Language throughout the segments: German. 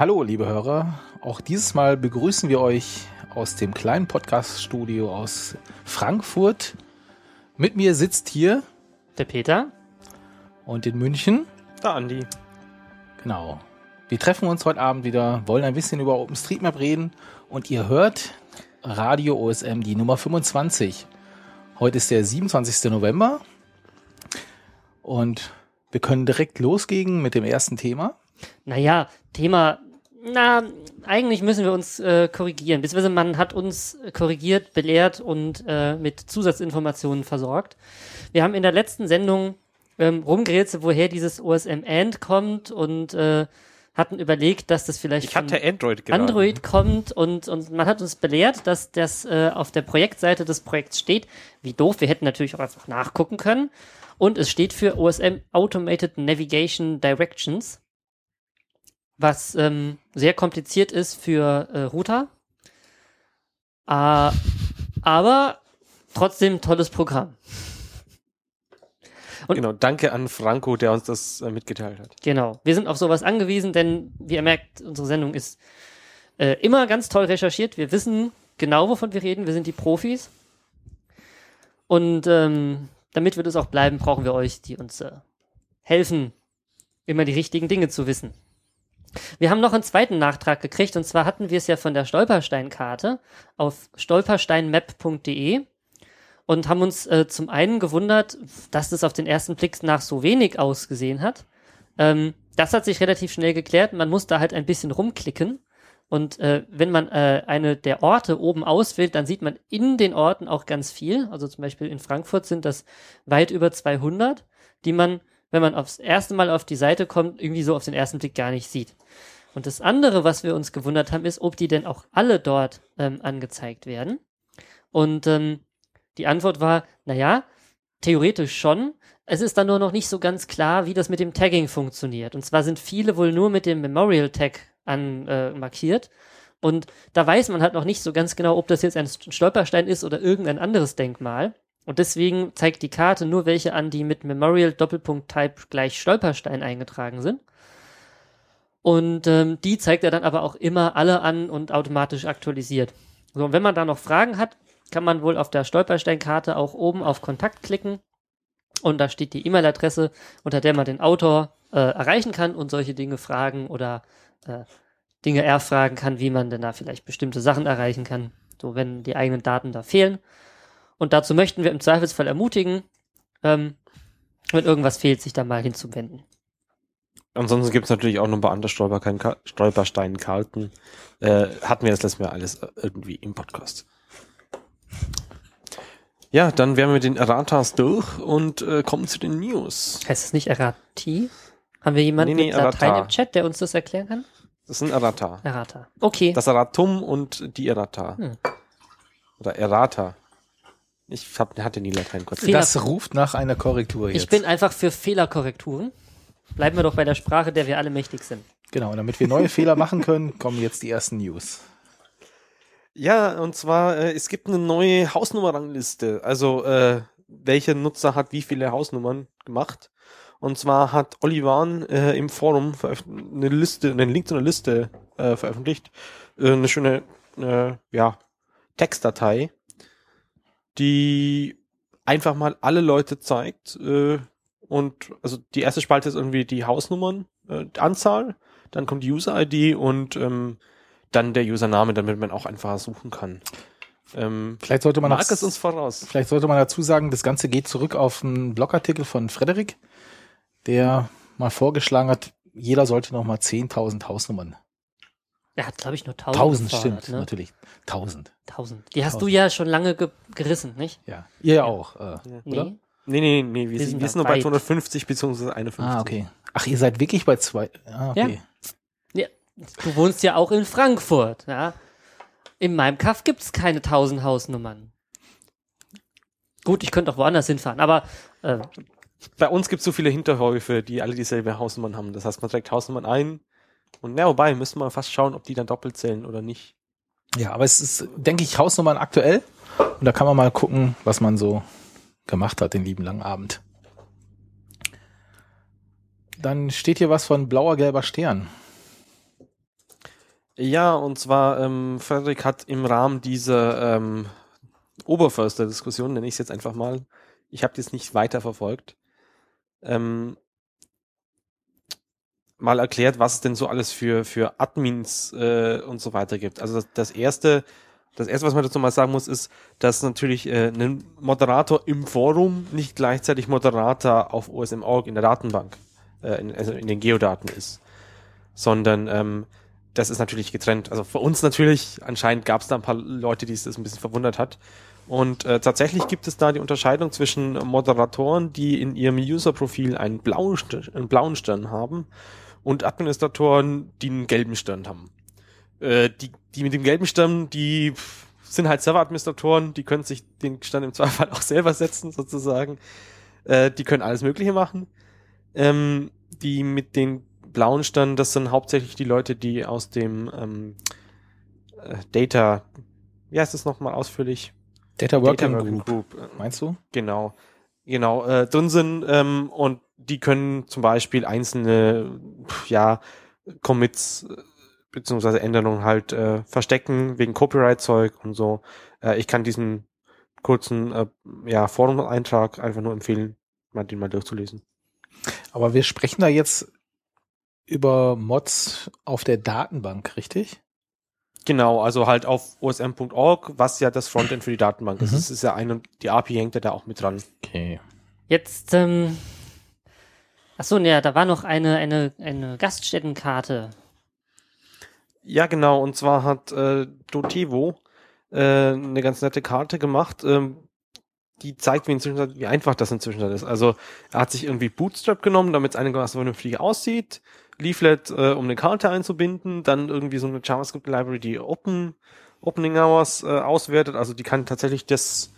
Hallo, liebe Hörer. Auch dieses Mal begrüßen wir euch aus dem kleinen Podcast-Studio aus Frankfurt. Mit mir sitzt hier Der Peter? und in München. Da, Andi. Genau. Wir treffen uns heute Abend wieder, wollen ein bisschen über OpenStreetMap reden und ihr hört Radio OSM, die Nummer 25. Heute ist der 27. November und wir können direkt losgehen mit dem ersten Thema. Naja, Thema, na, eigentlich müssen wir uns äh, korrigieren. Beziehungsweise man hat uns korrigiert, belehrt und äh, mit Zusatzinformationen versorgt. Wir haben in der letzten Sendung ähm, rumgerätselt, woher dieses OSM-And kommt und äh, hatten überlegt, dass das vielleicht Ich hatte Android. Android kommt und, und man hat uns belehrt, dass das äh, auf der Projektseite des Projekts steht. Wie doof, wir hätten natürlich auch einfach nachgucken können. Und es steht für OSM Automated Navigation Directions, was ähm, sehr kompliziert ist für äh, Router. Äh, aber trotzdem tolles Programm. Und- Genau, danke an Franco, der uns das äh, mitgeteilt hat. Genau. Wir sind auf sowas angewiesen, denn wie ihr merkt, unsere Sendung ist äh, immer ganz toll recherchiert. Wir wissen genau, wovon wir reden. Wir sind die Profis. Und ähm, damit wir das auch bleiben, brauchen wir euch, die uns äh, helfen, immer die richtigen Dinge zu wissen. Wir haben noch einen zweiten Nachtrag gekriegt und zwar hatten wir es ja von der Stolpersteinkarte auf stolpersteinmap.de und haben uns äh, zum einen gewundert, dass das auf den ersten Blick nach so wenig ausgesehen hat. Ähm, das hat sich relativ schnell geklärt. Man muss da halt ein bisschen rumklicken. Und äh, wenn man äh, eine der Orte oben auswählt, dann sieht man in den Orten auch ganz viel. Also zum Beispiel in Frankfurt sind das weit über 200, die man, wenn man aufs erste Mal auf die Seite kommt, irgendwie so auf den ersten Blick gar nicht sieht. Und das andere, was wir uns gewundert haben, ist, ob die denn auch alle dort ähm, angezeigt werden. Und ähm, die Antwort war, naja, theoretisch schon. Es ist dann nur noch nicht so ganz klar, wie das mit dem Tagging funktioniert. Und zwar sind viele wohl nur mit dem Memorial Tag an, äh, markiert. Und da weiß man halt noch nicht so ganz genau, ob das jetzt ein Stolperstein ist oder irgendein anderes Denkmal. Und deswegen zeigt die Karte nur welche an, die mit Memorial Doppelpunkt Type gleich Stolperstein eingetragen sind. Und ähm, die zeigt er dann aber auch immer alle an und automatisch aktualisiert. So, und wenn man da noch Fragen hat, kann man wohl auf der Stolpersteinkarte auch oben auf Kontakt klicken. Und da steht die E-Mail-Adresse, unter der man den Autor äh, erreichen kann und solche Dinge fragen oder äh, Dinge erfragen kann, wie man denn da vielleicht bestimmte Sachen erreichen kann, so wenn die eigenen Daten da fehlen. Und dazu möchten wir im Zweifelsfall ermutigen, ähm, wenn irgendwas fehlt, sich da mal hinzuwenden. Ansonsten gibt es natürlich auch noch ein paar andere Stolpersteinkarten. Äh, hatten wir das letzte Mal alles äh, irgendwie im Podcast. Ja, dann wären wir mit den Erratas durch und äh, kommen zu den News. Heißt es nicht Errati? Haben wir jemanden Nee, nee, mit Latein Errata. im Chat, der uns das erklären kann? Das sind Errata. Errata. Okay. Das Erratum und die Errata. Hm. Oder Errata. Ich hab, hatte nie Latein kurz. Fehler- Das ruft nach einer Korrektur jetzt. Ich bin einfach für Fehlerkorrekturen. Bleiben wir doch bei der Sprache, der wir alle mächtig sind. genau, und damit wir neue Fehler machen können, kommen jetzt die ersten News. Ja, und zwar, äh, es gibt eine neue Hausnummernrangliste. Also, äh, welcher Nutzer hat wie viele Hausnummern gemacht. Und zwar hat Olivan äh, im Forum eine Liste, einen Link zu einer Liste äh, veröffentlicht. Äh, eine schöne, äh, ja, Textdatei, die einfach mal alle Leute zeigt. Äh, und also die erste Spalte ist irgendwie die Hausnummern, äh, Anzahl, dann kommt die User-ID und ähm, dann der Username, damit man auch einfacher suchen kann. Ähm, Vielleicht sollte man mag noch- es uns voraus. Vielleicht sollte man dazu sagen, das Ganze geht zurück auf einen Blogartikel von Frederik, der mal vorgeschlagen hat, jeder sollte noch mal 10.000 Hausnummern. Er hat, glaube ich, nur 1000. 1000 gefordert, stimmt, ne? natürlich. 1000. 1000. Die hast du 1000. ja schon lange ge gerissen, nicht? Ja. Ihr ja auch. Äh, Nee. Oder? Nee, nee, nee, wir, Wir sind, sind wir sind nur bei weit. 250 beziehungsweise 51. Ah, okay. Ach, ihr seid wirklich bei zwei. Ah, okay. Ja, du wohnst ja auch in Frankfurt, ja. In meinem Kaff gibt's keine 1000 Hausnummern. Gut, ich könnte auch woanders hinfahren, aber äh, Bei uns gibt es so viele Hinterhöfe, die alle dieselbe Hausnummern haben. Das heißt, man trägt Hausnummern ein. Und ja, wobei, müsste man fast schauen, ob die dann doppelt zählen oder nicht. Ja, aber es ist, denke ich, Hausnummern aktuell. Und da kann man mal gucken, was man so gemacht hat den lieben langen Abend. Dann steht hier was von blauer gelber Stern. Ja, und zwar, ähm, Frederik hat im Rahmen dieser ähm, Oberförster-Diskussion, nenne ich es jetzt einfach mal, ich habe das nicht weiter verfolgt, ähm, mal erklärt, was es denn so alles für, für Admins äh, und so weiter gibt. Also das, das erste, das erste, was man dazu mal sagen muss, ist, dass natürlich äh, ein Moderator im Forum nicht gleichzeitig Moderator auf OSM.org in der Datenbank, äh, in, also in den Geodaten ist, sondern ähm, das ist natürlich getrennt. Also für uns natürlich, anscheinend gab es da ein paar Leute, die es das ein bisschen verwundert hat. Und äh, tatsächlich gibt es da die Unterscheidung zwischen Moderatoren, die in ihrem User-Profil einen blauen, einen blauen Stern haben und Administratoren, die einen gelben Stern haben. Äh, die, die mit dem gelben Stern, die sind halt Server-Administratoren, die können sich den Stern im Zweifel auch selber setzen, sozusagen. Äh, die können alles Mögliche machen. Ähm, die mit den blauen Stern, das sind hauptsächlich die Leute, die aus dem ähm, äh, Data, wie heißt das nochmal ausführlich? Data Working, Data Working Group. Group. Meinst du? Genau, genau, äh, drin sind ähm, und die können zum Beispiel einzelne, ja, Commits äh, beziehungsweise Änderungen halt äh, verstecken wegen Copyright-Zeug und so. Äh, ich kann diesen kurzen äh, ja, Forum-Eintrag einfach nur empfehlen, mal den mal durchzulesen. Aber wir sprechen da jetzt über Mods auf der Datenbank, richtig? Genau, also halt auf osm.org, was ja das Frontend für die Datenbank ist. Mhm. Das ist ja ein und die API hängt ja da auch mit dran. Okay. Jetzt, ähm, ach so, ja, da war noch eine, eine, eine Gaststättenkarte. Ja, genau, und zwar hat äh, Dotevo äh, eine ganz nette Karte gemacht, ähm, die zeigt, wie, inzwischen, wie einfach das inzwischen ist. Also er hat sich irgendwie Bootstrap genommen, damit es einigermaßen vernünftig aussieht, Leaflet, äh, um eine Karte einzubinden, dann irgendwie so eine JavaScript-Library, die Open, Opening Hours äh, auswertet, also die kann tatsächlich das,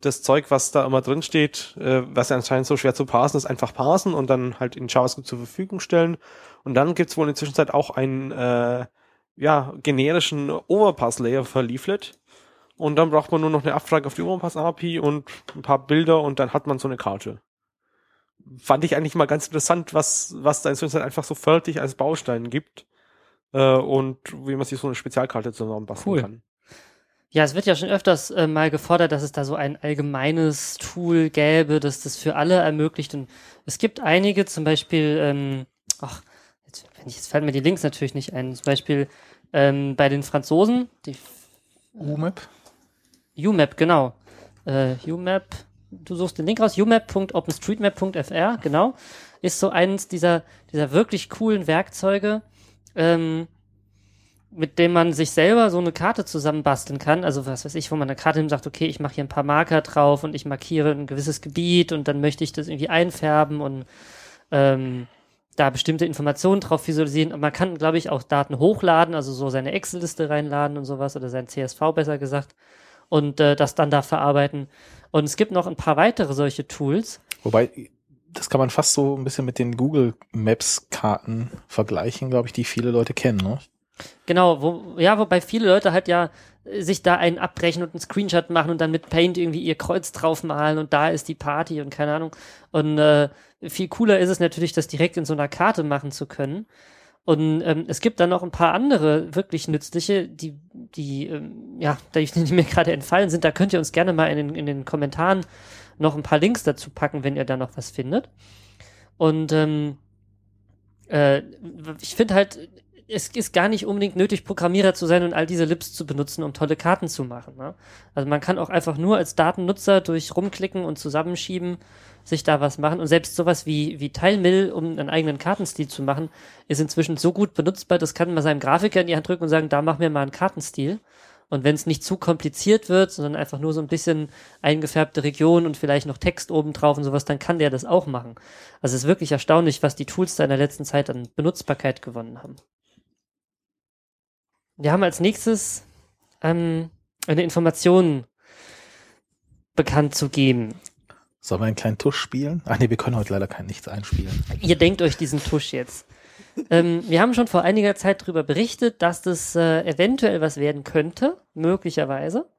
das Zeug, was da immer drin steht, äh, was ja anscheinend so schwer zu parsen ist, einfach parsen und dann halt in JavaScript zur Verfügung stellen. Und dann gibt's wohl in der Zwischenzeit auch einen äh, ja, generischen Overpass-Layer für Leaflet. Und dann braucht man nur noch eine Abfrage auf die Overpass-API und ein paar Bilder und dann hat man so eine Karte. Fand ich eigentlich mal ganz interessant, was, was da inzwischen einfach so fertig als Baustein gibt. Äh, und wie man sich so eine Spezialkarte zusammenbasteln Cool. kann. Ja, es wird ja schon öfters äh, mal gefordert, dass es da so ein allgemeines Tool gäbe, das das für alle ermöglicht. Und es gibt einige, zum Beispiel, ähm, ach, jetzt, jetzt fallen mir die Links natürlich nicht ein. Zum Beispiel ähm, bei den Franzosen, die UMAP? UMAP, genau. Äh, UMAP, du suchst den Link raus, umap.openstreetmap.fr, genau, ist so eines dieser, dieser wirklich coolen Werkzeuge, ähm, mit dem man sich selber so eine Karte zusammenbasteln kann. Also was weiß ich, wo man eine Karte nimmt sagt, okay, ich mache hier ein paar Marker drauf und ich markiere ein gewisses Gebiet und dann möchte ich das irgendwie einfärben und ähm, da bestimmte Informationen drauf visualisieren. Und man kann, glaube ich, auch Daten hochladen, also so seine Excel-Liste reinladen und sowas oder sein CSV besser gesagt und äh, das dann da verarbeiten. Und es gibt noch ein paar weitere solche Tools. Wobei, das kann man fast so ein bisschen mit den Google Maps Karten vergleichen, glaube ich, die viele Leute kennen, ne? Genau, wo, ja, wobei viele Leute halt ja äh, sich da einen abbrechen und einen Screenshot machen und dann mit Paint irgendwie ihr Kreuz draufmalen und da ist die Party und keine Ahnung. Und äh, viel cooler ist es natürlich, das direkt in so einer Karte machen zu können. Und ähm, es gibt dann noch ein paar andere wirklich nützliche, die, die, ähm, ja, die, die mir gerade entfallen sind. Da könnt ihr uns gerne mal in den, in den Kommentaren noch ein paar Links dazu packen, wenn ihr da noch was findet. Und ähm, äh, ich finde halt, es ist gar nicht unbedingt nötig, Programmierer zu sein und all diese Lips zu benutzen, um tolle Karten zu machen. Ne? Also man kann auch einfach nur als Datennutzer durch rumklicken und zusammenschieben sich da was machen. Und selbst sowas wie, wie Teilmill, um einen eigenen Kartenstil zu machen, ist inzwischen so gut benutzbar, das kann man seinem Grafiker in die Hand drücken und sagen, da mach mir mal einen Kartenstil. Und wenn es nicht zu kompliziert wird, sondern einfach nur so ein bisschen eingefärbte Region und vielleicht noch Text oben drauf und sowas, dann kann der das auch machen. Also es ist wirklich erstaunlich, was die Tools da in der letzten Zeit an Benutzbarkeit gewonnen haben. Wir haben als nächstes ähm, eine Information bekannt zu geben. Sollen wir einen kleinen Tusch spielen? Ach nee, wir können heute leider kein nichts einspielen. Ihr denkt euch diesen Tusch jetzt. ähm, wir haben schon vor einiger Zeit darüber berichtet, dass das äh, eventuell was werden könnte, möglicherweise.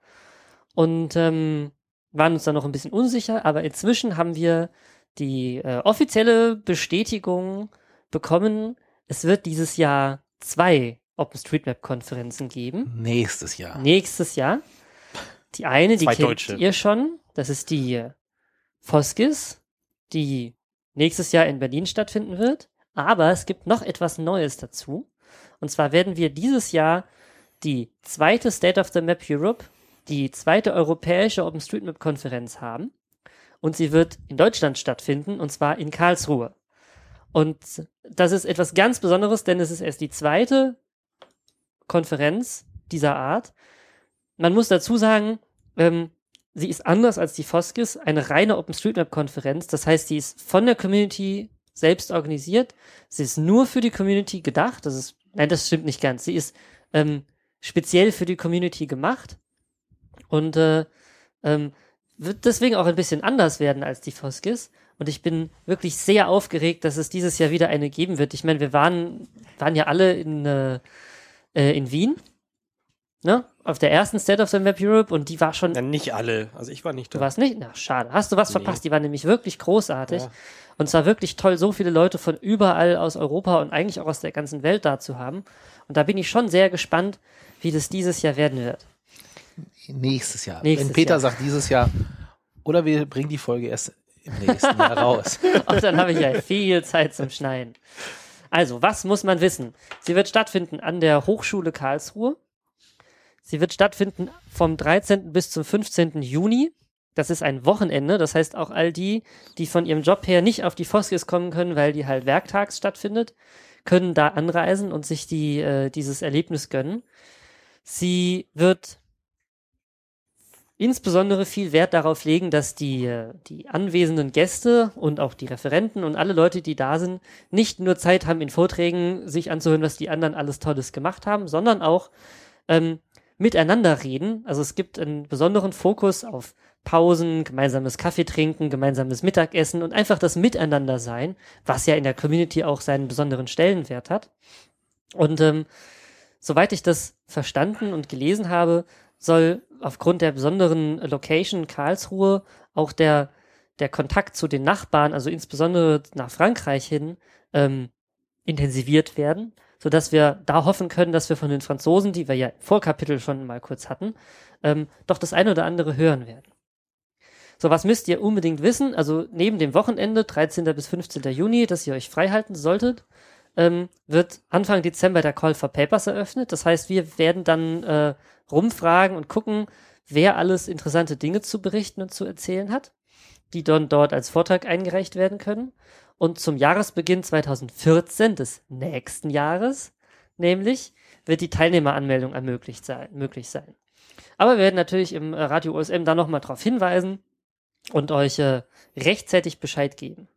Und ähm, waren uns da noch ein bisschen unsicher, aber inzwischen haben wir die äh, offizielle Bestätigung bekommen, es wird dieses Jahr zwei OpenStreetMap-Konferenzen geben. Nächstes Jahr. Nächstes Jahr. Die eine, die Zwei kennt Deutsche. ihr schon. Das ist die Foskis, die nächstes Jahr in Berlin stattfinden wird. Aber es gibt noch etwas Neues dazu. Und zwar werden wir dieses Jahr die zweite State of the Map Europe, die zweite europäische OpenStreetMap-Konferenz haben. Und sie wird in Deutschland stattfinden, und zwar in Karlsruhe. Und das ist etwas ganz Besonderes, denn es ist erst die zweite Konferenz dieser Art. Man muss dazu sagen, ähm, sie ist anders als die Foskis, eine reine OpenStreetMap-Konferenz. Das heißt, sie ist von der Community selbst organisiert. Sie ist nur für die Community gedacht. Das ist, nein, das stimmt nicht ganz. Sie ist ähm, speziell für die Community gemacht und äh, ähm, wird deswegen auch ein bisschen anders werden als die Foskis. Und ich bin wirklich sehr aufgeregt, dass es dieses Jahr wieder eine geben wird. Ich meine, wir waren, waren ja alle in, äh, äh, in Wien, ne? Auf der ersten State of the Map Europe und die war schon Ja, nicht alle. Also ich war nicht Du da. warst nicht? Na, schade. Hast du was Nee. verpasst? Die war nämlich wirklich großartig. Ja. Und zwar wirklich toll, so viele Leute von überall aus Europa und eigentlich auch aus der ganzen Welt da zu haben. Und da bin ich schon sehr gespannt, wie das dieses Jahr werden wird. Nächstes Jahr. Nächstes Wenn Peter Jahr. sagt dieses Jahr, oder wir bringen die Folge erst im nächsten Jahr raus. Und dann habe ich ja viel Zeit zum Schneiden. Also, was muss man wissen? Sie wird stattfinden an der Hochschule Karlsruhe. Sie wird stattfinden vom 13. bis zum 15. Juni. Das ist ein Wochenende. Das heißt, auch all die, die von ihrem Job her nicht auf die Foskis kommen können, weil die halt werktags stattfindet, können da anreisen und sich die, äh, dieses Erlebnis gönnen. Sie wird insbesondere viel Wert darauf legen, dass die, äh, die anwesenden Gäste und auch die Referenten und alle Leute, die da sind, nicht nur Zeit haben, in Vorträgen sich anzuhören, was die anderen alles Tolles gemacht haben, sondern auch ähm, miteinander reden. Also es gibt einen besonderen Fokus auf Pausen, gemeinsames Kaffee trinken, gemeinsames Mittagessen und einfach das Miteinander sein, was ja in der Community auch seinen besonderen Stellenwert hat. Und ähm, soweit ich das verstanden und gelesen habe, soll aufgrund der besonderen Location Karlsruhe auch der, der Kontakt zu den Nachbarn, also insbesondere nach Frankreich hin, ähm, intensiviert werden, sodass wir da hoffen können, dass wir von den Franzosen, die wir ja im Vorkapitel schon mal kurz hatten, ähm, doch das eine oder andere hören werden. So, was müsst ihr unbedingt wissen? Also neben dem Wochenende, 13. bis 15. Juni, das ihr euch freihalten solltet, ähm, wird Anfang Dezember der Call for Papers eröffnet. Das heißt, wir werden dann äh, rumfragen und gucken, wer alles interessante Dinge zu berichten und zu erzählen hat, die dann dort als Vortrag eingereicht werden können. Und zum Jahresbeginn 2014 des nächsten Jahres, nämlich, wird die Teilnehmeranmeldung ermöglicht sein, möglich sein. Aber wir werden natürlich im äh, Radio OSM da nochmal drauf hinweisen und euch äh, rechtzeitig Bescheid geben.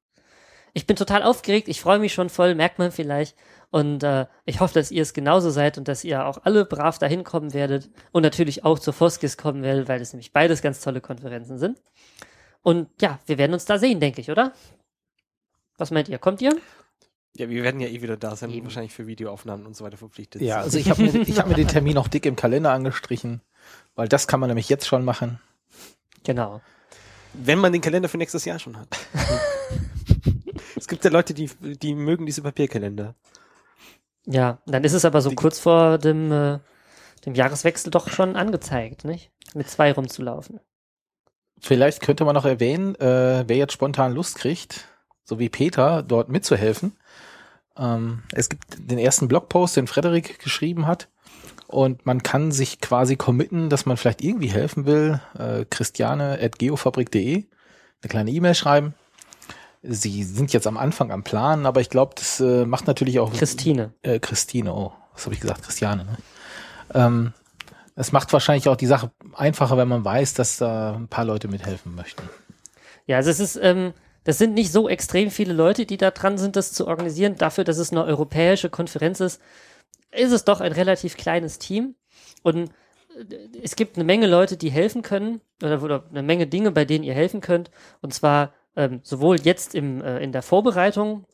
Ich bin total aufgeregt, ich freue mich schon voll, merkt man vielleicht. Und äh, ich hoffe, dass ihr es genauso seid und dass ihr auch alle brav dahin kommen werdet und natürlich auch zur Foskis kommen werdet, weil es nämlich beides ganz tolle Konferenzen sind. Und ja, wir werden uns da sehen, denke ich, oder? Was meint ihr? Kommt ihr? Ja, wir werden ja eh wieder da sein, Eben. wahrscheinlich für Videoaufnahmen und so weiter verpflichtet. Ja, also ich habe mir, ich hab mir den Termin auch dick im Kalender angestrichen, weil das kann man nämlich jetzt schon machen. Genau. Wenn man den Kalender für nächstes Jahr schon hat. es gibt ja Leute, die, die mögen diese Papierkalender. Ja, dann ist es aber so Die- kurz vor dem, äh, dem Jahreswechsel doch schon angezeigt, nicht? Mit zwei rumzulaufen. Vielleicht könnte man noch erwähnen, äh, wer jetzt spontan Lust kriegt, so wie Peter, dort mitzuhelfen. Ähm, es gibt den ersten Blogpost, den Frederik geschrieben hat. Und man kann sich quasi committen, dass man vielleicht irgendwie helfen will. Äh, Christiane.geofabrik.de eine kleine E-Mail schreiben. Sie sind jetzt am Anfang am Plan, aber ich glaube, das äh, macht natürlich auch Christine. äh, Christine, oh, was habe ich gesagt? Christiane, ne? Ähm, es macht wahrscheinlich auch die Sache einfacher, wenn man weiß, dass da ein paar Leute mithelfen möchten. Ja, also es ist, ähm, das sind nicht so extrem viele Leute, die da dran sind, das zu organisieren. Dafür, dass es eine europäische Konferenz ist, ist es doch ein relativ kleines Team. Und äh, es gibt eine Menge Leute, die helfen können, oder, oder eine Menge Dinge, bei denen ihr helfen könnt. Und zwar ähm, sowohl jetzt im, äh, in der Vorbereitung,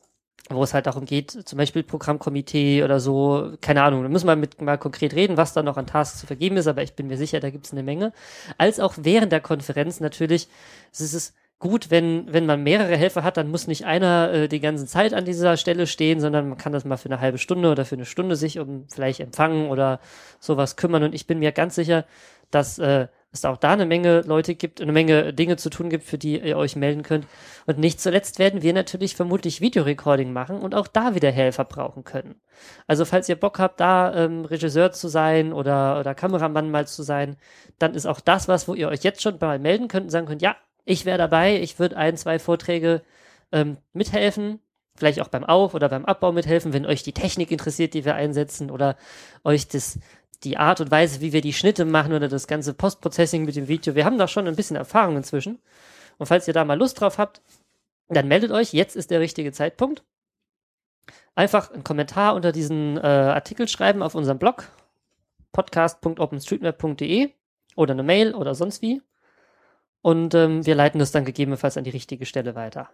wo es halt darum geht, zum Beispiel Programmkomitee oder so, keine Ahnung, da müssen wir mit mal konkret reden, was da noch an Tasks zu vergeben ist, aber ich bin mir sicher, da gibt es eine Menge. Als auch während der Konferenz natürlich, es ist gut, wenn, wenn man mehrere Helfer hat, dann muss nicht einer äh, die ganze Zeit an dieser Stelle stehen, sondern man kann das mal für eine halbe Stunde oder für eine Stunde sich um vielleicht empfangen oder sowas kümmern. Und ich bin mir ganz sicher, dass äh, es auch da eine Menge Leute gibt, eine Menge Dinge zu tun gibt, für die ihr euch melden könnt. Und nicht zuletzt werden wir natürlich vermutlich Videorecording machen und auch da wieder Helfer brauchen können. Also falls ihr Bock habt, da ähm, Regisseur zu sein oder, oder Kameramann mal zu sein, dann ist auch das was, wo ihr euch jetzt schon mal melden könnt und sagen könnt, ja, ich wäre dabei, ich würde ein, zwei Vorträge ähm, mithelfen, vielleicht auch beim Auf- oder beim Abbau mithelfen, wenn euch die Technik interessiert, die wir einsetzen oder euch das, die Art und Weise, wie wir die Schnitte machen oder das ganze Postprocessing mit dem Video. Wir haben da schon ein bisschen Erfahrung inzwischen. Und falls ihr da mal Lust drauf habt, dann meldet euch. Jetzt ist der richtige Zeitpunkt. Einfach einen Kommentar unter diesen äh, Artikel schreiben auf unserem Blog podcast.openstreetmap.de oder eine Mail oder sonst wie. Und ähm, wir leiten das dann gegebenenfalls an die richtige Stelle weiter.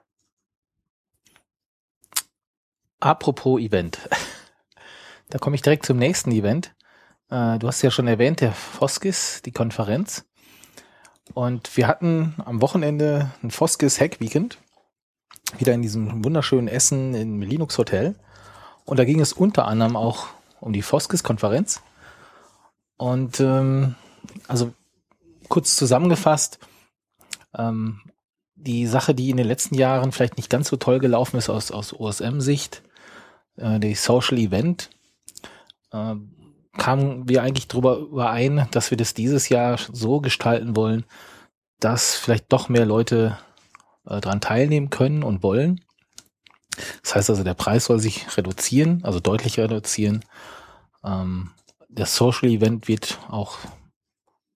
Apropos Event. Da komme ich direkt zum nächsten Event. Äh, du hast ja schon erwähnt, der Foskis, die Konferenz. Und wir hatten am Wochenende ein Foskis Hack Weekend. Wieder in diesem wunderschönen Essen im Linux Hotel. Und da ging es unter anderem auch um die Foskis Konferenz. Und ähm, also kurz zusammengefasst, ähm, die Sache, die in den letzten Jahren vielleicht nicht ganz so toll gelaufen ist aus, aus OSM-Sicht, äh, die Social Event, äh, kamen wir eigentlich darüber überein, dass wir das dieses Jahr so gestalten wollen, dass vielleicht doch mehr Leute äh, daran teilnehmen können und wollen. Das heißt also, der Preis soll sich reduzieren, also deutlich reduzieren. Ähm, der Social Event wird auch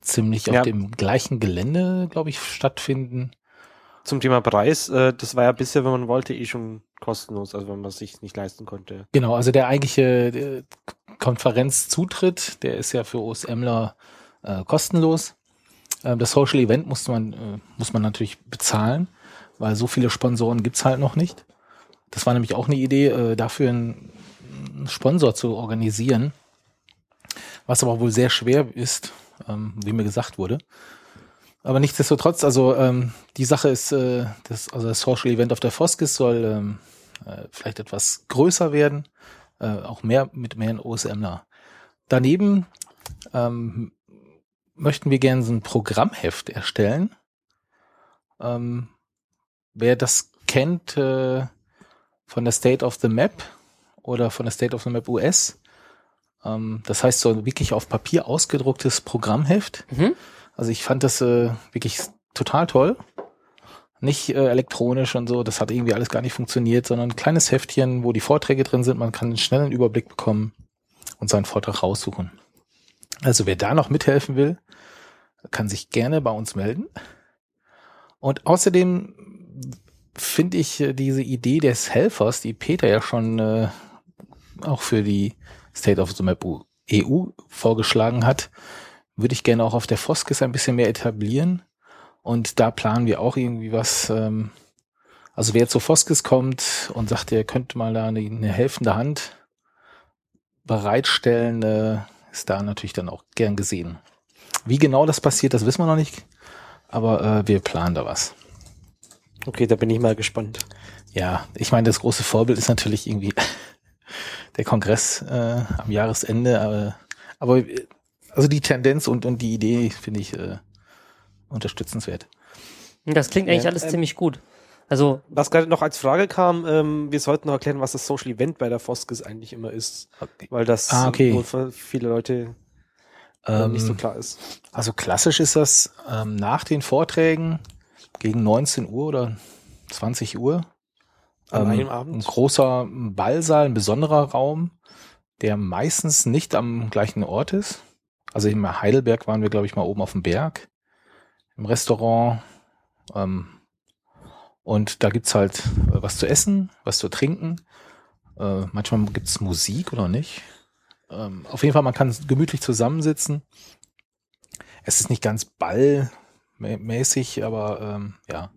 ziemlich Ja. auf dem gleichen Gelände, glaube ich, stattfinden. Zum Thema Preis, äh, das war ja bisher, wenn man wollte, eh schon kostenlos, also wenn man es sich nicht leisten konnte. Genau, also der eigentliche äh, Konferenzzutritt, der ist ja für OSMler äh, kostenlos. Ähm, das Social Event muss man, äh, muss man natürlich bezahlen, weil so viele Sponsoren gibt's halt noch nicht. Das war nämlich auch eine Idee, äh, dafür einen, einen Sponsor zu organisieren, was aber wohl sehr schwer ist, ähm, wie mir gesagt wurde. Aber nichtsdestotrotz, also ähm, die Sache ist, äh, das, also das Social Event auf der Foskis soll ähm, äh, vielleicht etwas größer werden, äh, auch mehr mit mehr OSMler. Daneben ähm, möchten wir gerne so ein Programmheft erstellen. Ähm, wer das kennt äh, von der State of the Map oder von der State of the Map US, ähm, das heißt so ein wirklich auf Papier ausgedrucktes Programmheft. Mhm. Also ich fand das äh, wirklich total toll. Nicht äh, elektronisch und so, das hat irgendwie alles gar nicht funktioniert, sondern ein kleines Heftchen, wo die Vorträge drin sind. Man kann einen schnellen Überblick bekommen und seinen Vortrag raussuchen. Also wer da noch mithelfen will, kann sich gerne bei uns melden. Und außerdem finde ich äh, diese Idee des Helfers, die Peter ja schon äh, auch für die State of the Map EU vorgeschlagen hat, würde ich gerne auch auf der Foskis ein bisschen mehr etablieren. Und da planen wir auch irgendwie was. Ähm, also wer zur Foskis kommt und sagt, er könnte mal da eine, eine helfende Hand bereitstellen, äh, ist da natürlich dann auch gern gesehen. Wie genau das passiert, das wissen wir noch nicht. Aber äh, wir planen da was. Okay, da bin ich mal gespannt. Ja, ich meine, das große Vorbild ist natürlich irgendwie der Kongress äh, am Jahresende. Aber, aber also die Tendenz und, und die Idee finde ich äh, unterstützenswert. Das klingt eigentlich Ja, alles ähm, ziemlich gut. Also, Was gerade noch als Frage kam, ähm, wir sollten noch erklären, was das Social Event bei der Foskis eigentlich immer ist, Okay. weil das Ah, okay. wohl für viele Leute äh, nicht so Ähm, klar ist. Also klassisch ist das ähm, nach den Vorträgen gegen 19 Uhr oder 20 Uhr. An ähm, einem Abend? Ein großer Ballsaal, ein besonderer Raum, der meistens nicht am gleichen Ort ist. Also in Heidelberg waren wir, glaube ich, mal oben auf dem Berg im Restaurant. Ähm, und da gibt's halt äh, was zu essen, was zu trinken. Äh, manchmal gibt's Musik oder nicht. Ähm, auf jeden Fall, man kann gemütlich zusammensitzen. Es ist nicht ganz ballmäßig, aber ähm, ja.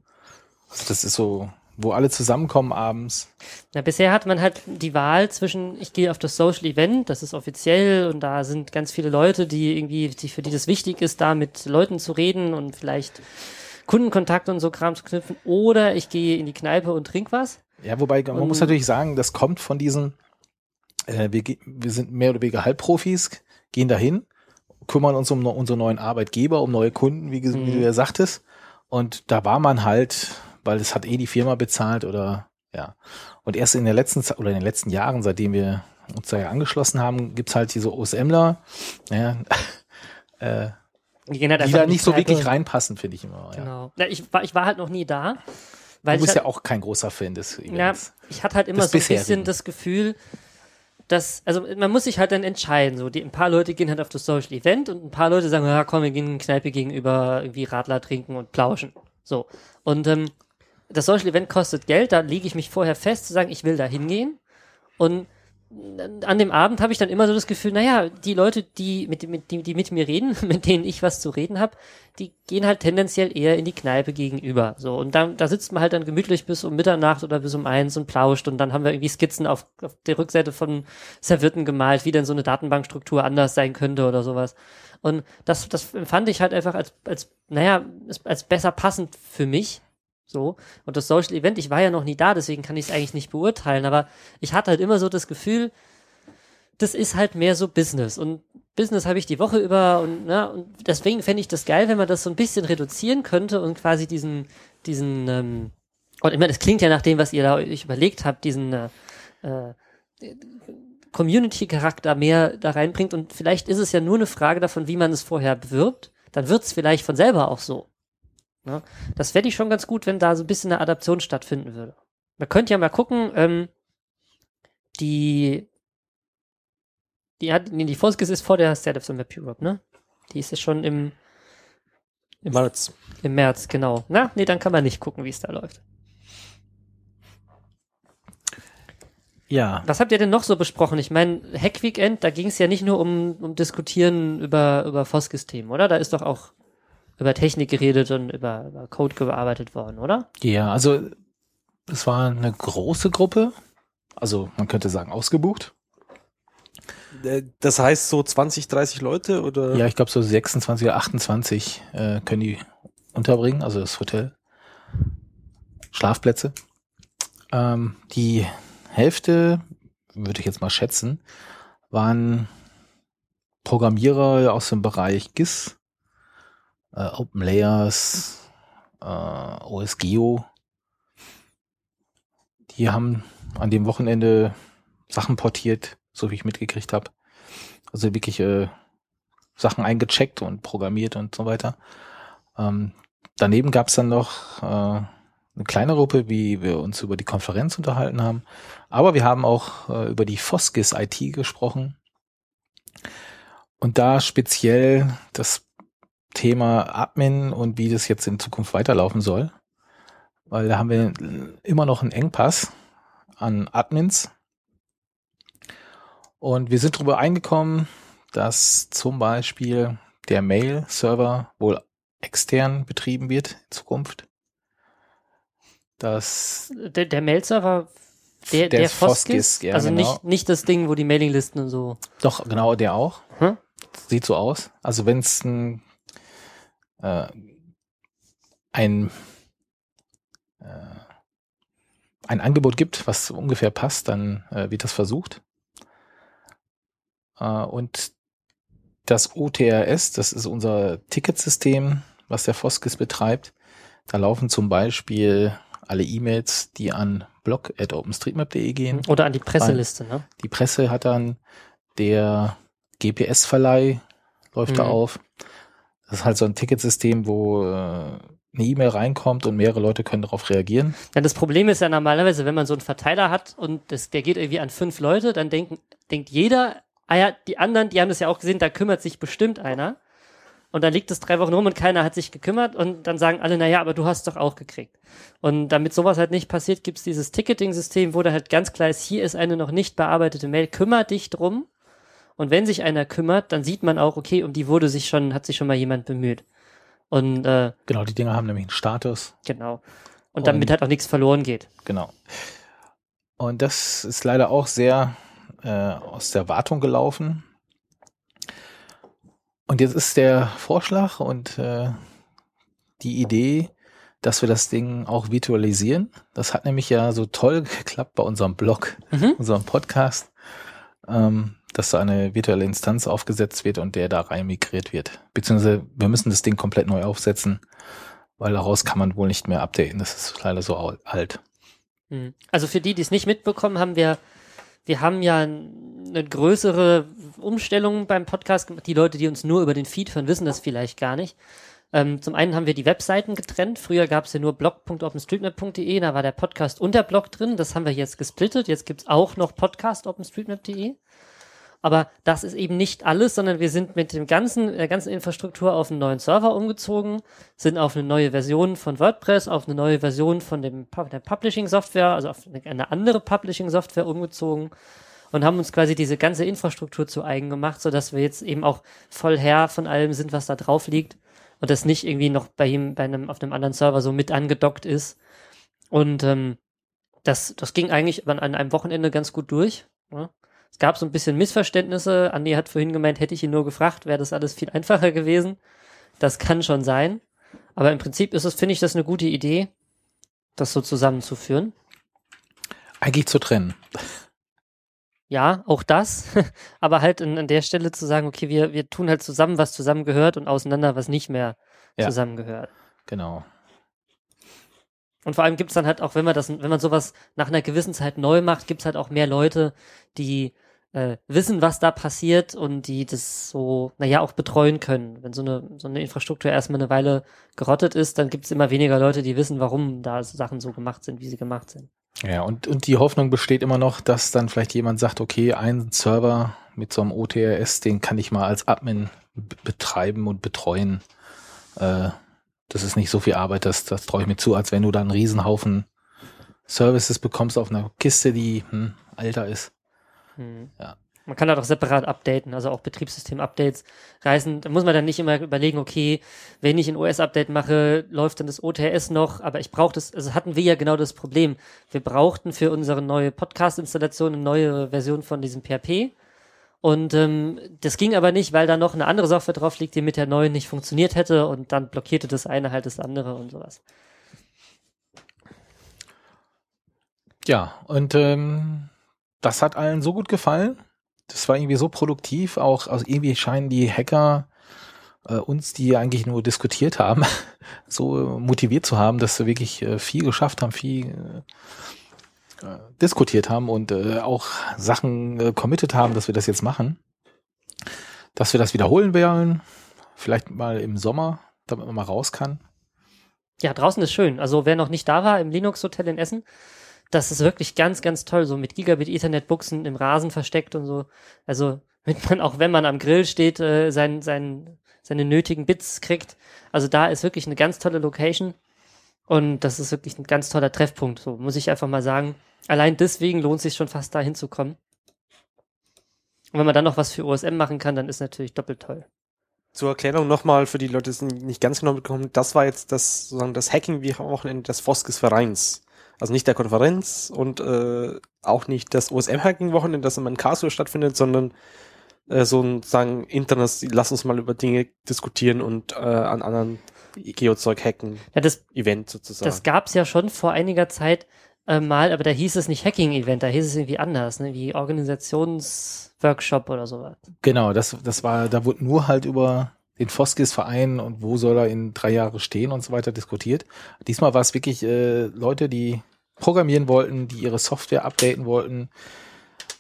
Also das ist so, wo alle zusammenkommen abends. na, bisher hat man halt die Wahl zwischen, ich gehe auf das Social Event, das ist offiziell und da sind ganz viele Leute, die irgendwie, die, für die das wichtig ist, da mit Leuten zu reden und vielleicht Kundenkontakt und so Kram zu knüpfen. Oder ich gehe in die Kneipe und trink was. Ja, wobei man Und- muss natürlich sagen, das kommt von diesen, äh, wir, wir sind mehr oder weniger Halbprofis, gehen dahin, kümmern uns um no- unsere neuen Arbeitgeber, um neue Kunden, wie, wie Mhm. du ja sagtest. Und da war man halt, weil es hat eh die Firma bezahlt oder ja. Und erst in der letzten Zeit oder in den letzten Jahren, seitdem wir uns da ja angeschlossen haben, gibt's halt diese OSMler, ja, äh, Die, halt da nicht so wirklich reinpassen, finde ich immer. Ja. Genau. Ja, ich, war, ich war halt noch nie da. Weil Du bist halt, ja auch kein großer Fan des Ja, Events. ich hatte halt immer so ein bisschen bisherigen. das Gefühl, dass, also man muss sich halt dann entscheiden. So, die, ein paar Leute gehen halt auf das Social Event und ein paar Leute sagen, ja komm, wir gehen in die Kneipe gegenüber irgendwie Radler trinken und plauschen. So. Und ähm, das Social Event kostet Geld, da lege ich mich vorher fest zu sagen, ich will da hingehen. Und an dem Abend habe ich dann immer so das Gefühl, naja, die Leute, die mit, mit, die, die mit mir reden, mit denen ich was zu reden habe, die gehen halt tendenziell eher in die Kneipe gegenüber. So, und da, da sitzt man halt dann gemütlich bis um Mitternacht oder bis um eins und plauscht und dann haben wir irgendwie Skizzen auf, auf der Rückseite von Servietten gemalt, wie denn so eine Datenbankstruktur anders sein könnte oder sowas. Und das, das empfand ich halt einfach als, als, naja, als besser passend für mich. So. Und das Social Event, ich war ja noch nie da, deswegen kann ich es eigentlich nicht beurteilen, aber ich hatte halt immer so das Gefühl, das ist halt mehr so Business. Und Business habe ich die Woche über und, ne, und deswegen fände ich das geil, wenn man das so ein bisschen reduzieren könnte und quasi diesen, diesen, ähm, und ich meine, das klingt ja nach dem, was ihr da euch überlegt habt, diesen äh, äh, Community-Charakter mehr da reinbringt und vielleicht ist es ja nur eine Frage davon, wie man es vorher bewirbt, dann wird es vielleicht von selber auch so. Ne? Das fände ich schon ganz gut, wenn da so ein bisschen eine Adaption stattfinden würde. Man könnte ja mal gucken, ähm, die die hat, nee, die Foskis ist vor der State of the Map Europe, ne? Die ist ja schon im, Im März. im März, genau. Na, nee, dann kann man nicht gucken, wie es da läuft. Ja, Was habt ihr denn noch so besprochen? Ich meine, Hack Weekend, da ging es ja nicht nur um, um Diskutieren über, über Foskis-Themen, oder? Da ist doch auch über Technik geredet und über, über Code gearbeitet worden, oder? Ja, also es war eine große Gruppe, also man könnte sagen ausgebucht. Äh, Das heißt so 20, 30 Leute oder? Ja, ich glaube so 26 oder 28 äh, können die unterbringen, also das Hotel. Schlafplätze. Ähm, die Hälfte, würde ich jetzt mal schätzen, waren Programmierer aus dem Bereich GIS, äh, Open Layers, äh, OSGeo. Die haben an dem Wochenende Sachen portiert, so wie ich mitgekriegt habe. Also wirklich äh, Sachen eingecheckt und programmiert und so weiter. Ähm, daneben gab es dann noch äh, eine kleine Gruppe, wie wir uns über die Konferenz unterhalten haben. Aber wir haben auch äh, über die Foskis IT gesprochen. Und da speziell das Thema Admin und wie das jetzt in Zukunft weiterlaufen soll. Weil da haben wir immer noch einen Engpass an Admins. Und wir sind darüber eingekommen, dass zum Beispiel der Mail-Server wohl extern betrieben wird in Zukunft. Dass Der, der Mail-Server, der, Der der, Foskis, ja, also genau. nicht, nicht das Ding, wo die Mailinglisten und so. doch genau der auch. Hm? Sieht so aus. Also wenn es ein, äh, ein äh, ein Angebot gibt, was ungefähr passt, dann äh, wird das versucht. Äh, und das OTRS, das ist unser Ticketsystem, was der Foskis betreibt. Da laufen zum Beispiel alle E-Mails, die an blog.openstreetmap.de gehen. Oder an die Presseliste, ne? Die Presse hat dann der GPS-Verleih läuft da Mhm. auf. Das ist halt so ein Ticketsystem, wo äh, eine E-Mail reinkommt und mehrere Leute können darauf reagieren. Ja, das Problem ist ja normalerweise, wenn man so einen Verteiler hat und das, der geht irgendwie an fünf Leute, dann denken, denkt jeder, ah ja, die anderen, die haben das ja auch gesehen, da kümmert sich bestimmt einer. Und dann liegt es drei Wochen rum und keiner hat sich gekümmert und dann sagen alle, naja, aber du hast doch auch gekriegt. Und damit sowas halt nicht passiert, gibt es dieses Ticketing-System, wo da halt ganz klar ist, hier ist eine noch nicht bearbeitete Mail, kümmer dich drum. Und wenn sich einer kümmert, dann sieht man auch, okay, um die wurde sich schon, hat sich schon mal jemand bemüht. Und äh, Genau, die Dinger haben nämlich einen Status. genau. Und damit Und- halt auch nichts verloren geht. Genau. Und das ist leider auch sehr äh, aus der Wartung gelaufen. Und jetzt ist der Vorschlag und äh, die Idee, dass wir das Ding auch virtualisieren. Das hat nämlich ja so toll geklappt bei unserem Blog, Mhm. unserem Podcast, ähm, dass da eine virtuelle Instanz aufgesetzt wird und der da rein migriert wird. Beziehungsweise wir müssen das Ding komplett neu aufsetzen, weil daraus kann man wohl nicht mehr updaten. Das ist leider so alt. Mhm. Also für die, die es nicht mitbekommen haben, wir, wir haben ja eine größere Umstellung beim Podcast gemacht. Die Leute, die uns nur über den Feed hören, wissen das vielleicht gar nicht. Ähm, zum einen haben wir die Webseiten getrennt. Früher gab es ja nur blog.openstreetmap.de, da war der Podcast und der Blog drin. Das haben wir jetzt gesplittet. Jetzt gibt's auch noch podcast.openstreetmap.de. Aber das ist eben nicht alles, sondern wir sind mit dem ganzen, der ganzen Infrastruktur auf einen neuen Server umgezogen, sind auf eine neue Version von WordPress, auf eine neue Version von dem, der Publishing-Software, also auf eine, andere Publishing-Software umgezogen und haben uns quasi diese ganze Infrastruktur zu eigen gemacht, sodass wir jetzt eben auch voll Herr von allem sind, was da drauf liegt und das nicht irgendwie noch bei ihm, bei einem, auf einem anderen Server so mit angedockt ist. Und ähm, das, das ging eigentlich an, einem Wochenende ganz gut durch. Ja. Es gab so ein bisschen Missverständnisse. Andi hat vorhin gemeint, hätte ich ihn nur gefragt, wäre das alles viel einfacher gewesen. Das kann schon sein. Aber im Prinzip ist es, finde ich, das eine gute Idee, das so zusammenzuführen. Eigentlich zu trennen. Ja, auch das. Aber halt an, an der Stelle zu sagen, okay, wir, wir tun halt zusammen, was zusammengehört und auseinander, was nicht mehr Ja. zusammengehört. Genau. Und vor allem gibt's dann halt auch, wenn man das, wenn man sowas nach einer gewissen Zeit neu macht, gibt's halt auch mehr Leute, die äh, wissen, was da passiert und die das so, naja, auch betreuen können. Wenn so eine, so eine Infrastruktur erstmal eine Weile gerottet ist, dann gibt's immer weniger Leute, die wissen, warum da Sachen so gemacht sind, wie sie gemacht sind. Ja, und, und die Hoffnung besteht immer noch, dass dann vielleicht jemand sagt, okay, ein Server mit so einem OTRS, den kann ich mal als Admin betreiben und betreuen. Äh, das ist nicht so viel Arbeit, das, das traue ich mir zu, als wenn du da einen Riesenhaufen Services bekommst auf einer Kiste, die hm, alter ist. Hm. Ja. Man kann halt auch separat updaten, also auch Betriebssystem-Updates reißen. Da muss man dann nicht immer überlegen, okay, wenn ich ein OS-Update mache, läuft dann das OTS noch, aber ich brauche das, also hatten wir ja genau das Problem. Wir brauchten für unsere neue Podcast-Installation eine neue Version von diesem PHP. Und ähm, das ging aber nicht, weil da noch eine andere Software drauf liegt, die mit der neuen nicht funktioniert hätte und dann blockierte das eine halt das andere und sowas. Ja, und ähm, das hat allen so gut gefallen. Das war irgendwie so produktiv. Auch also irgendwie scheinen die Hacker äh, uns, die eigentlich nur diskutiert haben, so motiviert zu haben, dass sie wirklich äh, viel geschafft haben, viel äh, äh, diskutiert haben und äh, auch Sachen äh, committed haben, dass wir das jetzt machen. Dass wir das wiederholen werden, vielleicht mal im Sommer, damit man mal raus kann. Ja, draußen ist schön. Also wer noch nicht da war im Linux Hotel in Essen, das ist wirklich ganz, ganz toll. So mit Gigabit Ethernet Buchsen im Rasen versteckt und so. Also mit man auch wenn man am Grill steht, äh, sein, sein, seine nötigen Bits kriegt. Also da ist wirklich eine ganz tolle Location. Und das ist wirklich ein ganz toller Treffpunkt. So muss ich einfach mal sagen. Allein deswegen lohnt sich schon fast da hinzukommen. Und wenn man dann noch was für OSM machen kann, dann ist natürlich doppelt toll. Zur Erklärung nochmal für die Leute, die es nicht ganz genau bekommen, das war jetzt das, sozusagen das Hacking-Wochenende des Foskes Vereins. Also nicht der Konferenz und äh, auch nicht das OSM-Hacking-Wochenende, das immer in Karlsruhe stattfindet, sondern äh, so ein sagen internes, lass uns mal über Dinge diskutieren und äh, an anderen Geozeug hacken, Ja, das Event sozusagen. Das gab's ja schon vor einiger Zeit äh, mal, aber da hieß es nicht Hacking-Event, da hieß es irgendwie anders, ne? wie Organisationsworkshop oder sowas. Genau, das, das war, da wurde nur halt über den Foskis-Verein und wo soll er in drei Jahre stehen und so weiter diskutiert. Diesmal war es wirklich äh, Leute, die programmieren wollten, die ihre Software updaten wollten.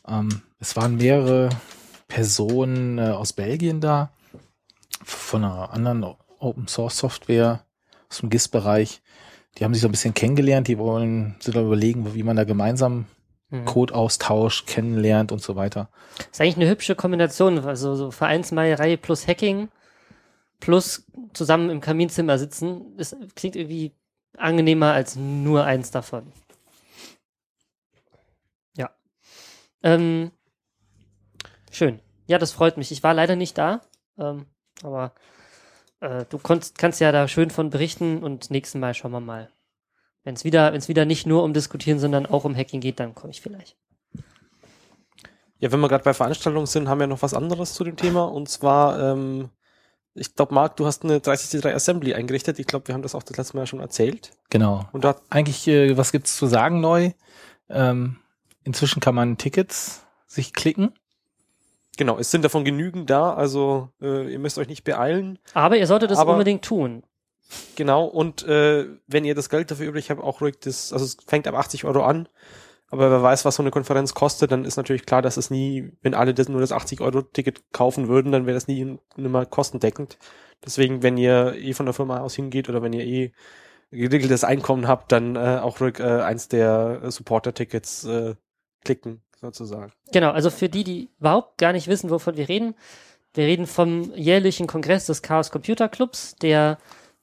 Ähm, es waren mehrere Personen äh, aus Belgien da, von einer anderen Open Source Software aus dem GIS-Bereich. Die haben sich so ein bisschen kennengelernt, die wollen sich da überlegen, wie man da gemeinsam Mhm. Code austauscht, kennenlernt und so weiter. Ist eigentlich eine hübsche Kombination, also so Vereinsmeierei plus Hacking plus zusammen im Kaminzimmer sitzen, das klingt irgendwie angenehmer als nur eins davon. Ja. Ähm, schön. Ja, das freut mich. Ich war leider nicht da, ähm, aber äh, du konntest, kannst ja da schön von berichten und nächsten Mal schauen wir mal. Wenn es wieder, wieder nicht nur um Diskutieren, sondern auch um Hacking geht, dann komme ich vielleicht. Ja, wenn wir gerade bei Veranstaltungen sind, haben wir noch was anderes zu dem Thema. Und zwar ähm, Ich glaube, Marc, du hast eine 30C3 Assembly eingerichtet. Ich glaube, wir haben das auch das letzte Mal schon erzählt. Genau. Und da, Eigentlich, äh, was gibt's zu sagen neu? Ähm, inzwischen kann man Tickets sich klicken. genau, es sind davon genügend da, also äh, ihr müsst euch nicht beeilen. Aber ihr solltet es Aber- unbedingt tun. Genau, und äh, wenn ihr das Geld dafür übrig habt, auch ruhig das, also es fängt ab 80 Euro an, aber wer weiß, was so eine Konferenz kostet, dann ist natürlich klar, dass es nie, wenn alle das nur das 80 Euro Ticket kaufen würden, dann wäre das nie nimmer kostendeckend. Deswegen, wenn ihr eh von der Firma aus hingeht oder wenn ihr eh geregeltes Einkommen habt, dann äh, auch ruhig äh, eins der äh, Supporter-Tickets äh, klicken, sozusagen. Genau, also für die, die überhaupt gar nicht wissen, wovon wir reden, wir reden vom jährlichen Kongress des Chaos Computer Clubs, der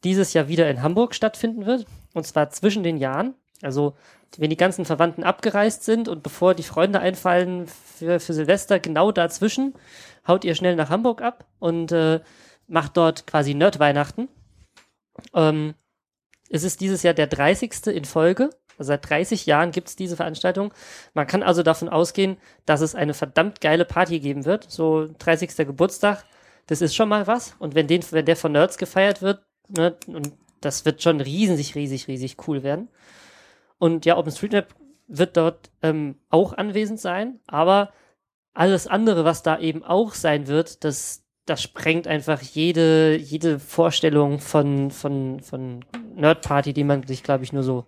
dieses Jahr wieder in Hamburg stattfinden wird. Und zwar zwischen den Jahren. Also, wenn die ganzen Verwandten abgereist sind und bevor die Freunde einfallen für, für Silvester, genau dazwischen, haut ihr schnell nach Hamburg ab und äh, macht dort quasi Nerd-Weihnachten. Ähm, es ist dieses Jahr der 30. in Folge. Also seit 30 Jahren gibt es diese Veranstaltung. Man kann also davon ausgehen, dass es eine verdammt geile Party geben wird. So 30. Geburtstag, das ist schon mal was. Und wenn, den, wenn der von Nerds gefeiert wird, ne, und das wird schon riesig, riesig, riesig cool werden. Und ja, OpenStreetMap wird dort ähm, auch anwesend sein, aber alles andere, was da eben auch sein wird, das, das sprengt einfach jede, jede Vorstellung von, von, von Nerdparty, die man sich, glaube ich, nur so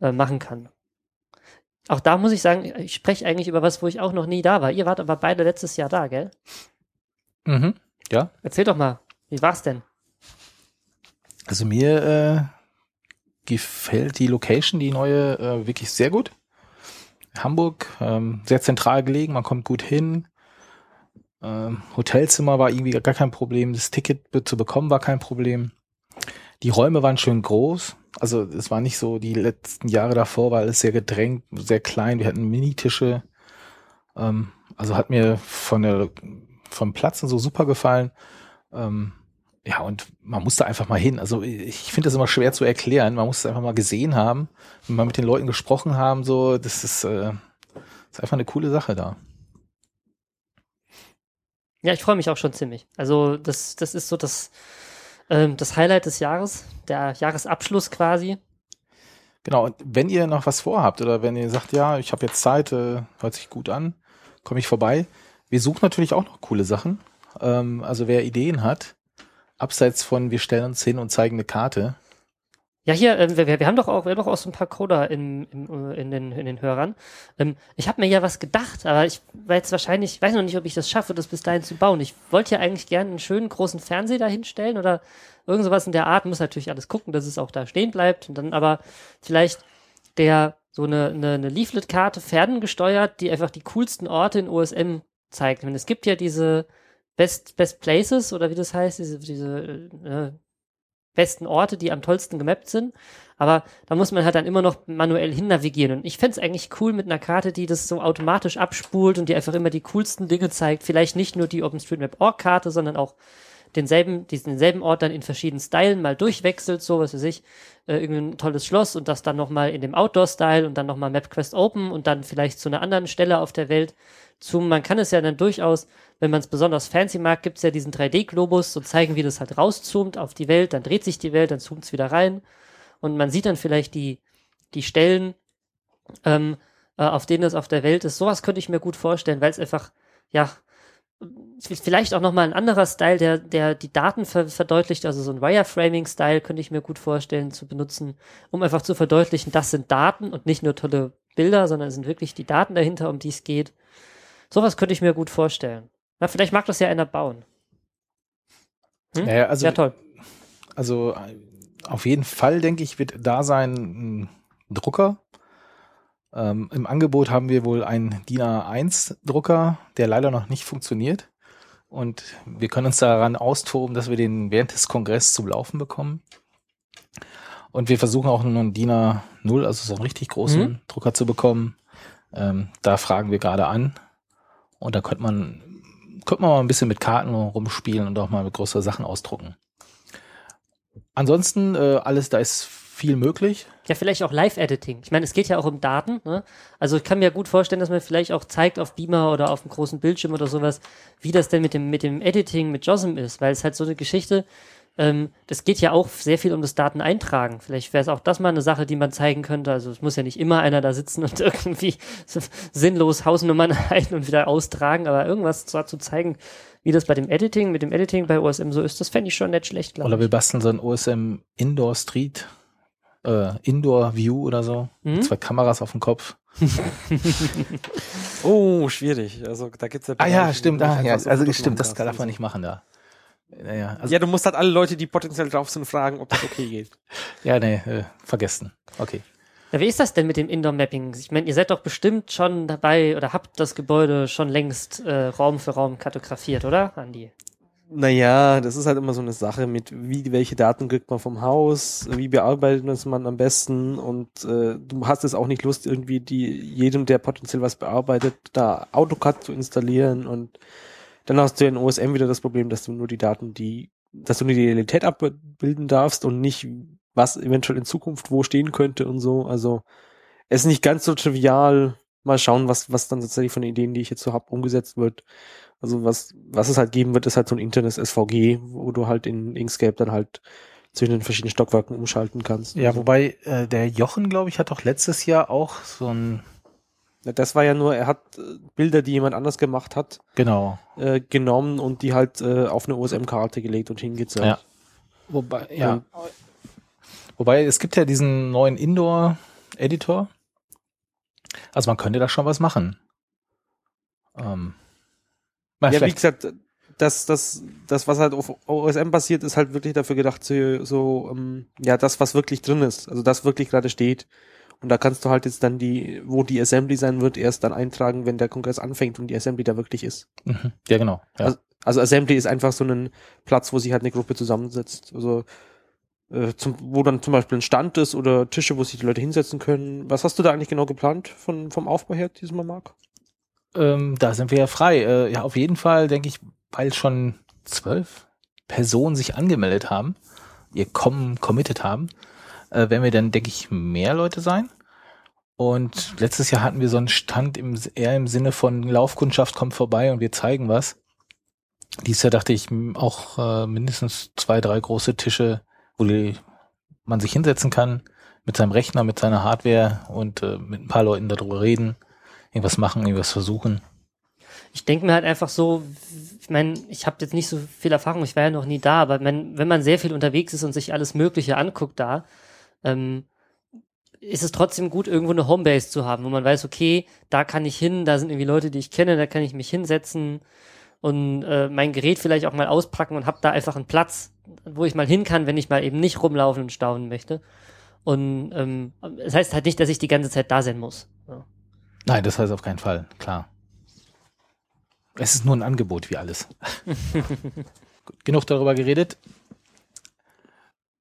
äh, machen kann. Auch da muss ich sagen, ich spreche eigentlich über was, wo ich auch noch nie da war. Ihr wart aber beide letztes Jahr da, gell? Mhm. Ja. Erzähl doch mal, wie war's denn? Also mir äh, gefällt die Location, die neue, äh, wirklich sehr gut. Hamburg, ähm, sehr zentral gelegen, man kommt gut hin. Ähm, Hotelzimmer war irgendwie gar kein Problem. Das Ticket zu bekommen war kein Problem. Die Räume waren schön groß. Also es war nicht so die letzten Jahre davor, war alles sehr gedrängt, sehr klein. Wir hatten Minitische. Ähm, also hat mir von der vom Platz und so super gefallen. Ähm, ja, und man musste einfach mal hin. Also ich finde das immer schwer zu erklären. Man muss es einfach mal gesehen haben, mal mit den Leuten gesprochen haben. So, das ist, äh, ist einfach eine coole Sache da. Ja, ich freue mich auch schon ziemlich. Also das, das ist so das, ähm, das Highlight des Jahres, der Jahresabschluss quasi. Genau, und wenn ihr noch was vorhabt oder wenn ihr sagt, ja, ich habe jetzt Zeit, äh, hört sich gut an, komme ich vorbei. Wir suchen natürlich auch noch coole Sachen. Ähm, also wer Ideen hat, abseits von wir stellen uns hin und zeigen eine Karte. Ja, hier, ähm, wir, wir haben doch auch, wir haben doch auch so ein paar Coder in, in, in, den, in den Hörern. Ähm, ich habe mir ja was gedacht, aber ich war wahrscheinlich, ich weiß noch nicht, ob ich das schaffe, das bis dahin zu bauen. Ich wollte ja eigentlich gerne einen schönen großen Fernseher da hinstellen oder irgend sowas in der Art. Muss natürlich alles gucken, dass es auch da stehen bleibt. Und dann aber vielleicht der so eine, eine, eine Leaflet-Karte fernengesteuert, die einfach die coolsten Orte in OSM zeigt. Ich es gibt ja diese Best, Best Places oder wie das heißt, diese, diese äh, besten Orte, die am tollsten gemappt sind. Aber da muss man halt dann immer noch manuell hin navigieren. Und ich fänd's eigentlich cool mit einer Karte, die das so automatisch abspult und die einfach immer die coolsten Dinge zeigt. Vielleicht nicht nur die OpenStreetMap-Org-Karte, sondern auch denselben, diesen selben Ort dann in verschiedenen Stylen mal durchwechselt, so was weiß ich, äh, irgendwie ein tolles Schloss und das dann nochmal in dem Outdoor-Style und dann nochmal MapQuest Open und dann vielleicht zu einer anderen Stelle auf der Welt zum, man kann es ja dann durchaus, wenn man es besonders fancy mag, gibt's ja diesen 3D-Globus, so zeigen, wie das halt rauszoomt auf die Welt, dann dreht sich die Welt, dann zoomt's wieder rein und man sieht dann vielleicht die, die Stellen, ähm, äh, auf denen es auf der Welt ist. Sowas könnte ich mir gut vorstellen, weil es einfach, ja, vielleicht auch nochmal ein anderer Style, der, der die Daten ver verdeutlicht, also so ein Wireframing-Style könnte ich mir gut vorstellen zu benutzen, um einfach zu verdeutlichen, das sind Daten und nicht nur tolle Bilder, sondern es sind wirklich die Daten dahinter, um die es geht. Sowas könnte ich mir gut vorstellen. Na, vielleicht mag das ja einer bauen. Hm? Naja, also, ja, toll. also äh, auf jeden Fall, denke ich, wird da sein ein Drucker. Ähm, Im Angebot haben wir wohl einen DIN A1-Drucker, der leider noch nicht funktioniert. Und wir können uns daran austoben, dass wir den während des Kongresses zum Laufen bekommen. Und wir versuchen auch einen DIN A0, also so einen richtig großen Mhm. Drucker zu bekommen. Ähm, da fragen wir gerade an. Und da könnte man, könnte man mal ein bisschen mit Karten rumspielen und auch mal mit größeren Sachen ausdrucken. Ansonsten, äh, alles, da ist viel möglich. Ja, vielleicht auch Live-Editing. Ich meine, es geht ja auch um Daten. Ne? Also ich kann mir gut vorstellen, dass man vielleicht auch zeigt auf Beamer oder auf einem großen Bildschirm oder sowas, wie das denn mit dem, mit dem Editing mit JOSM ist, weil es halt so eine Geschichte, ähm, das geht ja auch sehr viel um das Dateneintragen. Vielleicht wäre es auch das mal eine Sache, die man zeigen könnte. Also es muss ja nicht immer einer da sitzen und irgendwie so sinnlos Hausnummern halten und wieder austragen, aber irgendwas dazu zeigen, wie das bei dem Editing, mit dem Editing bei OSM so ist, das fände ich schon nicht schlecht, glaube Oder ich. wir basteln so ein OSM Indoor Street, äh, Indoor View oder so. Mhm. Mit zwei Kameras auf dem Kopf. Oh, schwierig. Also da gibt's ja Ah ja, stimmt. Ah, ja, also stimmt, das darf man nicht machen da. Naja, also, Ja, du musst halt alle Leute, die potenziell drauf sind, fragen, ob das okay geht. ja, nee, äh, vergessen. Okay. Ja, wie ist das denn mit dem Indoor-Mapping? Ich meine, ihr seid doch bestimmt schon dabei oder habt das Gebäude schon längst äh, Raum für Raum kartografiert, oder, Andi? Naja, das ist halt immer so eine Sache mit, wie, welche Daten kriegt man vom Haus, wie bearbeitet man am besten und äh, du hast es auch nicht Lust, irgendwie die, jedem, der potenziell was bearbeitet, da AutoCAD zu installieren und dann hast du in OSM wieder das Problem, dass du nur die Daten, die, dass du nur die Realität abbilden darfst und nicht, was eventuell in Zukunft wo stehen könnte und so. Also es ist nicht ganz so trivial. Mal schauen, was, was dann tatsächlich von den Ideen, die ich jetzt so habe, umgesetzt wird. Also was, was es halt geben wird, ist halt so ein internes SVG, wo du halt in Inkscape dann halt zwischen den verschiedenen Stockwerken umschalten kannst. Ja, Also, wobei äh, der Jochen, glaube ich, hat doch letztes Jahr auch so ein, das war ja nur, er hat äh, Bilder, die jemand anders gemacht hat, genau. äh, genommen und die halt äh, auf eine OSM-Karte gelegt und hingezeigt. Ja. Wobei, ja. Wobei, es gibt ja diesen neuen Indoor-Editor. Also man könnte da schon was machen. Ähm, Ja, wie gesagt, das, das, das, was halt auf OSM basiert, ist halt wirklich dafür gedacht, so, so ähm, ja, das, was wirklich drin ist, also das wirklich gerade steht. Und da kannst du halt jetzt dann die, wo die Assembly sein wird, erst dann eintragen, wenn der Kongress anfängt und die Assembly da wirklich ist. Mhm. ja, genau. Ja. Also, also Assembly ist einfach so ein Platz, wo sich halt eine Gruppe zusammensetzt. Also äh, zum, wo dann zum Beispiel ein Stand ist oder Tische, wo sich die Leute hinsetzen können. Was hast du da eigentlich genau geplant von, vom Aufbau her diesmal, Marc? Ähm, da sind wir ja frei. Äh, ja, auf jeden Fall, denke ich, weil schon zwölf Personen sich angemeldet haben, ihr kommen, committed haben, äh, werden wir dann, denke ich, mehr Leute sein. Und letztes Jahr hatten wir so einen Stand im, eher im Sinne von Laufkundschaft kommt vorbei und wir zeigen was. Dieses Jahr dachte ich auch äh, mindestens zwei, drei große Tische, wo die, man sich hinsetzen kann mit seinem Rechner, mit seiner Hardware und äh, mit ein paar Leuten darüber reden, irgendwas machen, irgendwas versuchen. Ich denke mir halt einfach so, ich meine, ich habe jetzt nicht so viel Erfahrung, ich war ja noch nie da, aber wenn, wenn man sehr viel unterwegs ist und sich alles Mögliche anguckt da, ähm, ist es trotzdem gut, irgendwo eine Homebase zu haben, wo man weiß, okay, da kann ich hin, da sind irgendwie Leute, die ich kenne, da kann ich mich hinsetzen und äh, mein Gerät vielleicht auch mal auspacken und habe da einfach einen Platz, wo ich mal hin kann, wenn ich mal eben nicht rumlaufen und staunen möchte. Und ähm, das heißt halt nicht, dass ich die ganze Zeit da sein muss. Ja. Nein, das heißt auf keinen Fall, klar. Es ist nur ein Angebot wie alles. Gut, genug darüber geredet.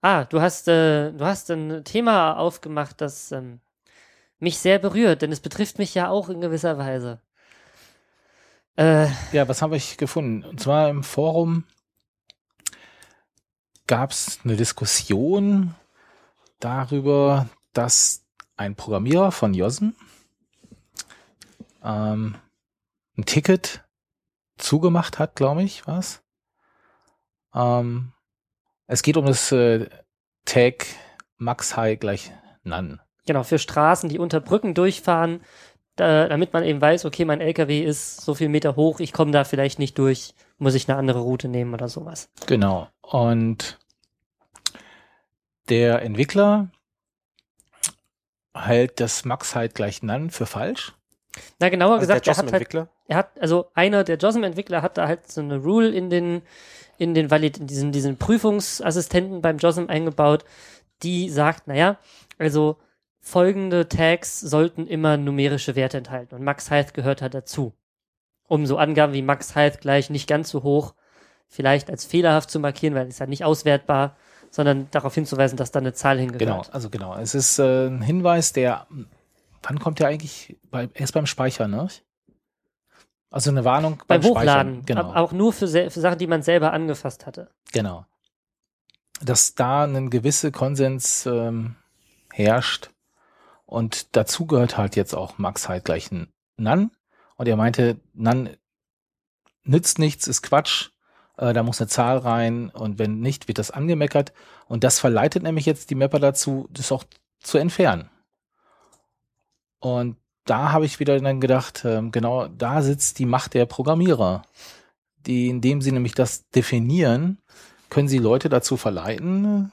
Ah, du hast, äh, du hast ein Thema aufgemacht, das ähm, mich sehr berührt, denn es betrifft mich ja auch in gewisser Weise. Äh, Ja, was habe ich gefunden? Und zwar im Forum gab es eine Diskussion darüber, dass ein Programmierer von Josen ähm, ein Ticket zugemacht hat, glaube ich, was? Ähm, es geht um das äh, Tag Max High gleich None. genau, für Straßen, die unter Brücken durchfahren, da, damit man eben weiß, okay, mein LKW ist so viel Meter hoch, ich komme da vielleicht nicht durch, muss ich eine andere Route nehmen oder sowas. Genau. Und der Entwickler hält das Max halt gleich None für falsch. Na, genauer Also der gesagt, er hat halt er hat, also einer der JOSM-Entwickler hat da halt so eine Rule in den, in den Valid, in diesen, diesen Prüfungsassistenten beim JOSM eingebaut, die sagt, naja, also folgende Tags sollten immer numerische Werte enthalten und Max Height gehört da dazu. Um so Angaben wie Max Height gleich nicht ganz so hoch vielleicht als fehlerhaft zu markieren, weil es ja nicht auswertbar, sondern darauf hinzuweisen, dass da eine Zahl hingehört. Genau, also genau. Es ist äh, ein Hinweis, der, wann kommt der eigentlich? Bei, erst beim Speichern, ne? Also eine Warnung Beim, beim, Hochladen, Speichern. Genau, auch nur für, für Sachen, die man selber angefasst hatte. genau. Dass da eine gewisse Konsens, ähm, herrscht. Und dazu gehört halt jetzt auch Max halt gleich ein Nan. Und er meinte, Nan nützt nichts, ist Quatsch. Äh, da muss eine Zahl rein und wenn nicht, wird das angemeckert. Und das verleitet nämlich jetzt die Mapper dazu, das auch zu entfernen. Und da habe ich wieder dann gedacht, ähm, genau da sitzt die Macht der Programmierer. Die, indem sie nämlich das definieren, können sie Leute dazu verleiten,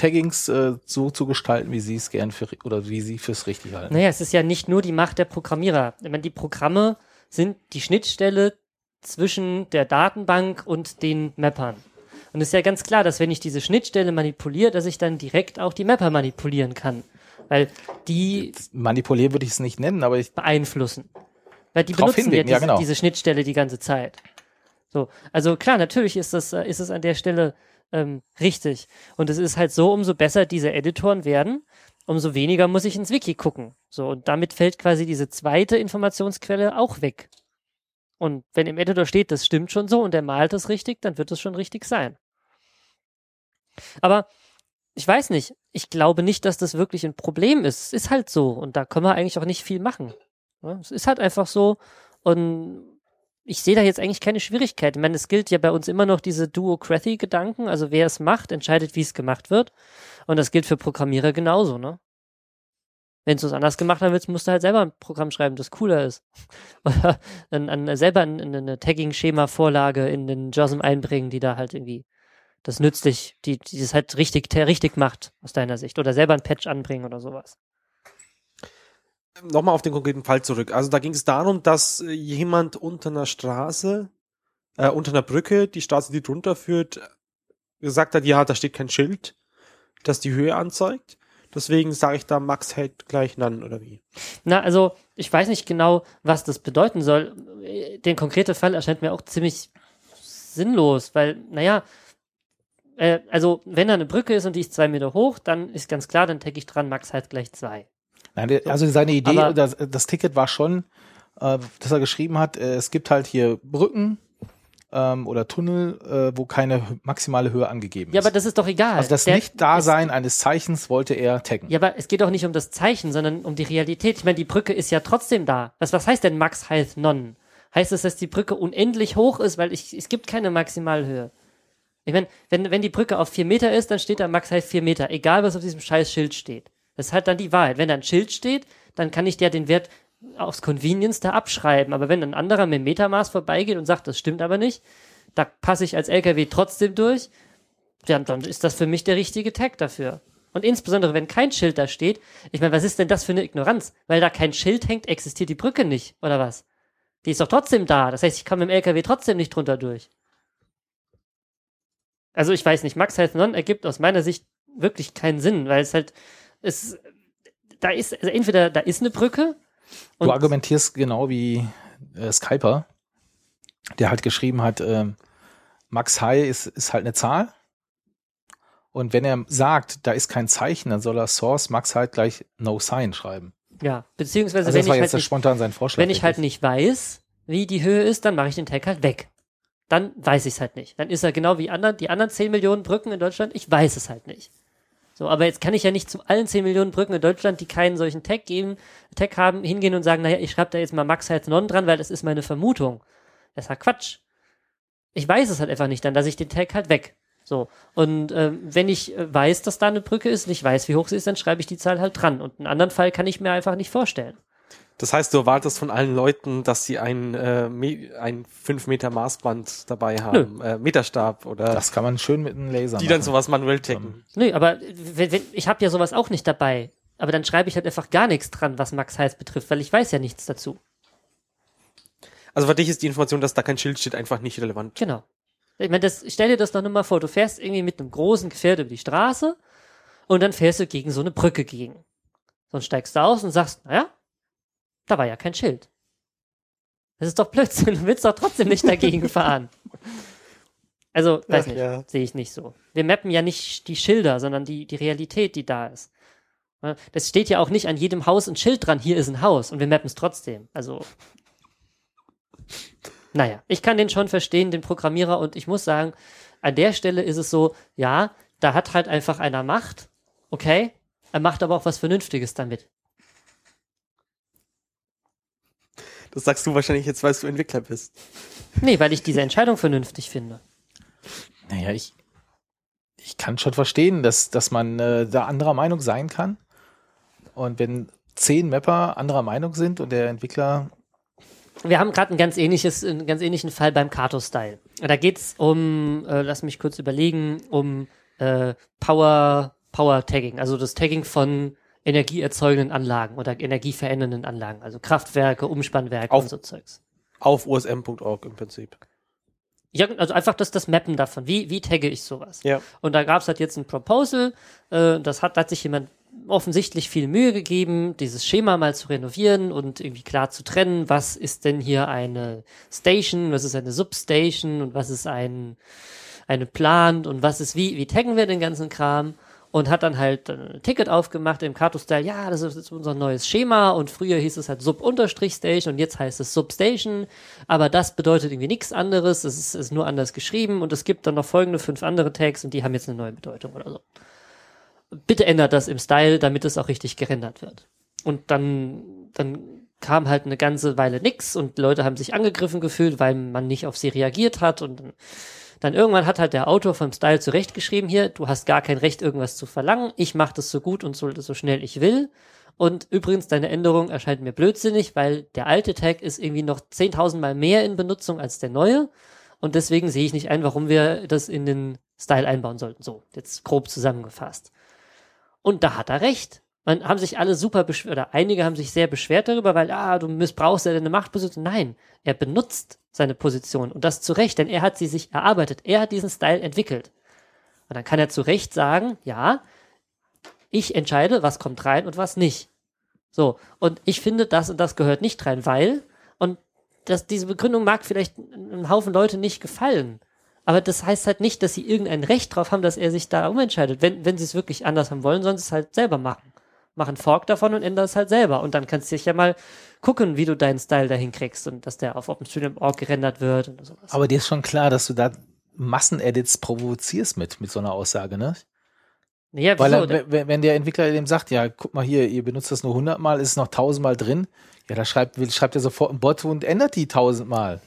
Taggings äh, so zu gestalten, wie sie es gern für oder wie sie fürs richtig halten. Naja, es ist ja nicht nur die Macht der Programmierer. Ich meine, die Programme sind die Schnittstelle zwischen der Datenbank und den Mappern. Und es ist ja ganz klar, dass wenn ich diese Schnittstelle manipuliere, dass ich dann direkt auch die Mapper manipulieren kann. Weil die Manipulieren würde ich es nicht nennen, aber ich beeinflussen. Weil die benutzen ja hinwirken, diese, ja, genau. diese Schnittstelle die ganze Zeit. So, also klar, natürlich ist das, äh, ist es an der Stelle ähm, richtig. Und es ist halt so, umso besser diese Editoren werden, umso weniger muss ich ins Wiki gucken. So, und damit fällt quasi diese zweite Informationsquelle auch weg. Und wenn im Editor steht, das stimmt schon so und er malt es richtig, dann wird es schon richtig sein. Aber ich weiß nicht. Ich glaube nicht, dass das wirklich ein Problem ist. Es ist halt so und da können wir eigentlich auch nicht viel machen. Es ist halt einfach so und ich sehe da jetzt eigentlich keine Schwierigkeit. Ich meine, es gilt ja bei uns immer noch diese Duocracy-Gedanken, also wer es macht, entscheidet, wie es gemacht wird. Und das gilt für Programmierer genauso, ne? Wenn du es anders gemacht haben willst, musst du halt selber ein Programm schreiben, das cooler ist. Oder an, an, selber eine, eine Tagging-Schema-Vorlage in den JOSM einbringen, die da halt irgendwie das nützlich, die, die das halt richtig, richtig macht, aus deiner Sicht. Oder selber ein Patch anbringen oder sowas. Nochmal auf den konkreten Fall zurück. Also da ging es darum, dass äh, jemand unter einer Straße, äh, unter einer Brücke, die Straße, die drunter führt, gesagt hat, ja, da steht kein Schild, das die Höhe anzeigt. Deswegen sage ich da Max hält gleich Nan oder wie. Na, also ich weiß nicht genau, was das bedeuten soll. Den konkrete Fall erscheint mir auch ziemlich sinnlos, weil, naja, äh, also wenn da eine Brücke ist und die ist zwei Meter hoch, dann ist ganz klar, dann tagge ich dran, Max halt gleich zwei. Nein, also seine Idee, Aber- das, das Ticket war schon, äh, dass er geschrieben hat, äh, es gibt halt hier Brücken ähm, oder Tunnel, äh, wo keine maximale Höhe angegeben ist. Ja, aber das ist doch egal. also das Nicht-Dasein eines Zeichens wollte er taggen. Ja, aber es geht doch nicht um das Zeichen, sondern um die Realität. Ich meine, die Brücke ist ja trotzdem da. Was, was heißt denn Max heißt Non? Heißt es, dass die Brücke unendlich hoch ist, weil ich, es gibt keine Maximalhöhe. Ich meine, wenn, wenn die Brücke auf vier Meter ist, dann steht da Max heißt vier Meter, egal was auf diesem scheiß Schild steht. Das ist halt dann die Wahrheit. Wenn da ein Schild steht, dann kann ich der den Wert aufs Convenience da abschreiben. Aber wenn ein anderer mit dem Metermaß vorbeigeht und sagt, das stimmt aber nicht, da passe ich als LKW trotzdem durch, dann, dann ist das für mich der richtige Tag dafür. Und insbesondere, wenn kein Schild da steht, ich meine, was ist denn das für eine Ignoranz? Weil da kein Schild hängt, existiert die Brücke nicht, oder was? Die ist doch trotzdem da. Das heißt, ich komme im LKW trotzdem nicht drunter durch. Also ich weiß nicht, Max heißt Non ergibt aus meiner Sicht wirklich keinen Sinn, weil es halt, es, da ist, also entweder da ist eine Brücke und Du argumentierst genau wie äh, Skyper, der halt geschrieben hat, ähm, Max High ist, ist halt eine Zahl. Und wenn er sagt, da ist kein Zeichen, dann soll er Source Max halt gleich No Sign schreiben. ja, beziehungsweise Also wenn das war ich halt nicht. Wenn ich halt nicht weiß, wie die Höhe ist, dann mache ich den Tag halt weg. Dann weiß ich es halt nicht. Dann ist er genau wie anderen, die anderen 10 Millionen Brücken in Deutschland, ich weiß es halt nicht. So, aber jetzt kann ich ja nicht zu allen 10 Millionen Brücken in Deutschland, die keinen solchen Tag geben, Tag haben, hingehen und sagen, naja, ich schreibe da jetzt mal Max Heiz Non dran, weil das ist meine Vermutung. Das ist ja Quatsch. Ich weiß es halt einfach nicht, dann lasse ich den Tag halt weg. So. Und ähm, wenn ich äh, weiß, dass da eine Brücke ist, nicht weiß, wie hoch sie ist, dann schreibe ich die Zahl halt dran. Und einen anderen Fall kann ich mir einfach nicht vorstellen. Das heißt, du erwartest von allen Leuten, dass sie ein, äh, ein 5 Meter Maßband dabei haben, äh, Meterstab oder das kann man schön mit einem Laser die dann machen. sowas manuell taggen. Nö, aber wenn, wenn, ich habe ja sowas auch nicht dabei. Aber dann schreibe ich halt einfach gar nichts dran, was Max Heiß betrifft, weil ich weiß ja nichts dazu. Also für dich ist die Information, dass da kein Schild steht, einfach nicht relevant. Genau. Ich meine, das, stell dir das doch nur mal vor, du fährst irgendwie mit einem großen Gefährt über die Straße und dann fährst du gegen so eine Brücke gegen. Dann steigst du aus und sagst, naja, da war ja kein Schild. Das ist doch Blödsinn, du willst doch trotzdem nicht dagegen fahren. Also, weiß Ach nicht, ja. sehe ich nicht so. Wir mappen ja nicht die Schilder, sondern die, die Realität, die da ist. Das steht ja auch nicht an jedem Haus ein Schild dran, hier ist ein Haus und wir mappen es trotzdem. Also, naja, ich kann den schon verstehen, den Programmierer, und ich muss sagen, an der Stelle ist es so, ja, da hat halt einfach einer Macht, okay, Er macht aber auch was Vernünftiges damit. Das sagst du wahrscheinlich jetzt, weil du Entwickler bist. Nee, weil ich diese Entscheidung vernünftig finde. Naja, ich, ich kann schon verstehen, dass, dass man äh, da anderer Meinung sein kann. Und wenn zehn Mapper anderer Meinung sind und der Entwickler. Wir haben gerade ein ganz ähnliches, einen ganz ähnlichen Fall beim Kato-Style. Da geht's um, äh, lass mich kurz überlegen, um äh, Power, Power Tagging, also das Tagging von energieerzeugenden Anlagen oder energieverändernden Anlagen, also Kraftwerke, Umspannwerke Auf- und so Zeugs. Auf usm.org im Prinzip. Ja, also einfach das, das Mappen davon. Wie, wie tagge ich sowas? Ja. Und da gab es halt jetzt ein Proposal, äh, das hat, da hat sich jemand offensichtlich viel Mühe gegeben, dieses Schema mal zu renovieren und irgendwie klar zu trennen, was ist denn hier eine Station, was ist eine Substation und was ist ein, eine Plant und was ist wie, wie taggen wir den ganzen Kram und hat dann halt ein Ticket aufgemacht im Kato-Style, ja, das ist jetzt unser neues Schema und früher hieß es halt Sub-Station und jetzt heißt es Substation, aber das bedeutet irgendwie nichts anderes, es ist, ist nur anders geschrieben und es gibt dann noch folgende fünf andere Tags und die haben jetzt eine neue Bedeutung oder so. Bitte ändert das im Style, damit es auch richtig gerendert wird. Und dann, dann kam halt eine ganze Weile nix und Leute haben sich angegriffen gefühlt, weil man nicht auf sie reagiert hat und dann dann irgendwann hat halt der Autor vom Style zurechtgeschrieben hier, du hast gar kein Recht, irgendwas zu verlangen. Ich mache das so gut und so, so schnell ich will. Und übrigens, deine Änderung erscheint mir blödsinnig, weil der alte Tag ist irgendwie noch 10.000 Mal mehr in Benutzung als der neue. Und deswegen sehe ich nicht ein, warum wir das in den Style einbauen sollten. So, jetzt grob zusammengefasst. Und da hat er recht. Man haben sich alle super beschwert, oder einige haben sich sehr beschwert darüber, weil, ah, du missbrauchst ja deine Machtposition. Nein, er benutzt seine Position und das zu Recht, denn er hat sie sich erarbeitet. Er hat diesen Style entwickelt. Und dann kann er zu Recht sagen, ja, ich entscheide, was kommt rein und was nicht. So, und ich finde, das und das gehört nicht rein, weil, und das, diese Begründung mag vielleicht einem Haufen Leute nicht gefallen. Aber das heißt halt nicht, dass sie irgendein Recht drauf haben, dass er sich da umentscheidet. Wenn, wenn sie es wirklich anders haben wollen, sollen sie es halt selber machen. Mach einen Fork davon und ändere es halt selber. Und dann kannst du dich ja mal gucken, wie du deinen Style dahin kriegst und dass der auf OpenStreetMap.org gerendert wird und sowas. Aber dir ist schon klar, dass du da Massenedits provozierst mit, mit so einer Aussage, ne? ja, Weil er, wenn- wenn der Entwickler dem sagt, ja, guck mal hier, ihr benutzt das nur 100 Mal, ist es noch 1000 Mal drin, ja, da schreibt, schreibt er sofort ein Bot und ändert die 1000 Mal.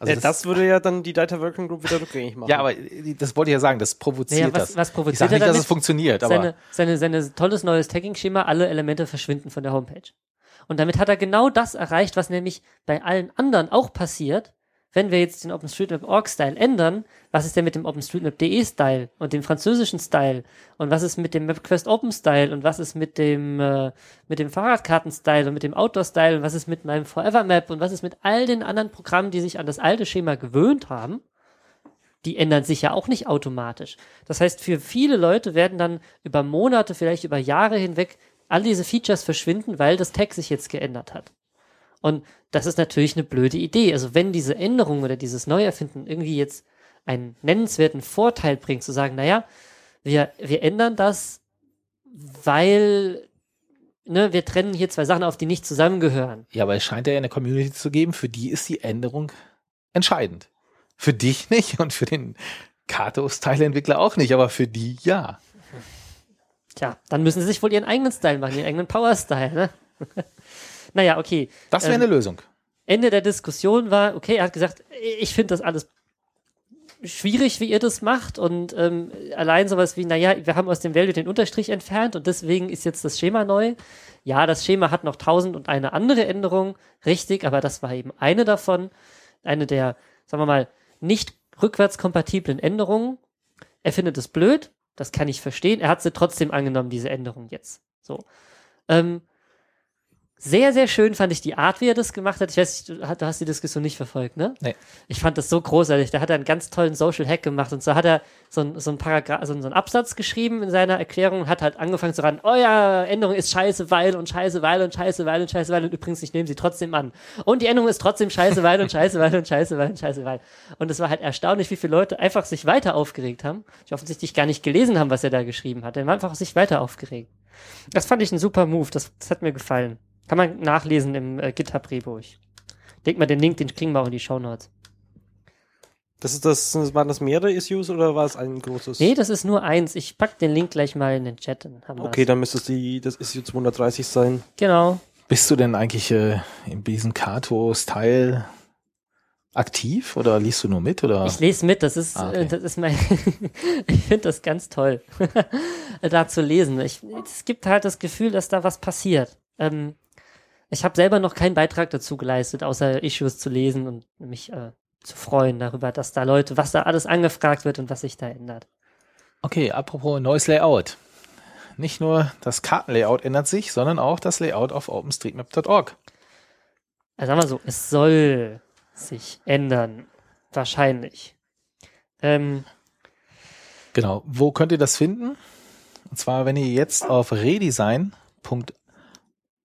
Also ja, das, würde ja dann die Data Working Group wieder rückgängig machen. ja, aber äh, das wollte ich ja sagen, das provoziert Naja, was- das. was ich provoziert sage er nicht, dass es funktioniert, aber seine, seine, seine tolles neues Tagging-Schema, alle Elemente verschwinden von der Homepage. Und damit hat er genau das erreicht, was nämlich bei allen anderen auch passiert, wenn wir jetzt den OpenStreetMap.org-Style ändern, was ist denn mit dem OpenStreetMap.de-Style und dem französischen Style? Und was ist mit dem MapQuest Open-Style und was ist mit dem, äh, mit dem Fahrradkarten-Style und mit dem Outdoor-Style und was ist mit meinem Forever Map? Und was ist mit all den anderen Programmen, die sich an das alte Schema gewöhnt haben, die ändern sich ja auch nicht automatisch. Das heißt, für viele Leute werden dann über Monate, vielleicht über Jahre hinweg all diese Features verschwinden, weil das Tag sich jetzt geändert hat. Und das ist natürlich eine blöde Idee. Also wenn diese Änderung oder dieses Neuerfinden irgendwie jetzt einen nennenswerten Vorteil bringt, zu sagen, naja, wir, wir ändern das, weil ne, wir trennen hier zwei Sachen auf, die nicht zusammengehören. ja, aber es scheint ja eine Community zu geben, für die ist die Änderung entscheidend. Für dich nicht und für den Kato-Style-Entwickler auch nicht, aber für die ja. Tja, dann müssen sie sich wohl ihren eigenen Style machen, ihren eigenen Power-Style, ne? naja, okay. Das wäre Ähm, eine Lösung. Ende der Diskussion war, okay, er hat gesagt, ich finde das alles schwierig, wie ihr das macht und ähm, allein sowas wie, naja, wir haben aus dem Value den Unterstrich entfernt und deswegen ist jetzt das Schema neu. Ja, das Schema hat noch tausend und eine andere Änderung, richtig, aber das war eben eine davon, eine der, sagen wir mal, nicht rückwärtskompatiblen Änderungen. Er findet es blöd, das kann ich verstehen. Er hat sie trotzdem angenommen, diese Änderung jetzt. So. Ähm, sehr, sehr schön fand ich die Art, wie er das gemacht hat. Ich weiß, nicht, du, hast- die Diskussion nicht verfolgt, ne? Nee. Ich fand das so großartig. Da hat er einen ganz tollen Social Hack gemacht und so hat er so ein, so ein Paragraph, so, ein- so einen Absatz geschrieben in seiner Erklärung und hat halt angefangen zu ran, oh ja, Änderung ist scheiße, weil und scheiße, weil und scheiße, weil und scheiße, weil und übrigens, ich nehme sie trotzdem an. Und die Änderung ist trotzdem scheiße, weil und scheiße, weil und scheiße, weil und scheiße, weil. Und es war halt erstaunlich, wie viele Leute einfach sich weiter aufgeregt haben, die offensichtlich gar nicht gelesen haben, was er da geschrieben hat. Er war einfach sich weiter aufgeregt. Das fand ich ein super Move, das, das hat mir gefallen. Kann man nachlesen im äh, GitHub-Repo. Ich denk mal, den Link, den kriegen wir auch in die Shownotes. Das ist das, waren das mehrere Issues oder war es ein großes? Nee, das ist nur eins. Ich pack den Link gleich mal in den Chat. Dann haben okay, wir's. dann müsste es die, das Issue 230 sein. Genau. Bist du denn eigentlich äh, in diesem Kato-Style aktiv oder liest du nur mit? Oder? Ich lese mit, das ist, Ah, okay. äh, das ist mein, ich finde das ganz toll, da zu lesen. Ich, es gibt halt das Gefühl, dass da was passiert. Ähm, ich habe selber noch keinen Beitrag dazu geleistet, außer Issues zu lesen und mich äh, zu freuen darüber, dass da Leute, was da alles angefragt wird und was sich da ändert. Okay, apropos neues Layout. Nicht nur das Kartenlayout ändert sich, sondern auch das Layout auf openstreetmap.org. Also sagen wir so, es soll sich ändern. Wahrscheinlich. Ähm, Genau. Wo könnt ihr das finden? Und zwar, wenn ihr jetzt auf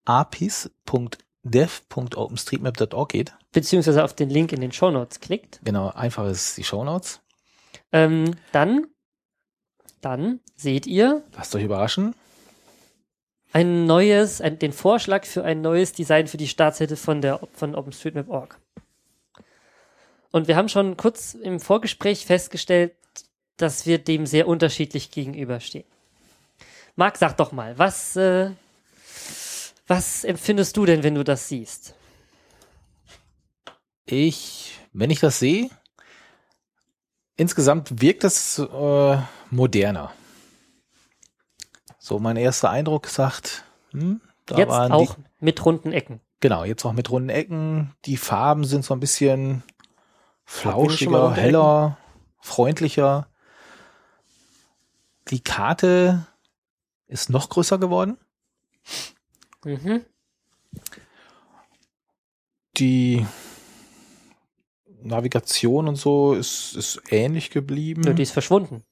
redesign.apis.dev.openstreetmap.org geht. beziehungsweise auf den Link in den Shownotes klickt, Genau, einfach ist die Shownotes. ähm, dann, dann seht ihr Lasst euch überraschen. ein neues, ein, den Vorschlag für ein neues Design für die Startseite von der von OpenStreetMap.org. Und wir haben schon kurz im Vorgespräch festgestellt, dass wir dem sehr unterschiedlich gegenüberstehen. Marc, sag doch mal, was, äh, was empfindest du denn, wenn du das siehst? Ich, wenn ich das sehe, insgesamt wirkt es äh, moderner. So, mein erster Eindruck sagt, hm, da Jetzt waren auch die, mit runden Ecken. genau, jetzt auch mit runden Ecken. Die Farben sind so ein bisschen flauschiger, heller, freundlicher. Die Karte ist noch größer geworden. Mhm. Die Navigation und so ist, ist ähnlich geblieben. Nur die ist verschwunden.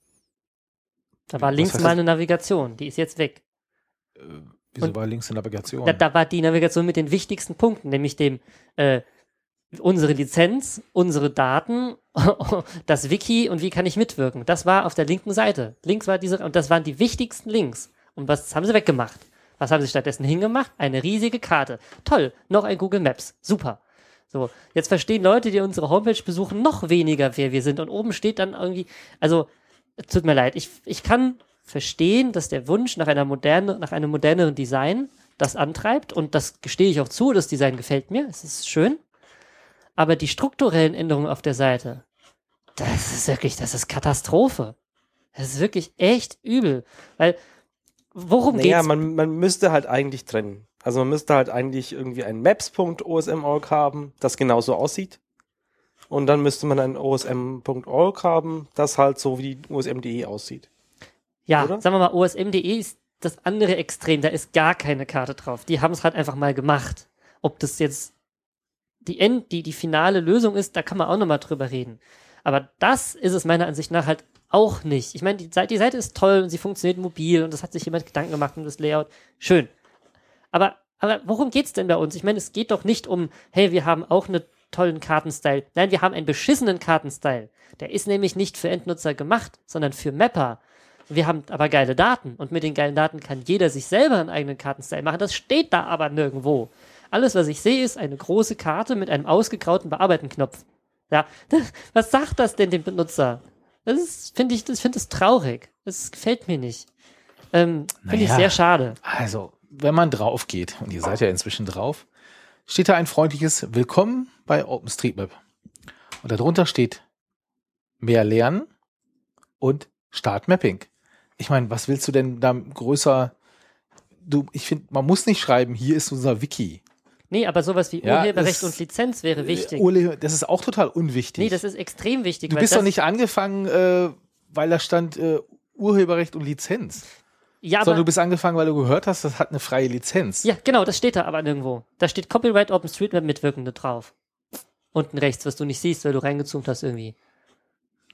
Da war links mal eine Navigation, die ist jetzt weg. Wieso und- war links eine Navigation? Da, da war die Navigation mit den wichtigsten Punkten, nämlich dem äh, unsere Lizenz, unsere Daten, das Wiki und wie kann ich mitwirken. Das war auf der linken Seite. Links war diese und das waren die wichtigsten Links. Und was haben sie weggemacht? Was haben sie stattdessen hingemacht? Eine riesige Karte. Toll, noch ein Google Maps. Super. So, jetzt verstehen Leute, die unsere Homepage besuchen, noch weniger, wer wir sind. Und oben steht dann irgendwie, also, tut mir leid, ich, ich kann verstehen, dass der Wunsch nach einer moderne, nach einem moderneren Design das antreibt und das gestehe ich auch zu, das Design gefällt mir, es ist schön. Aber die strukturellen Änderungen auf der Seite, das ist wirklich, das ist Katastrophe. Das ist wirklich echt übel. Weil, worum Naja, geht's? man, man müsste halt eigentlich trennen. Also man müsste halt eigentlich irgendwie ein maps.osm.org haben, das genauso aussieht. Und dann müsste man ein osm.org haben, das halt so wie osm.de aussieht. Ja, oder? sagen wir mal, OSM.de ist das andere Extrem, da ist gar keine Karte drauf. Die haben es halt einfach mal gemacht. Ob das jetzt die End, die, die finale Lösung ist, da kann man auch nochmal drüber reden. Aber das ist es meiner Ansicht nach halt auch nicht. Ich meine, die Seite, die Seite ist toll und sie funktioniert mobil und das hat sich jemand Gedanken gemacht um das Layout. Schön. Aber, aber worum geht's denn bei uns? Ich meine, es geht doch nicht um, hey, wir haben auch einen tollen Kartenstyle. Nein, wir haben einen beschissenen Kartenstyle. Der ist nämlich nicht für Endnutzer gemacht, sondern für Mapper. Wir haben aber geile Daten und mit den geilen Daten kann jeder sich selber einen eigenen Kartenstyle machen. Das steht da aber nirgendwo. Alles, was ich sehe, ist eine große Karte mit einem ausgegrauten Bearbeiten-Knopf. Ja, was sagt das denn dem Benutzer? Das ist, finde ich, das finde ich traurig. Das gefällt mir nicht. Ähm, finde ich Naja. sehr schade. Also, wenn man drauf geht, und ihr seid ja inzwischen drauf, steht da ein freundliches Willkommen bei OpenStreetMap. Und darunter steht mehr lernen und Start Mapping. Ich meine, was willst du denn da größer? Du, ich finde, man muss nicht schreiben, hier ist unser Wiki. Nee, aber sowas wie Ja, Urheberrecht und Lizenz wäre wichtig. Urle- Das ist auch total unwichtig. nee, das ist extrem wichtig. du bist doch nicht angefangen, äh, weil da stand äh, Urheberrecht und Lizenz. Ja, sondern du aber, bist angefangen, weil du gehört hast, das hat eine freie Lizenz. ja, genau, das steht da aber nirgendwo. Da steht Copyright OpenStreetMap Mitwirkende drauf. Unten rechts, was du nicht siehst, weil du reingezoomt hast irgendwie.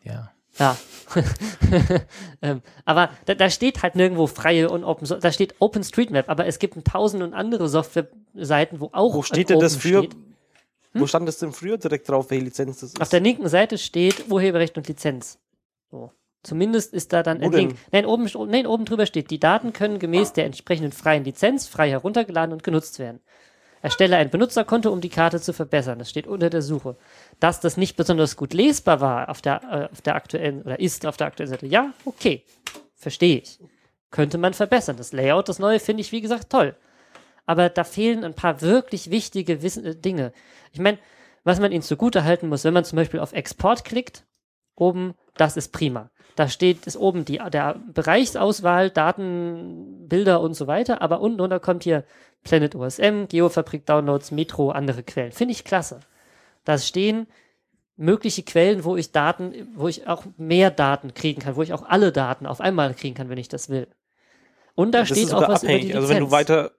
ja. Ja. ähm, aber da, da steht halt nirgendwo freie und Open Source. Da steht OpenStreetMap, aber es gibt ein tausend und andere Software-Seiten, wo auch Wo steht denn das für? steht. Wo stand das denn früher direkt drauf, welche Lizenz das ist? Auf der linken Seite steht Urheberrecht und Lizenz. So. Zumindest ist da dann Wo ein denn? Link. Nein oben, nein, oben drüber steht, die Daten können gemäß der entsprechenden freien Lizenz frei heruntergeladen und genutzt werden. Erstelle ein Benutzerkonto, um die Karte zu verbessern. Das steht unter der Suche. Dass das nicht besonders gut lesbar war auf der, äh, auf der aktuellen oder ist auf der aktuellen Seite, ja, okay, verstehe ich. Könnte man verbessern. Das Layout, das neue, finde ich, wie gesagt, toll. Aber da fehlen ein paar wirklich wichtige Wissen, äh, Dinge. Ich meine, was man ihnen zugute halten muss, wenn man zum Beispiel auf Export klickt, oben, das ist prima. Da steht, ist oben die, der Bereichsauswahl, Daten, Bilder und so weiter, aber unten drunter kommt hier Planet OSM, Geofabrik Downloads, Metro, andere Quellen. Finde ich klasse. Da stehen mögliche Quellen, wo ich Daten, wo ich auch mehr Daten kriegen kann, wo ich auch alle Daten auf einmal kriegen kann, wenn ich das will. Und da Das steht auch was über die abhängig. Lizenz. Also wenn du weiter,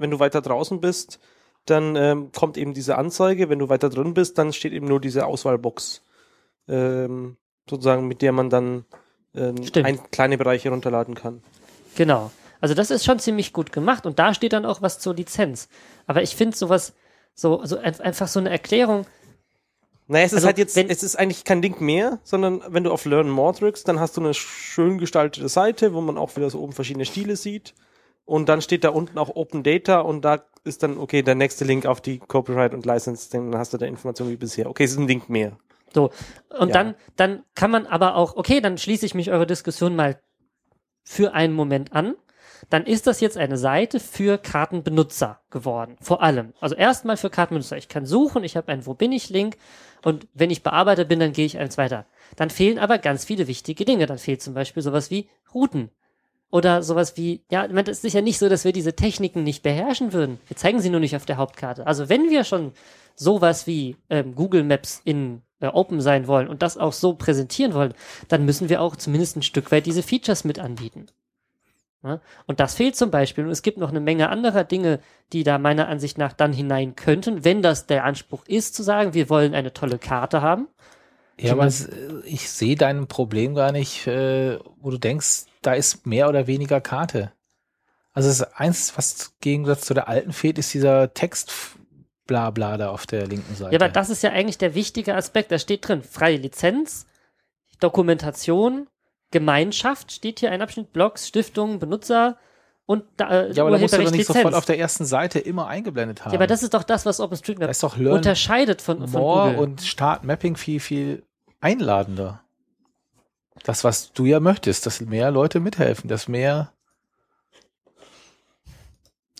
wenn du weiter draußen bist, dann ähm, kommt eben diese Anzeige. Wenn du weiter drin bist, dann steht eben nur diese Auswahlbox, ähm, sozusagen, mit der man dann ähm, ein, kleine Bereiche runterladen kann. Genau. Also das ist schon ziemlich gut gemacht und da steht dann auch was zur Lizenz. Aber ich finde sowas, so, so ein- einfach so eine Erklärung, Naja, es ist Also, halt jetzt, es ist eigentlich kein Link mehr, sondern wenn du auf Learn More drückst, dann hast du eine schön gestaltete Seite, wo man auch wieder so oben verschiedene Stile sieht. Und dann steht da unten auch Open Data und da ist dann, okay, der nächste Link auf die Copyright und License, dann hast du da Informationen wie bisher. Okay, es ist ein Link mehr. So. Und Ja. dann, dann kann man aber auch, okay, dann schließe ich mich eure Diskussion mal für einen Moment an. Dann ist das jetzt eine Seite für Kartenbenutzer geworden. Vor allem. Also erstmal für Kartenbenutzer. Ich kann suchen, ich habe einen Wo bin ich Link und wenn ich Bearbeiter bin, dann gehe ich eins weiter. Dann fehlen aber ganz viele wichtige Dinge. Dann fehlt zum Beispiel sowas wie Routen. Oder sowas wie, ja, meine, das ist ja nicht so, dass wir diese Techniken nicht beherrschen würden. Wir zeigen sie nur nicht auf der Hauptkarte. Also wenn wir schon sowas wie ähm, Google Maps in äh, Open sein wollen und das auch so präsentieren wollen, dann müssen wir auch zumindest ein Stück weit diese Features mit anbieten. Ja? Und das fehlt zum Beispiel. Und es gibt noch eine Menge anderer Dinge, die da meiner Ansicht nach dann hinein könnten, wenn das der Anspruch ist, zu sagen, wir wollen eine tolle Karte haben. Ja, aber es, ich sehe dein Problem gar nicht, äh, wo du denkst, da ist mehr oder weniger Karte. Also das eins, was im Gegensatz zu der alten fehlt, ist dieser Text Blabla da auf der linken Seite. Ja, aber das ist ja eigentlich der wichtige Aspekt. Da steht drin, freie Lizenz, Dokumentation, Gemeinschaft, steht hier ein Abschnitt, Blogs, Stiftungen, Benutzer und da, ja, aber da musst du doch nicht sofort Lizenz. auf der ersten Seite immer eingeblendet haben. Ja, aber das ist doch das, was da OpenStreetMap ist Learn unterscheidet von, von More Google. und Start Mapping viel, viel einladender. Das, was du ja möchtest, dass mehr Leute mithelfen, dass mehr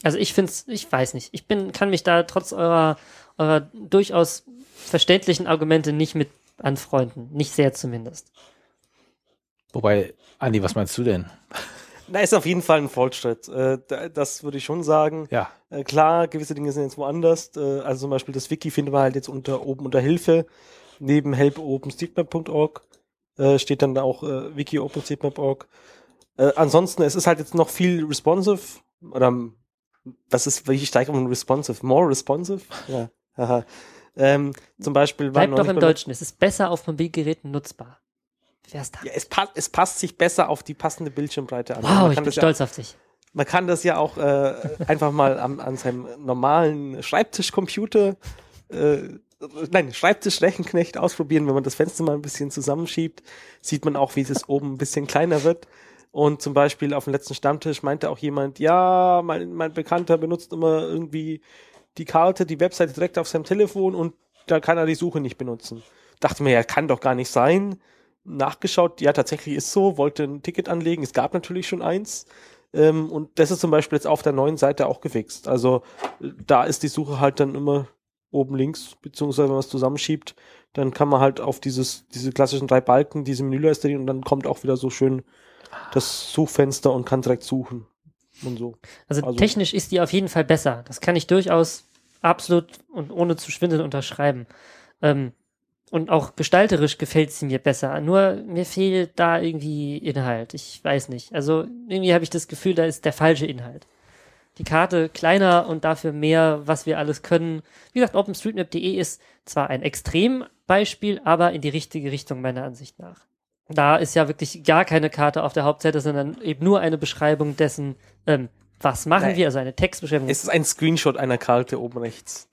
Also ich finde ich weiß nicht, ich bin, kann mich da trotz eurer, eurer durchaus verständlichen Argumente nicht mit anfreunden. Nicht sehr zumindest. Wobei, Andi, was meinst du denn? Na, ist auf jeden Fall ein Fortschritt. Äh, da- das würde ich schon sagen. Ja, Äh, klar, gewisse Dinge sind jetzt woanders. Äh, also zum Beispiel das Wiki finden wir halt jetzt unter oben unter Hilfe. Neben help openstreetmap.org äh, steht dann auch äh, wiki openstreetmap.org. Äh, ansonsten, es ist halt jetzt noch viel responsive oder was ist, welche Steigerung responsive? More responsive? Ja. Haha. ähm, zum Beispiel Bleibt doch im Deutschen. Es ist besser auf Mobilgeräten nutzbar. Wer ist da? Ja, es, pa es passt sich besser auf die passende Bildschirmbreite an. wow, Man ich kann bin das ja stolz auf dich. Man kann das ja auch äh, einfach mal am, an seinem normalen Schreibtischcomputer, äh, nein, Schreibtischrechenknecht ausprobieren. Wenn man das Fenster mal ein bisschen zusammenschiebt, sieht man auch, wie es oben ein bisschen kleiner wird. Und zum Beispiel auf dem letzten Stammtisch meinte auch jemand, ja, mein, mein Bekannter benutzt immer irgendwie die Karte, die Webseite direkt auf seinem Telefon und da kann er die Suche nicht benutzen. Dachte mir, ja, kann doch gar nicht sein. Nachgeschaut, ja, tatsächlich ist so, wollte ein Ticket anlegen. Es gab natürlich schon eins. Ähm, und das ist zum Beispiel jetzt auf der neuen Seite auch gefixt. Also da ist die Suche halt dann immer oben links, beziehungsweise wenn man es zusammenschiebt, dann kann man halt auf dieses, diese klassischen drei Balken, diese Menüleiste gehen und dann kommt auch wieder so schön das Suchfenster und kann direkt suchen. Und so. Also, Also- technisch ist die auf jeden Fall besser. Das kann ich durchaus absolut und ohne zu schwindeln unterschreiben. Ähm, und auch gestalterisch gefällt sie mir besser. Nur mir fehlt da irgendwie Inhalt. Ich weiß nicht. Also irgendwie habe ich das Gefühl, da ist der falsche Inhalt. Die Karte kleiner und dafür mehr, was wir alles können. Wie gesagt, OpenStreetMap.de ist zwar ein Extrembeispiel, aber in die richtige Richtung meiner Ansicht nach. Da ist ja wirklich gar keine Karte auf der Hauptseite, sondern eben nur eine Beschreibung dessen, ähm, was machen Nein. wir, also eine Textbeschreibung. Es ist ein Screenshot einer Karte oben rechts,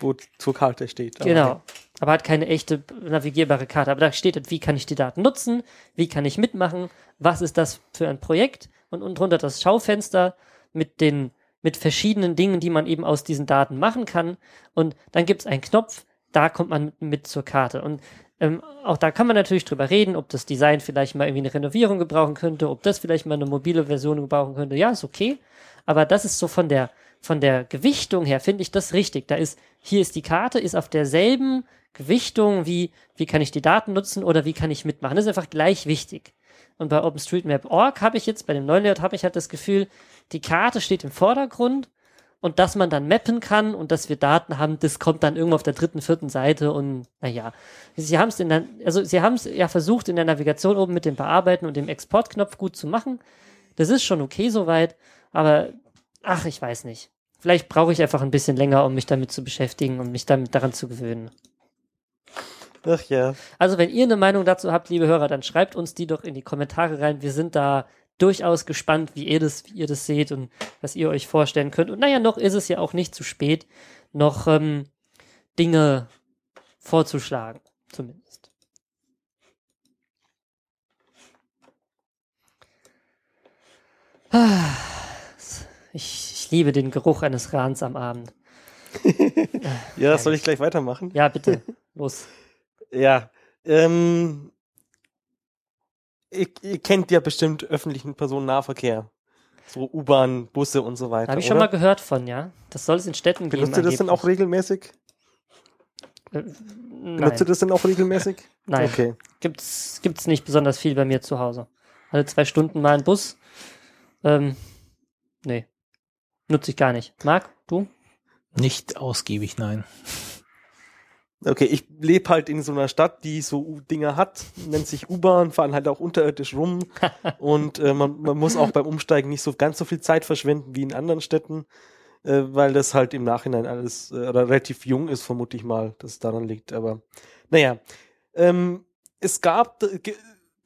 wo zur Karte steht. Aber Genau. Aber hat keine echte navigierbare Karte. Aber da steht, wie kann ich die Daten nutzen? Wie kann ich mitmachen? Was ist das für ein Projekt? Und unten drunter das Schaufenster mit den, mit verschiedenen Dingen, die man eben aus diesen Daten machen kann. Und dann gibt es einen Knopf, da kommt man mit zur Karte. Und ähm, auch da kann man natürlich drüber reden, ob das Design vielleicht mal irgendwie eine Renovierung gebrauchen könnte, ob das vielleicht mal eine mobile Version gebrauchen könnte. Ja, ist okay. Aber das ist so von der, von der Gewichtung her, finde ich das richtig. Da ist, hier ist die Karte, ist auf derselben Gewichtung wie, wie kann ich die Daten nutzen oder wie kann ich mitmachen. Das ist einfach gleich wichtig. Und bei OpenStreetMap.org habe ich jetzt, bei dem neuen Layout habe ich halt das Gefühl, die Karte steht im Vordergrund und dass man dann mappen kann und dass wir Daten haben, das kommt dann irgendwo auf der dritten, vierten Seite und naja, sie haben es in der, also sie haben es ja versucht in der Navigation oben mit dem Bearbeiten und dem Exportknopf gut zu machen. Das ist schon okay soweit, aber ach, ich weiß nicht. Vielleicht brauche ich einfach ein bisschen länger, um mich damit zu beschäftigen und mich damit daran zu gewöhnen. Ach ja. Also wenn ihr eine Meinung dazu habt, liebe Hörer, dann schreibt uns die doch in die Kommentare rein. Wir sind da durchaus gespannt, wie ihr das, wie ihr das seht und was ihr euch vorstellen könnt. Und naja, noch ist es ja auch nicht zu spät, noch ähm, Dinge vorzuschlagen, zumindest. Ah, Ich, ich liebe den Geruch eines Rahns am Abend. Ja, soll ich gleich weitermachen? Ja, bitte, los. Ja. Ähm, ihr, ihr kennt ja bestimmt öffentlichen Personennahverkehr. So U-Bahn, Busse und so weiter. Habe ich schon oder? mal gehört von, ja. Das soll es in Städten geben. Benutzt ihr das denn auch regelmäßig? Äh, Benutzt ihr Nein, das denn auch regelmäßig? nein. Okay. Gibt's, gibt's nicht besonders viel bei mir zu Hause. Alle zwei Stunden mal ein Bus. Ähm, nee. Nutze ich gar nicht. Marc, du? Nicht ausgiebig, nein. Okay, ich lebe halt in so einer Stadt, die so U- Dinger hat, nennt sich U-Bahn, fahren halt auch unterirdisch rum und äh, man, man muss auch beim Umsteigen nicht so ganz so viel Zeit verschwenden wie in anderen Städten, äh, weil das halt im Nachhinein alles äh, oder relativ jung ist, vermute ich mal, dass es daran liegt. Aber naja, ähm, es gab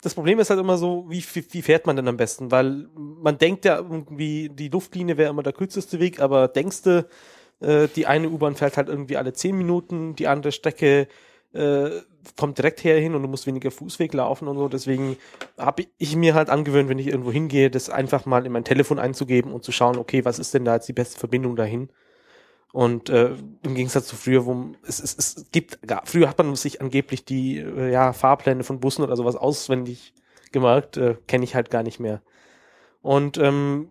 das Problem ist halt immer so, wie, wie, wie fährt man denn am besten? Weil man denkt ja irgendwie, die Luftlinie wäre immer der kürzeste Weg, aber denkst du, äh, die eine U-Bahn fährt halt irgendwie alle zehn Minuten, die andere Strecke äh, kommt direkt her hin und du musst weniger Fußweg laufen und so. Deswegen habe ich mir halt angewöhnt, wenn ich irgendwo hingehe, das einfach mal in mein Telefon einzugeben und zu schauen, okay, was ist denn da jetzt die beste Verbindung dahin? Und äh, im Gegensatz zu früher, wo es, es, es gibt, gar, früher hat man sich angeblich die äh, ja, Fahrpläne von Bussen oder sowas auswendig gemerkt, äh, kenne ich halt gar nicht mehr. Und ähm,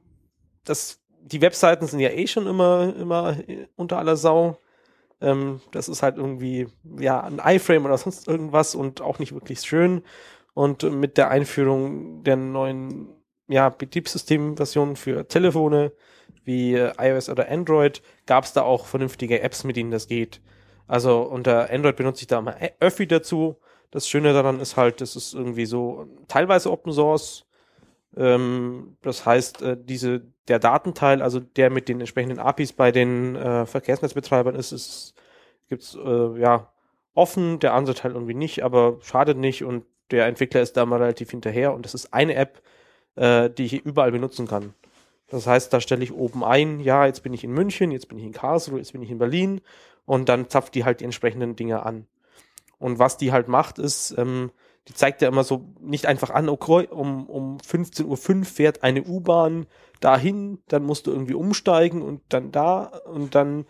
das, die Webseiten sind ja eh schon immer, immer äh, unter aller Sau. Ähm, das ist halt irgendwie, ja, ein iFrame oder sonst irgendwas und auch nicht wirklich schön. Und äh, mit der Einführung der neuen, ja, Betriebssystemversion für Telefone, wie äh, iOS oder Android, gab es da auch vernünftige Apps, mit denen das geht. Also unter Android benutze ich da mal Öffi dazu. Das Schöne daran ist halt, das ist irgendwie so teilweise Open Source. Ähm, das heißt, äh, diese, der Datenteil, also der mit den entsprechenden APIs bei den äh, Verkehrsnetzbetreibern ist, ist gibt's äh, ja offen, der andere Teil irgendwie nicht, aber schadet nicht und der Entwickler ist da mal relativ hinterher und das ist eine App, äh, die ich überall benutzen kann. Das heißt, da stelle ich oben ein, ja, jetzt bin ich in München, jetzt bin ich in Karlsruhe, jetzt bin ich in Berlin und dann zapft die halt die entsprechenden Dinge an. Und was die halt macht, ist, ähm, die zeigt ja immer so nicht einfach an, okay, um, um 15.05 Uhr fährt eine U-Bahn dahin, dann musst du irgendwie umsteigen und dann da und dann,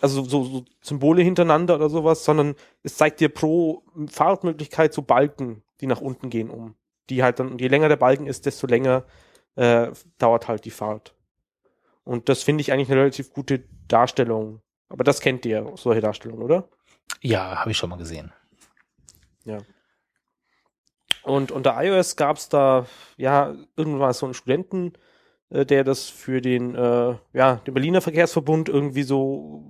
also so, so Symbole hintereinander oder sowas, sondern es zeigt dir pro Fahrtmöglichkeit so Balken, die nach unten gehen um. Die halt dann, und je länger der Balken ist, desto länger äh, dauert halt die Fahrt. Und das finde ich eigentlich eine relativ gute Darstellung. Aber das kennt ihr, solche Darstellungen, oder? Ja, habe ich schon mal gesehen. Und unter iOS gab es da ja irgendwann so einen Studenten, äh, der das für den, äh, ja, den Berliner Verkehrsverbund irgendwie so,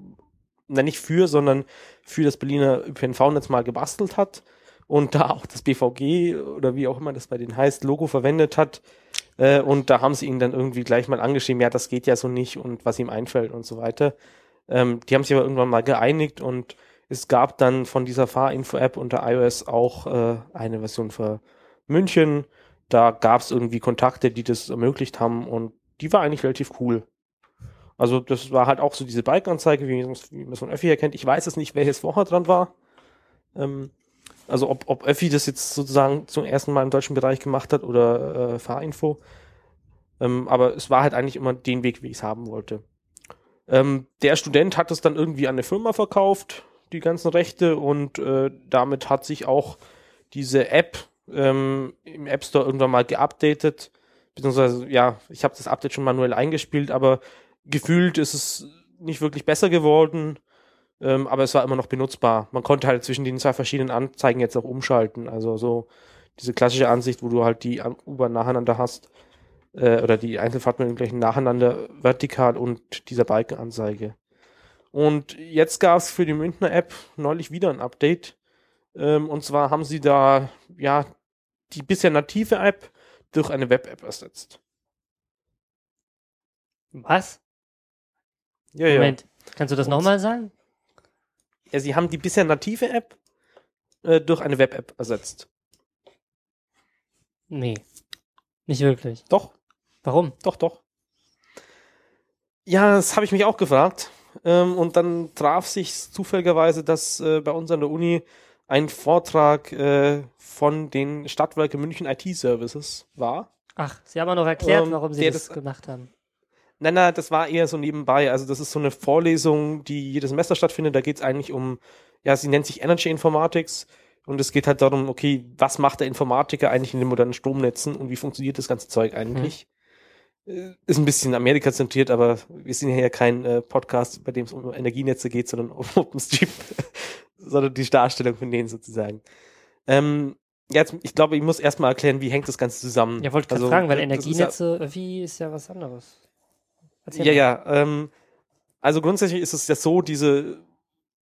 na nicht für, sondern für das Berliner ÖPNV-Netz mal gebastelt hat und da auch das BVG oder wie auch immer das bei denen heißt, Logo verwendet hat. Äh, und da haben sie ihn dann irgendwie gleich mal angeschrieben, ja, das geht ja so nicht und was ihm einfällt und so weiter. Ähm, die haben sich aber irgendwann mal geeinigt und es gab dann von dieser Fahrinfo-App unter iOS auch äh, eine Version für München. Da gab es irgendwie Kontakte, die das ermöglicht haben und die war eigentlich relativ cool. Also das war halt auch so diese Bike-Anzeige, wie, man so ein Öffi erkennt. Ich weiß es nicht, welches vorher dran war. Ähm, also ob, ob Öffi das jetzt sozusagen zum ersten Mal im deutschen Bereich gemacht hat oder äh, Fahrinfo. Ähm, aber es war halt eigentlich immer den Weg, wie ich es haben wollte. Ähm, der Student hat es dann irgendwie an eine Firma verkauft, die ganzen Rechte, und äh, damit hat sich auch diese App ähm, im App Store irgendwann mal geupdatet. Beziehungsweise, ja, ich habe das Update schon manuell eingespielt, aber gefühlt ist es nicht wirklich besser geworden. Ähm, aber es war immer noch benutzbar. Man konnte halt zwischen den zwei verschiedenen Anzeigen jetzt auch umschalten. Also so diese klassische Ansicht, wo du halt die U-Bahn nacheinander hast, äh, oder die Einzelfahrten gleich nacheinander vertikal und dieser Balkenanzeige. Und jetzt gab es für die Münchner App neulich wieder ein Update. Ähm, und zwar haben sie da ja die bisher native App durch eine Web-App ersetzt. Was? Ja, ja. Moment, kannst du das nochmal sagen? ja. Sie haben die bisher native App äh, durch eine Web-App ersetzt. Nee. Nicht wirklich. Doch, Warum? doch, doch. Ja, das habe ich mich auch gefragt. Ähm, und dann traf sich zufälligerweise, dass äh, bei uns an der Uni ein Vortrag äh, von den Stadtwerke München IT Services war. Ach, Sie haben auch noch erklärt, Ähm, warum Sie das, das- gemacht haben. Nein, nein, das war eher so nebenbei. Also das ist so eine Vorlesung, die jedes Semester stattfindet. Da geht es eigentlich um, ja, sie nennt sich Energy Informatics. Und es geht halt darum, okay, was macht der Informatiker eigentlich in den modernen Stromnetzen und wie funktioniert das ganze Zeug eigentlich? Äh, Ist ein bisschen Amerika zentriert, aber wir sind ja kein äh, Podcast, bei dem es um Energienetze geht, sondern um OpenStream, sondern die Darstellung von denen sozusagen. Ähm, jetzt, ich glaube, ich muss erstmal erklären, wie hängt das Ganze zusammen. Ja, wollte ich gerade Also, fragen, weil äh, ist ja- Energienetze, wie ist ja was anderes. Erzähl Ja, mal. ja. Ähm, also grundsätzlich ist es ja so, diese,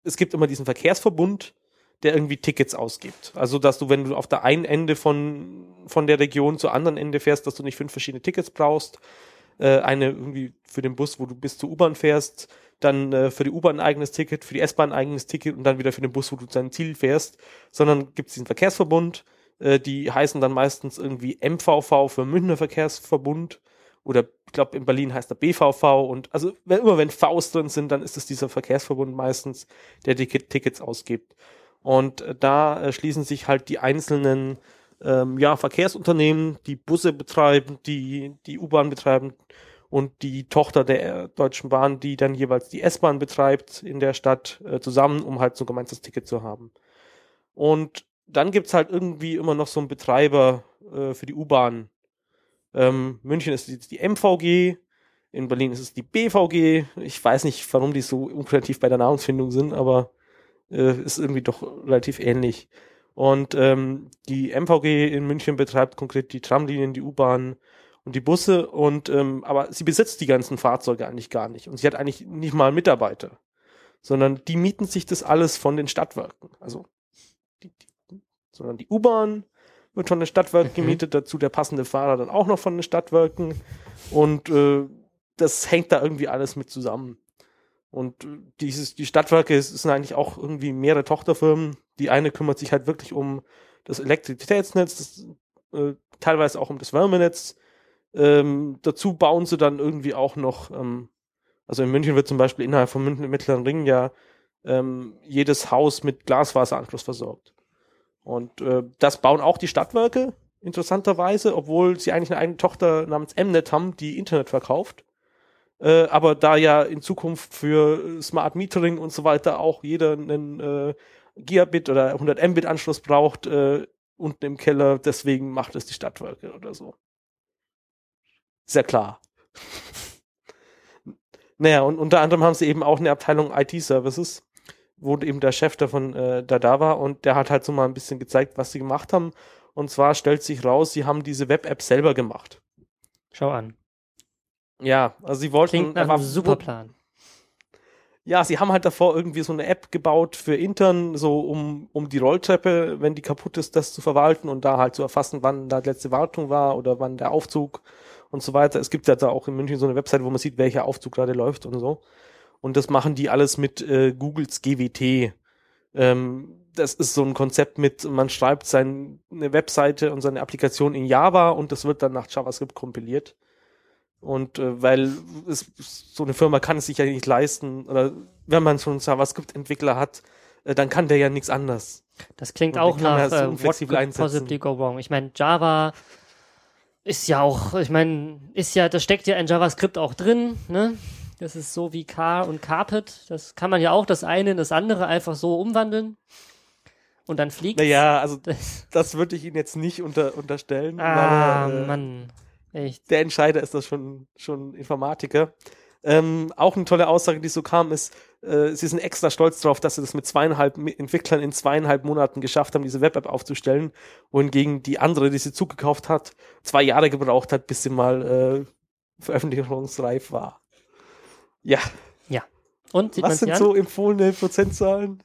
es gibt immer diesen Verkehrsverbund, der irgendwie Tickets ausgibt. Also, dass du, wenn du auf der einen Ende von, von der Region zur anderen Ende fährst, dass du nicht fünf verschiedene Tickets brauchst. Äh, eine irgendwie für den Bus, wo du bis zur U-Bahn fährst, dann äh, für die U-Bahn ein eigenes Ticket, für die S-Bahn ein eigenes Ticket und dann wieder für den Bus, wo du zu deinem Ziel fährst, sondern gibt es diesen Verkehrsverbund, äh, die heißen dann meistens irgendwie MVV für Münchner Verkehrsverbund oder ich glaube in Berlin heißt er BVV und also wenn, immer wenn Vs drin sind, dann ist es dieser Verkehrsverbund meistens, der die Tickets ausgibt. Und äh, da äh, schließen sich halt die einzelnen ähm, ja, Verkehrsunternehmen, die Busse betreiben, die die U-Bahn betreiben und die Tochter der äh, Deutschen Bahn, die dann jeweils die S-Bahn betreibt in der Stadt, äh, zusammen, um halt so ein gemeinsames Ticket zu haben. Und dann gibt's halt irgendwie immer noch so einen Betreiber äh, für die U-Bahn. Ähm, München ist jetzt die MVG, in Berlin ist es die BVG. Ich weiß nicht, warum die so unkreativ bei der Namensfindung sind, aber äh, ist irgendwie doch relativ ähnlich. Und ähm, die MVG in München betreibt konkret die Tramlinien, die U-Bahn und die Busse und ähm, aber sie besitzt die ganzen Fahrzeuge eigentlich gar nicht und sie hat eigentlich nicht mal Mitarbeiter, sondern die mieten sich das alles von den Stadtwerken. Also die, die, sondern die U-Bahn wird von den Stadtwerken Mhm. gemietet, dazu der passende Fahrer dann auch noch von den Stadtwerken und äh, das hängt da irgendwie alles mit zusammen. Und äh, dieses, die Stadtwerke sind eigentlich auch irgendwie mehrere Tochterfirmen. Die eine kümmert sich halt wirklich um das Elektrizitätsnetz, das, äh, teilweise auch um das Wärmenetz. Ähm, dazu bauen sie dann irgendwie auch noch, ähm, also in München wird zum Beispiel innerhalb vom München Mittleren Ring ja ähm, jedes Haus mit Glasfaseranschluss versorgt. Und äh, das bauen auch die Stadtwerke, interessanterweise, obwohl sie eigentlich eine eigene Tochter namens Mnet haben, die Internet verkauft. Äh, aber da ja in Zukunft für Smart Metering und so weiter auch jeder einen äh, Gigabit oder 100 Mbit Anschluss braucht, äh, unten im Keller, deswegen macht es die Stadtwerke oder so. Sehr klar. naja, und unter anderem haben sie eben auch eine Abteilung IT-Services, wo eben der Chef davon äh, da da war und der hat halt so mal ein bisschen gezeigt, was sie gemacht haben. Und zwar stellt sich raus, sie haben diese Web-App selber gemacht. Schau an. Ja, also sie wollten Klingt nach einem super Plan. Ja, sie haben halt davor irgendwie so eine App gebaut für intern, so um, um die Rolltreppe, wenn die kaputt ist, das zu verwalten und da halt zu erfassen, wann da die letzte Wartung war oder wann der Aufzug und so weiter. Es gibt ja da auch in München so eine Website, wo man sieht, welcher Aufzug gerade läuft und so. Und das machen die alles mit äh, Googles GWT. Ähm, das ist so ein Konzept mit, man schreibt seine Webseite und seine Applikation in Java und das wird dann nach JavaScript kompiliert. Und äh, weil es, so eine Firma kann es sich ja nicht leisten, oder wenn man schon einen JavaScript-Entwickler hat, äh, dann kann der ja nichts anders. Das klingt Und auch nach so äh, what could einsetzen. possibly go wrong. Ich meine, Java ist ja auch, ich meine, ist ja, das steckt ja in JavaScript auch drin, ne? Das ist so wie Car und Carpet. Das kann man ja auch das eine in das andere einfach so umwandeln. Und dann fliegt Naja, also Das, das würde ich Ihnen jetzt nicht unter, unterstellen. ah, aber, äh, Mann. Echt. der Entscheider ist das schon, schon Informatiker. Ähm, auch eine tolle Aussage, die so kam, ist, äh, sie sind extra stolz darauf, dass sie das mit zweieinhalb Entwicklern in zweieinhalb Monaten geschafft haben, diese Web-App aufzustellen, wohingegen die andere, die sie zugekauft hat, zwei Jahre gebraucht hat, bis sie mal äh, veröffentlichungsreif war. Ja, Und sieht man was sind so empfohlene Prozentzahlen?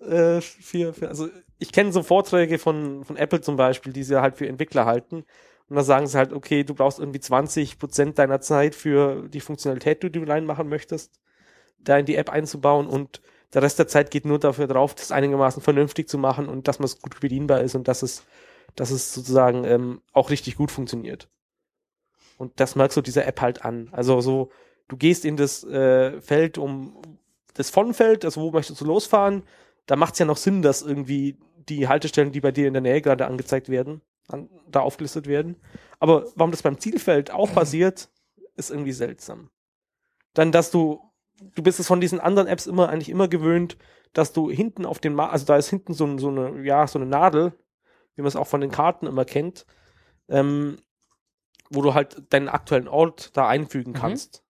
Äh, für, für, also ich kenne so Vorträge von, von Apple zum Beispiel, die sie halt für Entwickler halten. Und da sagen sie halt, okay, du brauchst irgendwie 20 Prozent deiner Zeit für die Funktionalität, die du reinmachen möchtest, da in die App einzubauen und der Rest der Zeit geht nur dafür drauf, das einigermaßen vernünftig zu machen und dass man es gut bedienbar ist und dass es, dass es sozusagen ähm, auch richtig gut funktioniert. Und das merkst du dieser App halt an. Also so, du gehst in das äh, Feld um das Von-Feld, also wo möchtest du losfahren, da macht es ja noch Sinn, dass irgendwie die Haltestellen, die bei dir in der Nähe gerade angezeigt werden, an, da aufgelistet werden. Aber warum das beim Zielfeld auch passiert, ist irgendwie seltsam. Dann, dass du, du bist es von diesen anderen Apps immer eigentlich immer gewöhnt, dass du hinten auf den, Ma also da ist hinten so, so eine, ja, so eine Nadel, wie man es auch von den Karten immer kennt, ähm, wo du halt deinen aktuellen Ort da einfügen Mhm. kannst.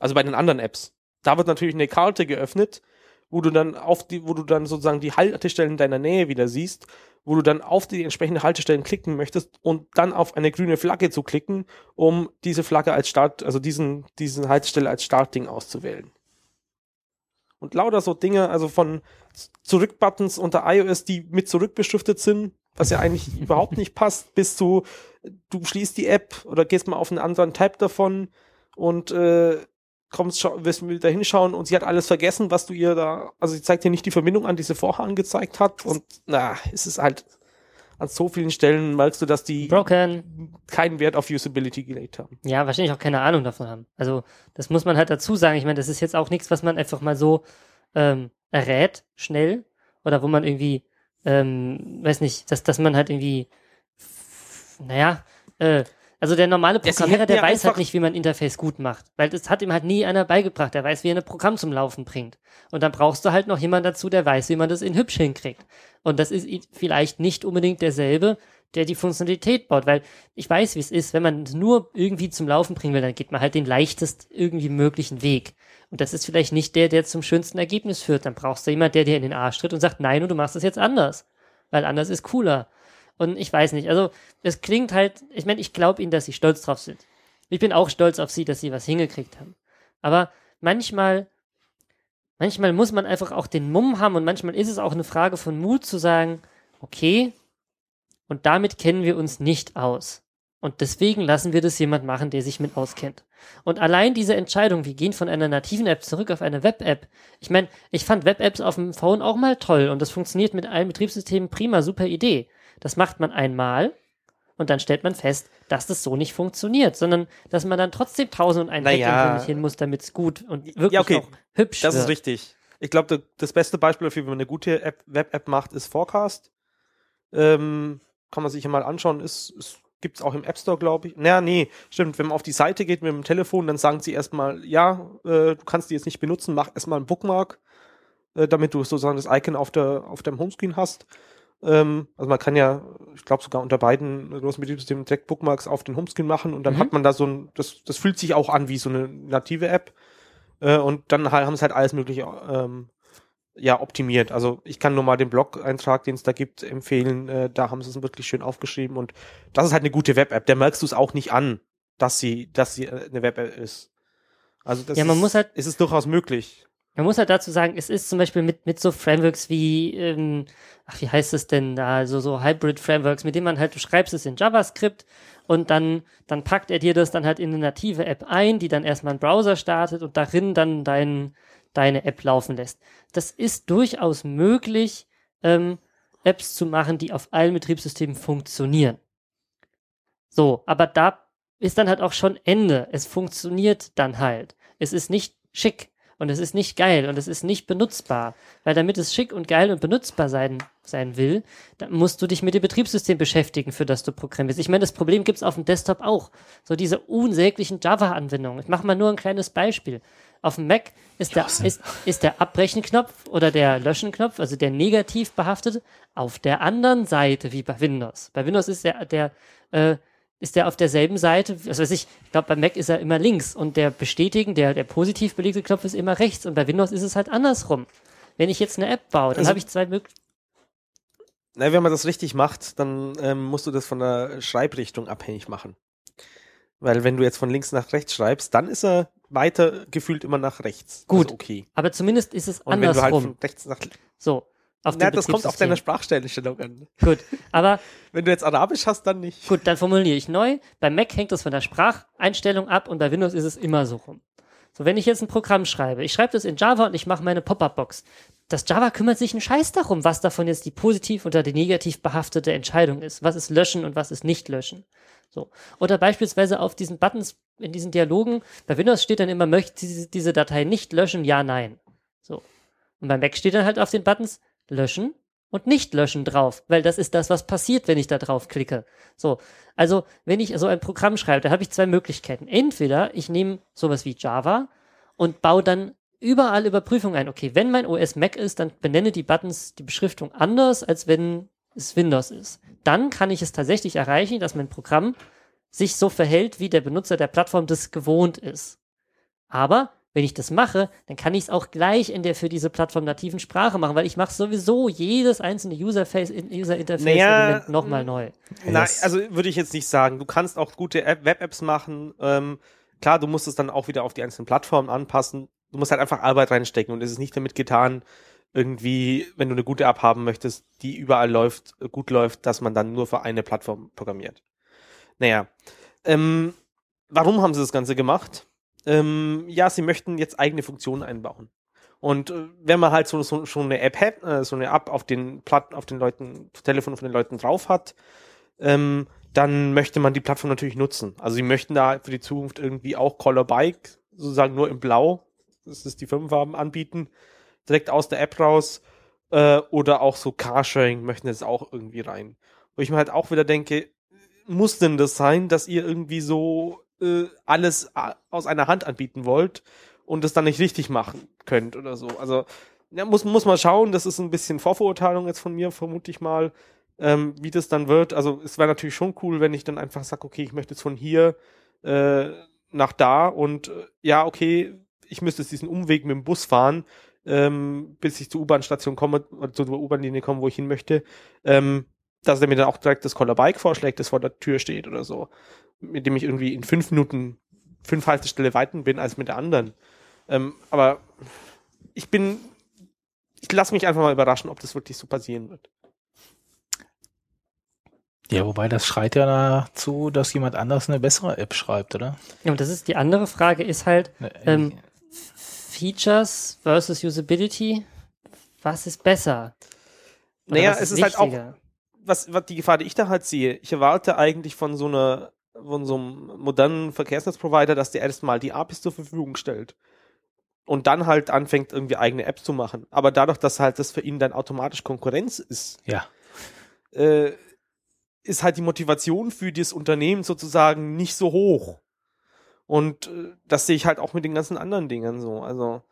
Also bei den anderen Apps. Da wird natürlich eine Karte geöffnet, wo du dann auf die, wo du dann sozusagen die Haltestellen in deiner Nähe wieder siehst, wo du dann auf die entsprechende Haltestellen klicken möchtest und dann auf eine grüne Flagge zu klicken, um diese Flagge als Start, also diesen, diesen Haltestelle als Startding auszuwählen. Und lauter so Dinge, also von Zurückbuttons unter iOS, die mit zurück beschriftet sind, was ja eigentlich überhaupt nicht passt, bis zu, du schließt die App oder gehst mal auf einen anderen Tab davon und äh, kommst, wirst wieder hinschauen und sie hat alles vergessen, was du ihr da, also sie zeigt dir nicht die Verbindung an, die sie vorher angezeigt hat und na, es ist halt an so vielen Stellen merkst du, dass die Broken. keinen Wert auf Usability gelegt haben. Ja, wahrscheinlich auch keine Ahnung davon haben. Also, das muss man halt dazu sagen. Ich meine, das ist jetzt auch nichts, was man einfach mal so ähm, errät, schnell. Oder wo man irgendwie, ähm, weiß nicht, dass, dass man halt irgendwie, naja, äh, also der normale Programmierer, der weiß halt nicht, wie man Interface gut macht. Weil das hat ihm halt nie einer beigebracht. Der weiß, wie er ein Programm zum Laufen bringt. Und dann brauchst du halt noch jemanden dazu, der weiß, wie man das in hübsch hinkriegt. Und das ist vielleicht nicht unbedingt derselbe, der die Funktionalität baut, weil ich weiß, wie es ist, wenn man es nur irgendwie zum Laufen bringen will, dann geht man halt den leichtest irgendwie möglichen Weg. Und das ist vielleicht nicht der, der zum schönsten Ergebnis führt. Dann brauchst du jemand, der dir in den Arsch tritt und sagt, nein, und du machst es jetzt anders. Weil anders ist cooler. Und ich weiß nicht, also es klingt halt, ich meine, ich glaube ihnen, dass sie stolz drauf sind. Ich bin auch stolz auf sie, dass sie was hingekriegt haben. Aber manchmal, manchmal muss man einfach auch den Mumm haben und manchmal ist es auch eine Frage von Mut zu sagen, okay, und damit kennen wir uns nicht aus. Und deswegen lassen wir das jemand machen, der sich mit auskennt. Und allein diese Entscheidung, wir gehen von einer nativen App zurück auf eine Web-App. Ich meine, ich fand Web-Apps auf dem Phone auch mal toll und das funktioniert mit allen Betriebssystemen prima, super Idee. Das macht man einmal und dann stellt man fest, dass das so nicht funktioniert, sondern dass man dann trotzdem tausend und ein Naja. Hin muss, damit es gut und wirklich Ja, okay. auch hübsch Das wird. ist richtig. Ich glaube, das beste Beispiel dafür, wenn man eine gute App, Web-App macht, ist Forecast. Ähm, kann man sich ja mal anschauen. Ist, ist, Gibt es auch im App Store, glaube ich. Naja, nee, stimmt. Wenn man auf die Seite geht mit dem Telefon, dann sagen sie erstmal, ja, äh, du kannst die jetzt nicht benutzen, mach erstmal einen Bookmark, äh, damit du sozusagen das Icon auf, der, auf deinem Homescreen hast. Ähm, also man kann ja, ich glaube sogar unter beiden großen Betriebssystemen direkt Bookmarks auf den Homescreen machen und dann Mhm. hat man da so ein, das, das fühlt sich auch an wie so eine native App. Äh, und dann haben sie halt alles mögliche ähm, ja, optimiert. Also ich kann nur mal den Blog-Eintrag, den es da gibt, empfehlen. Äh, da haben sie es wirklich schön aufgeschrieben und das ist halt eine gute Web-App. Da merkst du es auch nicht an, dass sie, dass sie äh, eine Web-App ist. Also das Ja, man ist, muss halt- ist es durchaus möglich. Man muss halt dazu sagen, es ist zum Beispiel mit, mit so Frameworks wie, ähm, ach, wie heißt es denn da, so, so Hybrid-Frameworks, mit denen man halt, du schreibst es in JavaScript und dann, dann packt er dir das dann halt in eine native App ein, die dann erstmal einen Browser startet und darin dann dein, deine App laufen lässt. Das ist durchaus möglich, ähm, Apps zu machen, die auf allen Betriebssystemen funktionieren. So, aber da ist dann halt auch schon Ende. Es funktioniert dann halt. Es ist nicht schick. Und es ist nicht geil und es ist nicht benutzbar. Weil damit es schick und geil und benutzbar sein, sein will, dann musst du dich mit dem Betriebssystem beschäftigen, für das du programmierst. Ich meine, das Problem gibt's auf dem Desktop auch. So diese unsäglichen Java-Anwendungen. Ich mache mal nur ein kleines Beispiel. Auf dem Mac ist der, ist, ist der Abbrechen-Knopf oder der Löschen-Knopf, also der negativ behaftete, auf der anderen Seite wie bei Windows. Bei Windows ist der, der äh, ist der auf derselben Seite, was weiß ich, ich glaube, bei Mac ist er immer links und der bestätigen, der, der positiv belegte Knopf ist immer rechts und bei Windows ist es halt andersrum. Wenn ich jetzt eine App baue, dann Also- habe ich zwei Möglichkeiten. Na, wenn man das richtig macht, dann ähm, musst du das von der Schreibrichtung abhängig machen. Weil wenn du jetzt von links nach rechts schreibst, dann ist er weiter gefühlt immer nach rechts. Gut. Also okay. Aber zumindest ist es Und wenn du halt andersrum. von rechts nach so. Auf Na, das kommt auf deine. Sprachstellung an. Gut. Aber Wenn du jetzt Arabisch hast, dann nicht. Gut, dann formuliere ich neu. Bei Mac hängt das von der Spracheinstellung ab und bei Windows ist es immer so rum. So, wenn ich jetzt ein Programm schreibe, ich schreibe das in Java und ich mache meine Pop-up-Box. Das Java kümmert sich einen Scheiß darum, was davon jetzt die positiv oder die negativ behaftete Entscheidung ist. Was ist löschen und was ist nicht löschen. So. Oder beispielsweise auf diesen Buttons in diesen Dialogen, bei Windows steht dann immer, möchte diese, diese Datei nicht löschen, ja, nein. So. Und bei Mac steht dann halt auf den Buttons löschen und nicht löschen drauf, weil das ist das, was passiert, wenn ich da drauf klicke. So, also wenn ich so ein Programm schreibe, da habe ich zwei Möglichkeiten. Entweder ich nehme sowas wie Java und baue dann überall Überprüfungen ein. Okay, wenn mein OS Mac ist, dann benenne die Buttons die Beschriftung anders, als wenn es Windows ist. Dann kann ich es tatsächlich erreichen, dass mein Programm sich so verhält, wie der Benutzer der Plattform das gewohnt ist. Aber wenn ich das mache, dann kann ich es auch gleich in der für diese Plattform nativen Sprache machen, weil ich mache sowieso jedes einzelne User-Face, User-Interface-Element Naja, nochmal neu. Nein, das- also würde ich jetzt nicht sagen. Du kannst auch gute App Web-Apps machen. Ähm, klar, du musst es dann auch wieder auf die einzelnen Plattformen anpassen. Du musst halt einfach Arbeit reinstecken und es ist nicht damit getan, irgendwie, wenn du eine gute App haben möchtest, die überall läuft, gut läuft, dass man dann nur für eine Plattform programmiert. Naja, ähm, warum haben sie das Ganze gemacht? Ähm, ja, sie möchten jetzt eigene Funktionen einbauen. Und äh, wenn man halt so, so schon eine App hat, äh, so eine App auf den Platt, auf den Leuten, Telefon von den Leuten drauf hat, ähm, dann möchte man die Plattform natürlich nutzen. Also sie möchten da für die Zukunft irgendwie auch Color Bike, sozusagen nur in Blau, das ist die Firmenfarben anbieten, direkt aus der App raus, äh, oder auch so Carsharing möchten jetzt auch irgendwie rein. Wo ich mir halt auch wieder denke, muss denn das sein, dass ihr irgendwie so äh, alles a- aus einer Hand anbieten wollt und das dann nicht richtig machen könnt oder so. Also ja, muss, muss man schauen, das ist ein bisschen Vorverurteilung jetzt von mir, vermute ich mal, ähm, wie das dann wird. Also es wäre natürlich schon cool, wenn ich dann einfach sage, okay, ich möchte jetzt von hier äh, nach da und äh, ja, okay, ich müsste jetzt diesen Umweg mit dem Bus fahren, ähm, bis ich zur U-Bahn-Station komme, oder zur U-Bahn-Linie komme, wo ich hin möchte. Ähm, dass er mir dann auch direkt das Color Bike vorschlägt, das vor der Tür steht oder so, mit dem ich irgendwie in fünf Minuten fünf Haltestelle weiter bin als mit der anderen. Ähm, aber ich bin, ich lasse mich einfach mal überraschen, ob das wirklich so passieren wird. Ja, wobei das schreit ja dazu, dass jemand anders eine bessere App schreibt, oder? Ja, und das ist die andere Frage, ist halt Ne, Ähm, Features versus Usability. Was ist besser? Oder Naja, was es ist halt auch, wichtiger? Was, was die Gefahr, die ich da halt sehe, ich erwarte eigentlich von so einer, von so einem modernen Verkehrsnetzprovider, dass der erstmal die APIs zur Verfügung stellt. Und dann halt anfängt, irgendwie eigene Apps zu machen. Aber dadurch, dass halt das für ihn dann automatisch Konkurrenz ist, Ja. äh, ist halt die Motivation für das Unternehmen sozusagen nicht so hoch. Und äh, das sehe ich halt auch mit den ganzen anderen Dingen so. Also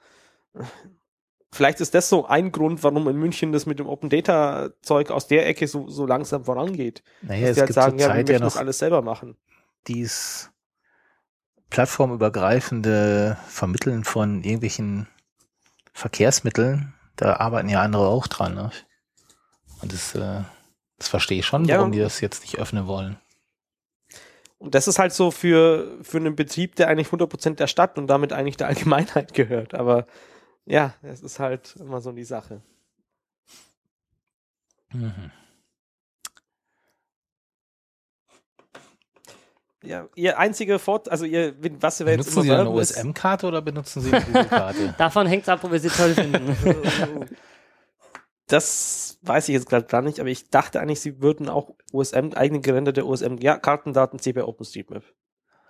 vielleicht ist das so ein Grund, warum in München das mit dem Open Data Zeug aus der Ecke so, so langsam vorangeht. Naja, Dass es die halt sagen, ja, wir zurzeit ja möchten das noch alles selber machen. dies plattformübergreifende Vermitteln von irgendwelchen Verkehrsmitteln. Da arbeiten ja andere auch dran. Ne? Und das, äh, das verstehe ich schon, Ja. warum die das jetzt nicht öffnen wollen. Und das ist halt so für, für einen Betrieb, der eigentlich 100% der Stadt und damit eigentlich der Allgemeinheit gehört. Aber ja, es ist halt immer so die Sache. Mhm. Ja, ihr einziger Fort, also ihr, was wir jetzt Benutzen Sie eine OSM-Karte oder benutzen Sie eine Google-Karte? Davon hängt es ab, ob wir sie toll finden. Das weiß ich jetzt gerade gar nicht, aber ich dachte eigentlich, sie würden auch OSM, eigene gerenderte OSM, ja, Kartendaten CP OpenStreetMap.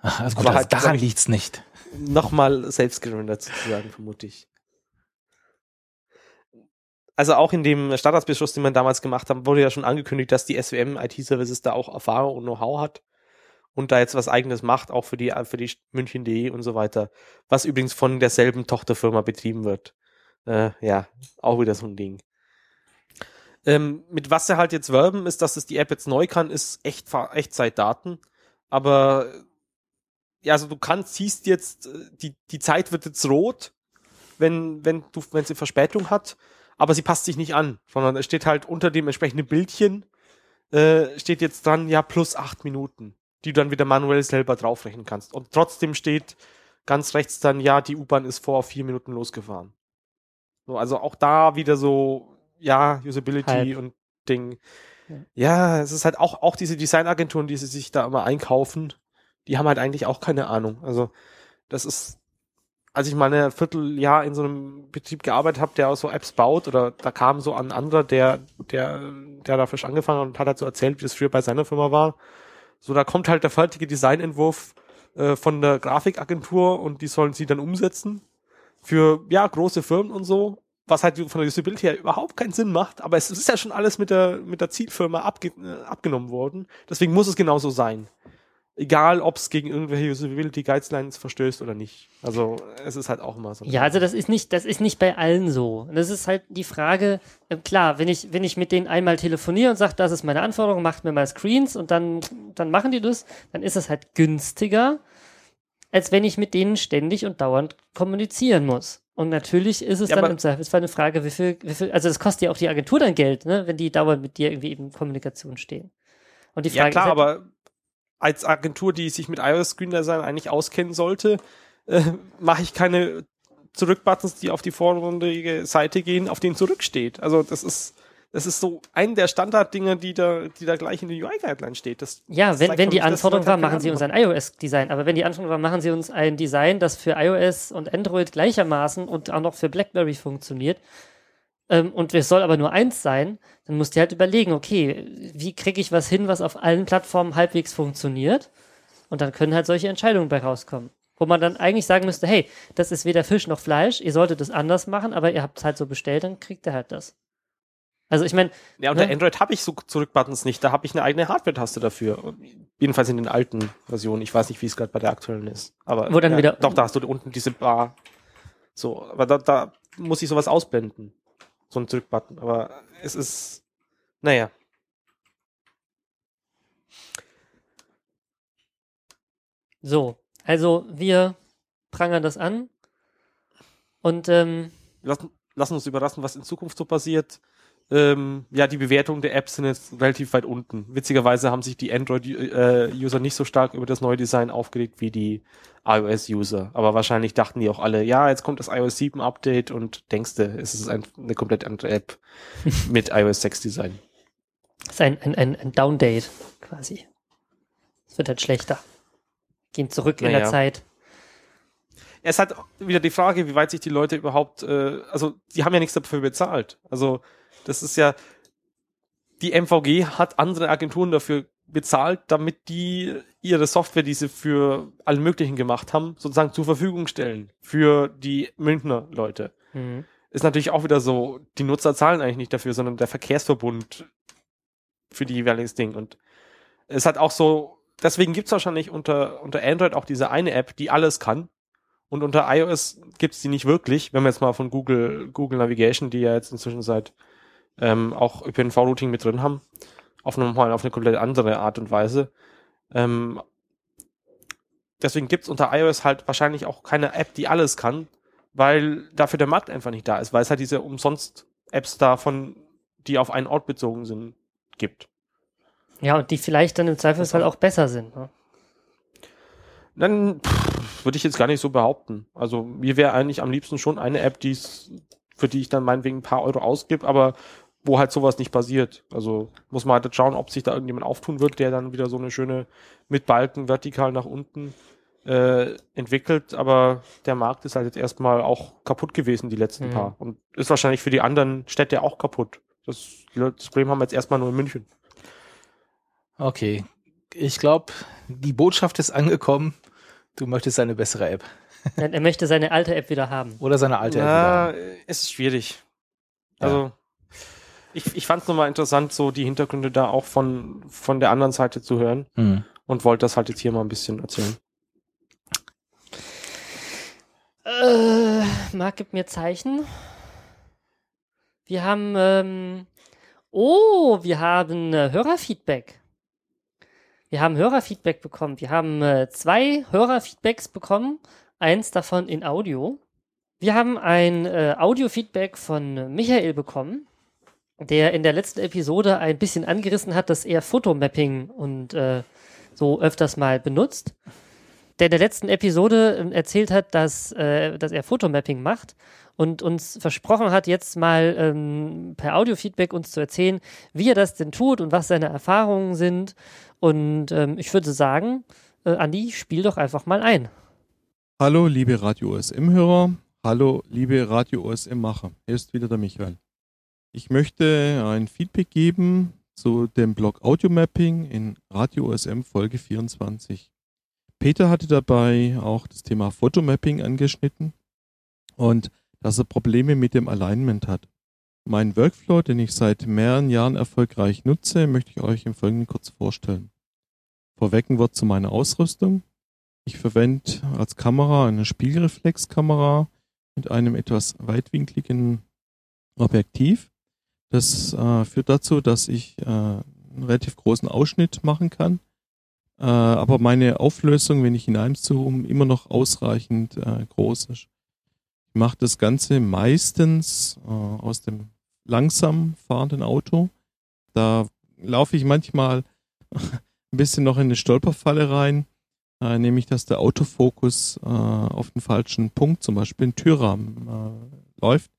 Ach, also gut, Aber also halt daran gesagt- liegt's nicht. Nochmal selbst gerendert sozusagen, vermute ich. Also auch in dem Staatsbeschluss, den man damals gemacht hat, wurde ja schon angekündigt, dass die SWM IT-Services da auch Erfahrung und Know-how hat und da jetzt was eigenes macht, auch für die, für die München.de und so weiter, was übrigens von derselben Tochterfirma betrieben wird. Äh, ja, auch wieder so ein Ding. Ähm, mit was sie halt jetzt werben, ist, dass es die App jetzt neu kann, ist echt Echtzeitdaten. Aber ja, also du kannst, siehst jetzt, äh, die, die Zeit wird jetzt rot, wenn, wenn du, wenn sie Verspätung hat, aber sie passt sich nicht an, sondern es steht halt unter dem entsprechenden Bildchen, äh, steht jetzt dran, ja, plus acht Minuten, die du dann wieder manuell selber draufrechnen kannst. Und trotzdem steht ganz rechts dann, ja, die U-Bahn ist vor vier Minuten losgefahren. So, also auch da wieder so, ja, Usability Halb. und Ding. Ja. Ja, es ist halt auch, auch diese Designagenturen, die sie sich da immer einkaufen, die haben halt eigentlich auch keine Ahnung. Also, das ist, als ich mal ein Vierteljahr in so einem Betrieb gearbeitet habe, der auch so Apps baut, oder da kam so ein anderer, der, der, der da frisch angefangen hat und hat halt so erzählt, wie das früher bei seiner Firma war. So, da kommt halt der fertige Designentwurf äh, von der Grafikagentur und die sollen sie dann umsetzen für, ja, große Firmen und so, was halt von der Usability her überhaupt keinen Sinn macht, aber es ist ja schon alles mit der, mit der Zielfirma abge äh, abgenommen worden. Deswegen muss es genauso sein. Egal, ob es gegen irgendwelche Usability Guidelines verstößt oder nicht. Also, es ist halt auch immer so. Ja, also das ist nicht, das ist nicht bei allen so. Und Das ist halt die Frage, äh, klar, wenn ich, wenn ich mit denen einmal telefoniere und sage, das ist meine Anforderung, macht mir mal Screens und dann, dann machen die das, dann ist es halt günstiger, als wenn ich mit denen ständig und dauernd kommunizieren muss. Und natürlich ist es Ja, dann im Zweifelsfall eine Frage, wie viel, wie viel, also das kostet ja auch die Agentur dann Geld, ne, wenn die dauernd mit dir irgendwie in Kommunikation stehen. Und die Frage Ja, klar, ist halt, aber als Agentur, die sich mit iOS Screen Design eigentlich auskennen sollte, äh, mache ich keine Zurückbuttons, die auf die vordergründige Seite gehen, auf denen zurücksteht. Also, das ist, das ist so ein der Standarddinger, die da, die da gleich in den UI-Guideline steht. Das, Ja, wenn, wenn die mich, Anforderung war, machen sie uns ein iOS-Design. Aber wenn die Anforderung war, machen sie uns ein Design, das für iOS und Android gleichermaßen und auch noch für BlackBerry funktioniert, ähm, und es soll aber nur eins sein, dann musst du halt überlegen, okay, wie kriege ich was hin, was auf allen Plattformen halbwegs funktioniert? Und dann können halt solche Entscheidungen bei rauskommen. Wo man dann eigentlich sagen müsste, hey, das ist weder Fisch noch Fleisch, ihr solltet es anders machen, aber ihr habt es halt so bestellt, dann kriegt ihr halt das. Also ich meine, Ja, unter Ne? Android habe ich so Zurückbuttons nicht. Da habe ich eine eigene Hardware-Taste dafür. Jedenfalls in den alten Versionen. Ich weiß nicht, wie es gerade bei der aktuellen ist. Aber Wo dann ja, wieder- Doch, da hast du unten diese Bar. So, aber da, da muss ich sowas ausblenden. So ein Zurückbutton. Aber es ist. Naja. so, also wir prangern das an und ähm, Lass, lass uns überraschen, was in Zukunft so passiert. Ähm, ja, die Bewertungen der Apps sind jetzt relativ weit unten. Witzigerweise haben sich die Android-User nicht so stark über das neue Design aufgeregt wie die iOS-User. Aber wahrscheinlich dachten die auch alle, ja, jetzt kommt das iOS 7 Update und denkste, es ist ein, eine komplett andere App mit iOS 6 Design. ist ein, ein, ein, ein Downdate quasi. Es wird halt schlechter. Gehen zurück in der Naja. Zeit. Es hat wieder die Frage, wie weit sich die Leute überhaupt, äh, also die haben ja nichts dafür bezahlt. Also das ist ja, die MVG hat andere Agenturen dafür bezahlt, damit die ihre Software, die sie für alle möglichen gemacht haben, sozusagen zur Verfügung stellen für die Münchner Leute. Mhm. Ist natürlich auch wieder so, die Nutzer zahlen eigentlich nicht dafür, sondern der Verkehrsverbund für die jeweiliges Ding. Und es hat auch so, deswegen gibt's wahrscheinlich unter, unter Android auch diese eine App, die alles kann. Und unter iOS gibt's die nicht wirklich, wenn wir jetzt mal von Google, Google Navigation, die ja jetzt inzwischen seit ähm, auch ÖPNV-Routing mit drin haben, auf eine, auf eine komplett andere Art und Weise. Ähm, deswegen gibt's unter iOS halt wahrscheinlich auch keine App, die alles kann, weil dafür der Markt einfach nicht da ist, weil es halt diese umsonst Apps davon, die auf einen Ort bezogen sind, gibt. Ja, und die vielleicht dann im Zweifelsfall auch besser sind. Ne? Dann würde ich jetzt gar nicht so behaupten. Also mir wäre eigentlich am liebsten schon eine App, die's, für die ich dann meinetwegen ein paar Euro ausgib, aber wo halt sowas nicht passiert. Also muss man halt schauen, ob sich da irgendjemand auftun wird, der dann wieder so eine schöne mit Balken vertikal nach unten äh, entwickelt. Aber der Markt ist halt jetzt erstmal auch kaputt gewesen, die letzten Mhm. paar. Und ist wahrscheinlich für die anderen Städte auch kaputt. Das, das Problem haben wir jetzt erstmal nur in München. Okay. Ich glaube, die Botschaft ist angekommen. Du möchtest eine bessere App. Er, er möchte seine alte App wieder haben. Oder seine alte App. Na, wieder haben. es ist schwierig. Ja. Ich, ich fand es nochmal interessant, so die Hintergründe da auch von, von der anderen Seite zu hören Hm. und wollte das halt jetzt hier mal ein bisschen erzählen. Äh, Marc gibt mir Zeichen. Wir haben, ähm, oh, wir haben äh, Hörerfeedback. Wir haben Hörerfeedback bekommen. Wir haben äh, zwei Hörerfeedbacks bekommen. Eins davon in Audio. Wir haben ein äh, Audiofeedback von Michael bekommen, der in der letzten Episode ein bisschen angerissen hat, dass er Fotomapping und äh, so öfters mal benutzt der in der letzten Episode ähm, erzählt hat, dass, äh, dass er Fotomapping macht und uns versprochen hat, jetzt mal ähm, per Audiofeedback uns zu erzählen, wie er das denn tut und was seine Erfahrungen sind. Und ähm, ich würde sagen, äh, Andi, spiel doch einfach mal ein. Hallo, liebe Radio OSM-Hörer. Hallo, liebe Radio OSM-Macher. Hier ist wieder der Michael. Ich möchte ein Feedback geben zu dem Blog Audio Mapping in Radio OSM Folge 24. Peter hatte dabei auch das Thema Fotomapping angeschnitten und dass er Probleme mit dem Alignment hat. Mein Workflow, den ich seit mehreren Jahren erfolgreich nutze, möchte ich euch im Folgenden kurz vorstellen. Vorweg ein Wort zu meiner Ausrüstung. Ich verwende als Kamera eine Spiegelreflexkamera mit einem etwas weitwinkligen Objektiv. Das äh, führt dazu, dass ich äh, einen relativ großen Ausschnitt machen kann äh, aber meine Auflösung, wenn ich hineinzoome, immer noch ausreichend äh, groß ist. Ich mache das Ganze meistens äh, aus dem langsam fahrenden Auto. Da laufe ich manchmal ein bisschen noch in eine Stolperfalle rein, äh, nämlich dass der Autofokus auf den falschen Punkt, zum Beispiel den Türrahmen, läuft.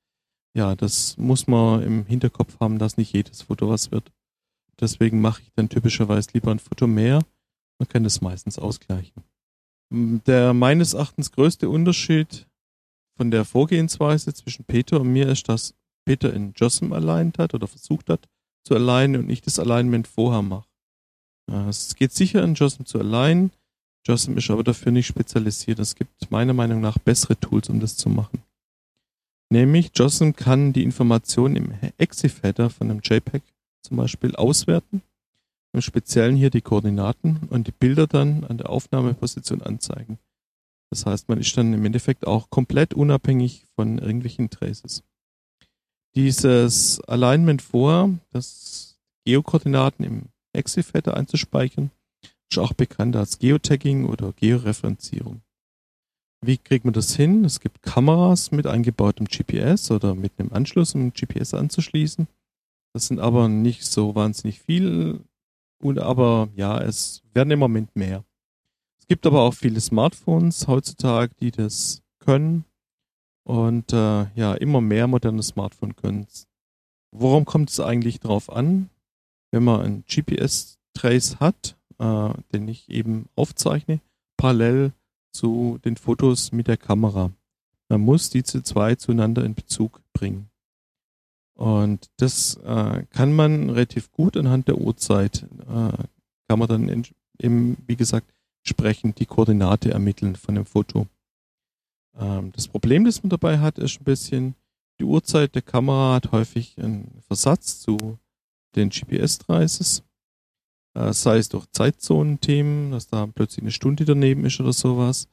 Ja, das muss man im Hinterkopf haben, dass nicht jedes Foto was wird. Deswegen mache ich dann typischerweise lieber ein Foto mehr man kann das meistens ausgleichen. Der meines Erachtens größte Unterschied von der Vorgehensweise zwischen Peter und mir ist, dass Peter in JOSM aligned hat oder versucht hat zu alignen und ich das Alignment vorher mache. Es geht sicher in JOSM zu alignen. JOSM ist aber dafür nicht spezialisiert. Es gibt meiner Meinung nach bessere Tools, um das zu machen. Nämlich JOSM kann die Informationen im EXIF-Header von einem JPEG zum Beispiel auswerten im Speziellen hier die Koordinaten und die Bilder dann an der Aufnahmeposition anzeigen. Das heißt, man ist dann im Endeffekt auch komplett unabhängig von irgendwelchen Traces. Dieses Alignment vor, das Geokoordinaten im EXIF-Header einzuspeichern, ist auch bekannt als Geotagging oder Georeferenzierung. Wie kriegt man das hin? Es gibt Kameras mit eingebautem GPS oder mit einem Anschluss, um GPS anzuschließen. Das sind aber nicht so wahnsinnig viel und aber ja, es werden im Moment mehr. Es gibt aber auch viele Smartphones heutzutage, die das können. Und äh, ja, immer mehr moderne Smartphones können Worum kommt es eigentlich drauf an, wenn man einen GPS-Trace hat, äh, den ich eben aufzeichne, parallel zu den Fotos mit der Kamera? Man muss diese zwei zueinander in Bezug bringen. Und das äh, kann man relativ gut anhand der Uhrzeit, äh, kann man dann in, eben, wie gesagt, entsprechend die Koordinate ermitteln von dem Foto. Ähm, das Problem, das man dabei hat, ist ein bisschen, die Uhrzeit der Kamera hat häufig einen Versatz zu den äh, sei es durch Zeitzonenthemen, dass da plötzlich eine Stunde daneben ist oder sowas,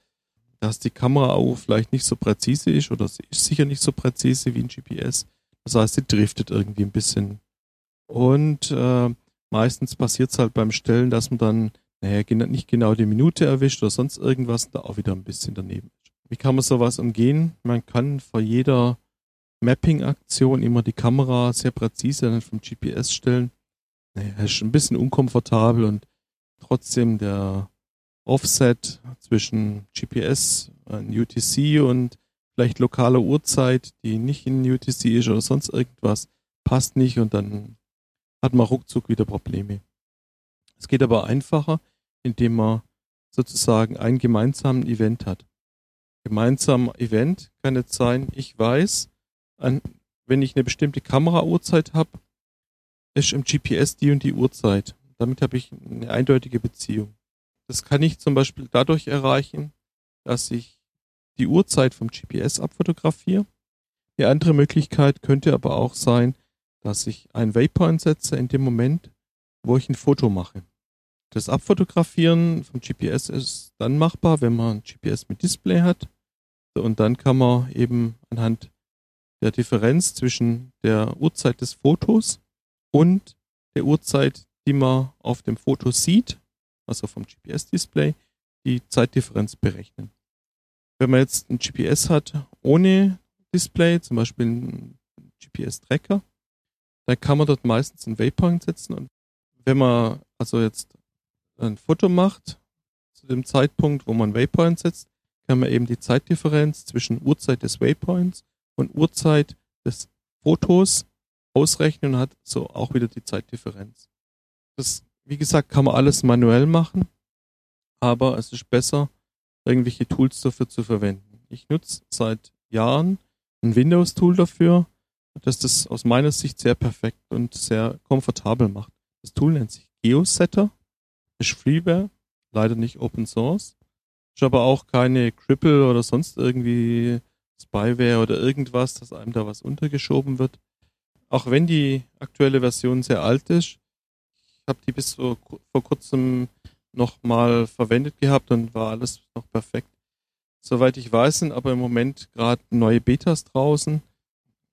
dass die Kamera auch vielleicht nicht so präzise ist oder sie ist sicher nicht so präzise wie ein GPS das heißt, sie driftet irgendwie ein bisschen. Und äh, meistens passiert es halt beim Stellen, dass man dann, naja, nicht genau die Minute erwischt oder sonst irgendwas, da auch wieder ein bisschen daneben ist. Wie kann man sowas umgehen? Man kann vor jeder Mapping-Aktion immer die Kamera sehr präzise dann vom GPS stellen. Naja, ist ein bisschen unkomfortabel und trotzdem der Offset zwischen GPS, UTC und vielleicht lokale Uhrzeit, die nicht in UTC ist oder sonst irgendwas, passt nicht und dann hat man ruckzuck wieder Probleme. Es geht aber einfacher, indem man sozusagen ein gemeinsames Event hat. Gemeinsamer Event kann jetzt sein, ich weiß, an, wenn ich eine bestimmte Kamerauhrzeit habe, ist im GPS die und die Uhrzeit. Damit habe ich eine eindeutige Beziehung. Das kann ich zum Beispiel dadurch erreichen, dass ich die Uhrzeit vom GPS abfotografiere. Die andere Möglichkeit könnte aber auch sein, dass ich ein Waypoint setze in dem Moment, wo ich ein Foto mache. Das Abfotografieren vom GPS ist dann machbar, wenn man ein GPS mit Display hat. Und dann kann man eben anhand der Differenz zwischen der Uhrzeit des Fotos und der Uhrzeit, die man auf dem Foto sieht, also vom GPS-Display, die Zeitdifferenz berechnen. Wenn man jetzt ein GPS hat ohne Display, zum Beispiel ein GPS-Tracker, dann kann man dort meistens einen Waypoint setzen und wenn man also jetzt ein Foto macht, zu dem Zeitpunkt, wo man Waypoint setzt, kann man eben die Zeitdifferenz zwischen Uhrzeit des Waypoints und Uhrzeit des Fotos ausrechnen und hat so auch wieder die Zeitdifferenz. Das, wie gesagt, kann man alles manuell machen, aber es ist besser, irgendwelche Tools dafür zu verwenden. Ich nutze seit Jahren ein Windows-Tool dafür, das das aus meiner Sicht sehr perfekt und sehr komfortabel macht. Das Tool nennt sich GeoSetter, ist Freeware, leider nicht Open Source, ist aber auch keine Cripple oder sonst irgendwie Spyware oder irgendwas, dass einem da was untergeschoben wird. Auch wenn die aktuelle Version sehr alt ist, ich habe die bis vor, vor kurzem noch mal verwendet gehabt und war alles noch perfekt. Soweit ich weiß, sind aber im Moment gerade neue Betas draußen.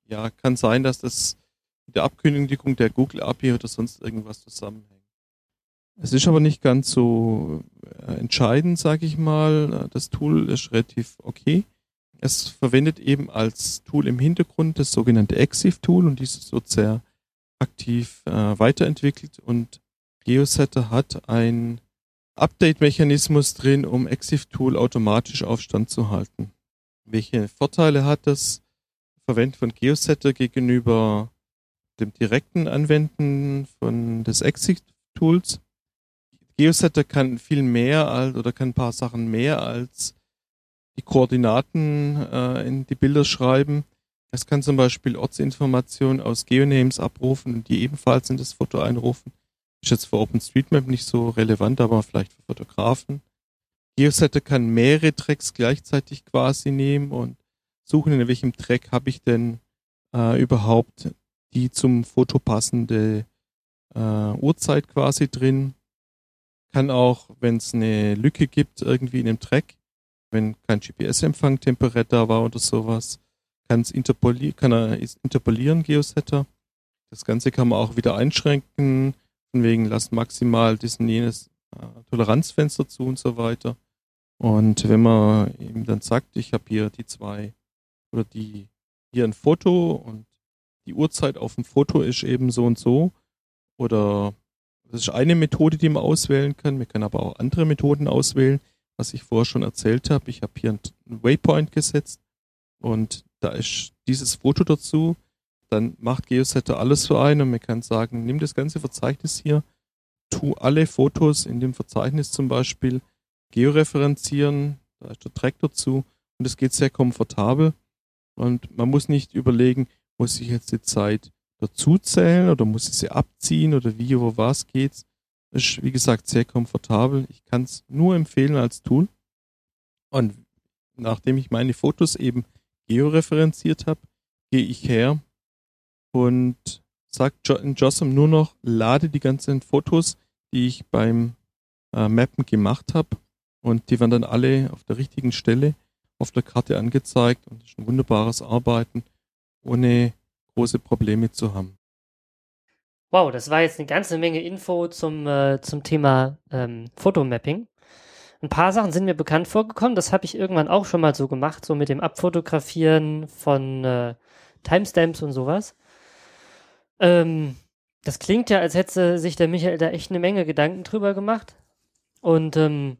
Ja, kann sein, dass das mit der Abkündigung der Google API oder sonst irgendwas zusammenhängt. Es ist aber nicht ganz so äh, entscheidend, sage ich mal. Das Tool ist relativ okay. Es verwendet eben als Tool im Hintergrund das sogenannte EXIF-Tool und dieses wird sehr aktiv äh, weiterentwickelt und GeoSetter hat ein Update-Mechanismus drin, um EXIF-Tool automatisch auf Stand zu halten. Welche Vorteile hat das Verwenden von GeoSetter gegenüber dem direkten Anwenden von des EXIF-Tools? GeoSetter kann viel mehr als, oder kann ein paar Sachen mehr als die Koordinaten äh, in die Bilder schreiben. Es kann zum Beispiel Ortsinformationen aus Geonames abrufen und die ebenfalls in das Foto einrufen. Ist jetzt für OpenStreetMap nicht so relevant, aber vielleicht für Fotografen. GeoSetter kann mehrere Tracks gleichzeitig quasi nehmen und suchen, in welchem Track habe ich denn äh, überhaupt die zum Foto passende äh, Uhrzeit quasi drin. Kann auch, wenn es eine Lücke gibt, irgendwie in dem Track, wenn kein GPS-Empfang temporär da war oder sowas, kann es interpolieren, kann er interpolieren, GeoSetter. Das Ganze kann man auch wieder einschränken, von wegen lasst maximal diesen jenes äh, Toleranzfenster zu und so weiter. Und wenn man eben dann sagt, ich habe hier die zwei oder die hier ein Foto und die Uhrzeit auf dem Foto ist eben so und so oder das ist eine Methode, die man auswählen kann. Man kann aber auch andere Methoden auswählen, was ich vorher schon erzählt habe. Ich habe hier einen Waypoint gesetzt und da ist dieses Foto dazu dann macht GeoSetter alles für einen und man kann sagen, nimm das ganze Verzeichnis hier, tu alle Fotos in dem Verzeichnis zum Beispiel georeferenzieren, da ist der Track dazu und es geht sehr komfortabel und man muss nicht überlegen, muss ich jetzt die Zeit dazu zählen oder muss ich sie abziehen oder wie, wo was geht's. Ist, wie gesagt, sehr komfortabel. Ich kann es nur empfehlen als Tool. Und nachdem ich meine Fotos eben georeferenziert habe, gehe ich her und sagt in JOSM nur noch, lade die ganzen Fotos, die ich beim äh, Mappen gemacht habe und die werden dann alle auf der richtigen Stelle auf der Karte angezeigt und das ist ein wunderbares Arbeiten, ohne große Probleme zu haben. Wow, das war jetzt eine ganze Menge Info zum, äh, zum Thema ähm, Fotomapping. Ein paar Sachen sind mir bekannt vorgekommen. Das habe ich irgendwann auch schon mal so gemacht, so mit dem Abfotografieren von äh, Timestamps und sowas. Ähm, das klingt ja, als hätte sich der Michael da echt eine Menge Gedanken drüber gemacht. Und ähm,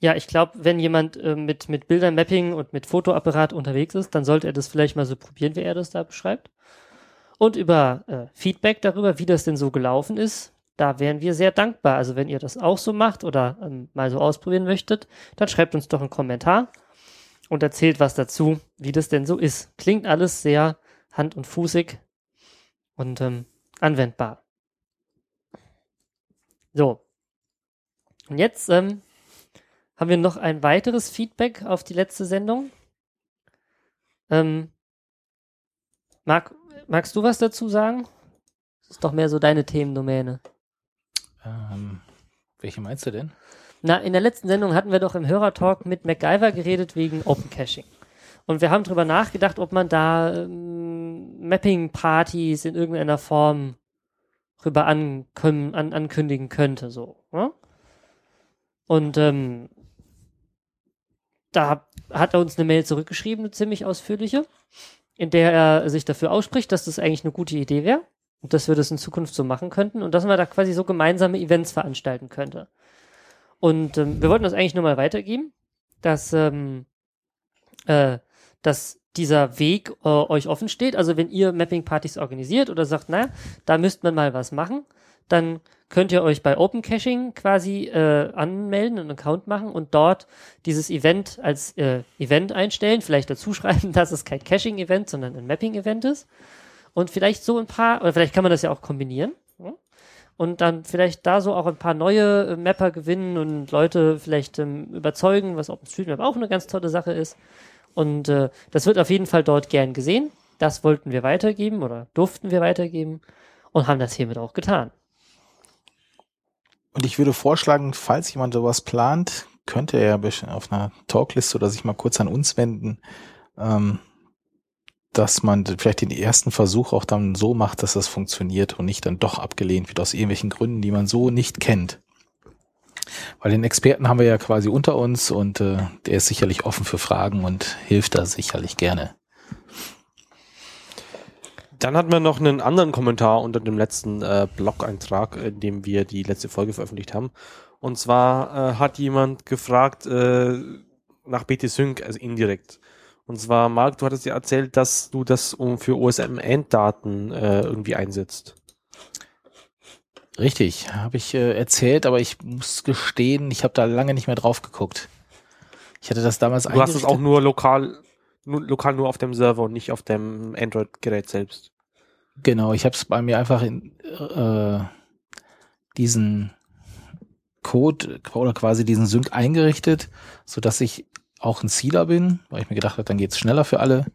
ja, ich glaube, wenn jemand äh, mit, mit Bildermapping und mit Fotoapparat unterwegs ist, dann sollte er das vielleicht mal so probieren, wie er das da beschreibt. Und über äh, Feedback darüber, wie das denn so gelaufen ist, da wären wir sehr dankbar. Also wenn ihr das auch so macht oder ähm, mal so ausprobieren möchtet, dann schreibt uns doch einen Kommentar und erzählt was dazu, wie das denn so ist. Klingt alles sehr hand- und fußig, und ähm, anwendbar. So. Und jetzt ähm, haben wir noch ein weiteres Feedback auf die letzte Sendung. Ähm, Marc, magst du was dazu sagen? Das ist doch mehr so deine Themendomäne. Ähm, welche meinst du denn? Na, in der letzten Sendung hatten wir doch im Hörertalk mit MacGyver geredet wegen Open Caching. Und wir haben drüber nachgedacht, ob man da ähm, Mapping-Partys in irgendeiner Form rüber ankün an ankündigen könnte, so. Ne? Und ähm, da hat er uns eine Mail zurückgeschrieben, eine ziemlich ausführliche, in der er sich dafür ausspricht, dass das eigentlich eine gute Idee wäre und dass wir das in Zukunft so machen könnten und dass man da quasi so gemeinsame Events veranstalten könnte. Und ähm, wir wollten das eigentlich nur mal weitergeben, dass, ähm, äh, dass dieser Weg äh, euch offen steht. Also wenn ihr Mapping-Partys organisiert oder sagt, naja, da müsste man mal was machen, dann könnt ihr euch bei Open Caching quasi äh, anmelden, einen Account machen und dort dieses Event als äh, Event einstellen, vielleicht dazu schreiben, dass es kein Caching-Event, sondern ein Mapping-Event ist. Und vielleicht so ein paar, oder vielleicht kann man das ja auch kombinieren. Ja? und dann vielleicht da so auch ein paar neue äh, Mapper gewinnen und Leute vielleicht ähm, überzeugen, was OpenStreetMap auch eine ganz tolle Sache ist. Und äh, das wird auf jeden Fall dort gern gesehen. Das wollten wir weitergeben oder durften wir weitergeben und haben das hiermit auch getan. Und ich würde vorschlagen, falls jemand sowas plant, könnte er auf einer Talkliste oder sich mal kurz an uns wenden. Ähm, dass man vielleicht den ersten Versuch auch dann so macht, dass das funktioniert und nicht dann doch abgelehnt wird aus irgendwelchen Gründen, die man so nicht kennt. Weil den Experten haben wir ja quasi unter uns und äh, der ist sicherlich offen für Fragen und hilft da sicherlich gerne. Dann hatten wir noch einen anderen Kommentar unter dem letzten äh, Blog-Eintrag, in dem wir die letzte Folge veröffentlicht haben. Und zwar äh, hat jemand gefragt äh, nach BT-Sync, also indirekt. Und zwar, Marc, du hattest ja erzählt, dass du das um für OSM-Enddaten äh, irgendwie einsetzt. Richtig, habe ich äh, erzählt, aber ich muss gestehen, ich habe da lange nicht mehr drauf geguckt. Ich hatte das damals Du hast es auch nur lokal, nur, lokal nur auf dem Server und nicht auf dem Android-Gerät selbst. Genau, ich habe es bei mir einfach in äh, diesen Code oder quasi diesen Sync eingerichtet, so dass ich auch ein Sealer bin, weil ich mir gedacht habe, dann geht's schneller für alle.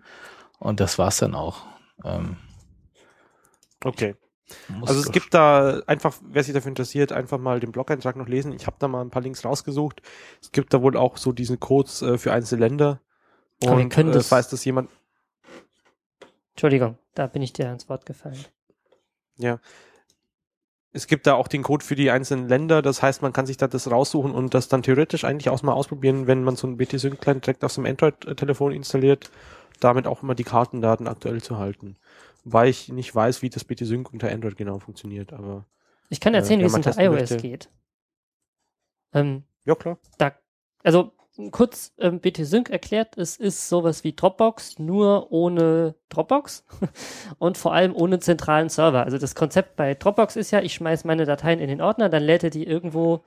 Und das war's dann auch. Ähm, okay. Also es gibt da einfach, wer sich dafür interessiert, einfach mal den Blog-Eintrag noch lesen. Ich habe da mal ein paar Links rausgesucht. Es gibt da wohl auch so diese Codes äh, für einzelne Länder. Und Aber wir können äh, das, falls das jemand. Entschuldigung, da bin ich dir ins Wort gefallen. Ja, es gibt da auch den Code für die einzelnen Länder, das heißt, man kann sich da das raussuchen und das dann theoretisch eigentlich auch mal ausprobieren, wenn man so ein BT-Sync-Client direkt auf seinem Android-Telefon installiert, damit auch immer die Kartendaten aktuell zu halten. Weil ich nicht weiß, wie das BT-Sync unter Android genau funktioniert, aber. Ich kann erzählen, äh, wie es unter iOS möchte. geht. Ähm, ja, klar. Da, also kurz ähm, BT Sync erklärt, es ist sowas wie Dropbox, nur ohne Dropbox und vor allem ohne zentralen Server. Also das Konzept bei Dropbox ist ja, ich schmeiße meine Dateien in den Ordner, dann lädt er die irgendwo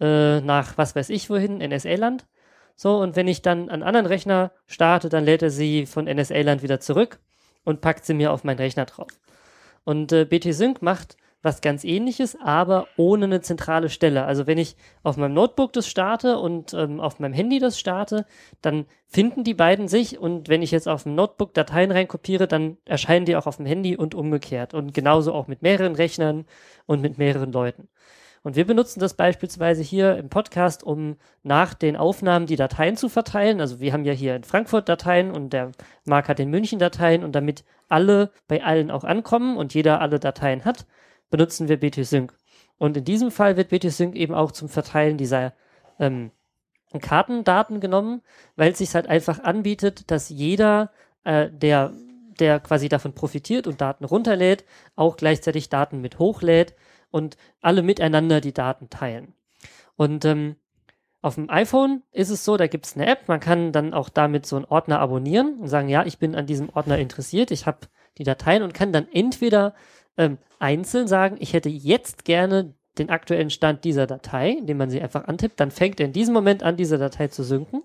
äh, nach was weiß ich wohin, NSA-Land. So, und wenn ich dann einen anderen Rechner starte, dann lädt er sie von NSA-Land wieder zurück und packt sie mir auf meinen Rechner drauf. Und äh, BT Sync macht was ganz ähnliches, aber ohne eine zentrale Stelle. Also wenn ich auf meinem Notebook das starte und ähm, auf meinem Handy das starte, dann finden die beiden sich und wenn ich jetzt auf dem Notebook Dateien reinkopiere, dann erscheinen die auch auf dem Handy und umgekehrt. Und genauso auch mit mehreren Rechnern und mit mehreren Leuten. Und wir benutzen das beispielsweise hier im Podcast, um nach den Aufnahmen die Dateien zu verteilen. Also wir haben ja hier in Frankfurt Dateien und der Marc hat in München Dateien und damit alle bei allen auch ankommen und jeder alle Dateien hat, benutzen wir BT-Sync. Und in diesem Fall wird BT-Sync eben auch zum Verteilen dieser ähm, Kartendaten genommen, weil es sich halt einfach anbietet, dass jeder, äh, der, der quasi davon profitiert und Daten runterlädt, auch gleichzeitig Daten mit hochlädt und alle miteinander die Daten teilen. Und ähm, auf dem iPhone ist es so, da gibt es eine App, man kann dann auch damit so einen Ordner abonnieren und sagen, ja, ich bin an diesem Ordner interessiert, ich habe die Dateien und kann dann entweder ähm, einzeln sagen, ich hätte jetzt gerne den aktuellen Stand dieser Datei, indem man sie einfach antippt, dann fängt er in diesem Moment an, diese Datei zu synken.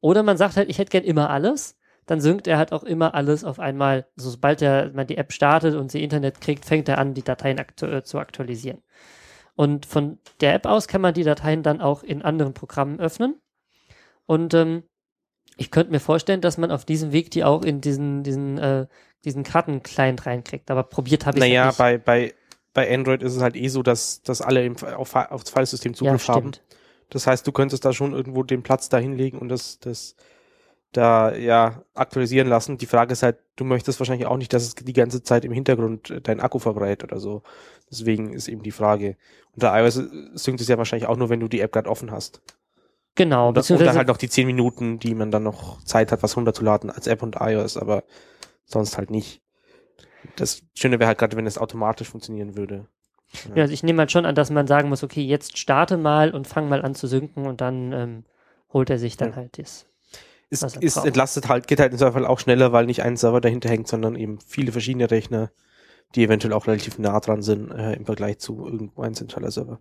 Oder man sagt halt, ich hätte gern immer alles, dann synkt er halt auch immer alles auf einmal. Also sobald er, man die App startet und sie Internet kriegt, fängt er an, die Dateien aktu äh, zu aktualisieren. Und von der App aus kann man die Dateien dann auch in anderen Programmen öffnen. Und ähm, ich könnte mir vorstellen, dass man auf diesem Weg die auch in diesen, diesen, äh, diesen Karten-Client reinkriegt. Aber probiert habe ich Naja, nicht. bei, bei, bei Android ist es halt eh so, dass, dass alle im, auf, aufs Filesystem ja, Zugriff haben. stimmt. Das heißt, du könntest da schon irgendwo den Platz da hinlegen und das, das da ja aktualisieren lassen. Die Frage ist halt, du möchtest wahrscheinlich auch nicht, dass es die ganze Zeit im Hintergrund äh, dein Akku verbrät oder so. Deswegen ist eben die Frage. Unter iOS äh, synkt es ja wahrscheinlich auch nur, wenn du die App gerade offen hast. Genau, Und, und dann halt noch die 10 Minuten, die man dann noch Zeit hat, was runterzuladen als App und iOS, aber sonst halt nicht. Das Schöne wäre halt gerade, wenn es automatisch funktionieren würde. Ja, also ich nehme halt schon an, dass man sagen muss, okay, jetzt starte mal und fang mal an zu synken und dann ähm, holt er sich dann Ja. halt das. ist, ist entlastet halt, geht halt im Zweifel auch schneller, weil nicht ein Server dahinter hängt, sondern eben viele verschiedene Rechner, die eventuell auch relativ nah dran sind äh, im Vergleich zu irgendwo ein zentraler Server.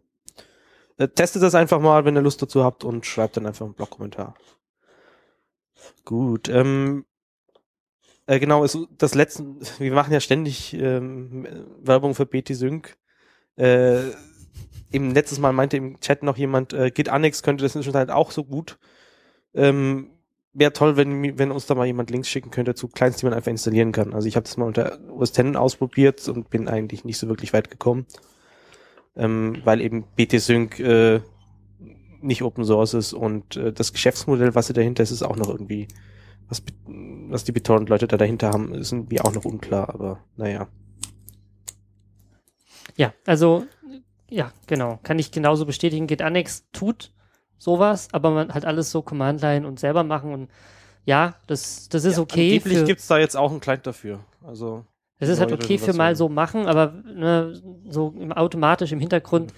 Äh, testet das einfach mal, wenn ihr Lust dazu habt und schreibt dann einfach einen Blog-Kommentar. Gut, ähm, äh, genau, ist das letzte, wir machen ja ständig ähm, Werbung für BT Sync. Äh, Im letztes Mal meinte im Chat noch jemand, äh, Git Annex könnte das inzwischen halt auch so gut. Ähm, Wäre toll, wenn, wenn uns da mal jemand Links schicken könnte zu Clients, die man einfach installieren kann. Also ich habe das mal unter OS X ausprobiert und bin eigentlich nicht so wirklich weit gekommen. Ähm, weil eben BT Sync äh, nicht Open Source ist und äh, das Geschäftsmodell, was dahinter ist, ist auch noch irgendwie, was, was die BitTorrent-Leute da dahinter haben, ist irgendwie auch noch unklar, aber naja. Ja, also, ja, genau. Kann ich genauso bestätigen. Git Annex tut sowas, aber man halt alles so Command-Line und selber machen und ja, das, das ist ja, okay. Angeblich Für, gibt's da jetzt auch einen Client dafür. Also das ist halt okay für mal so machen, aber ne, so im, automatisch im Hintergrund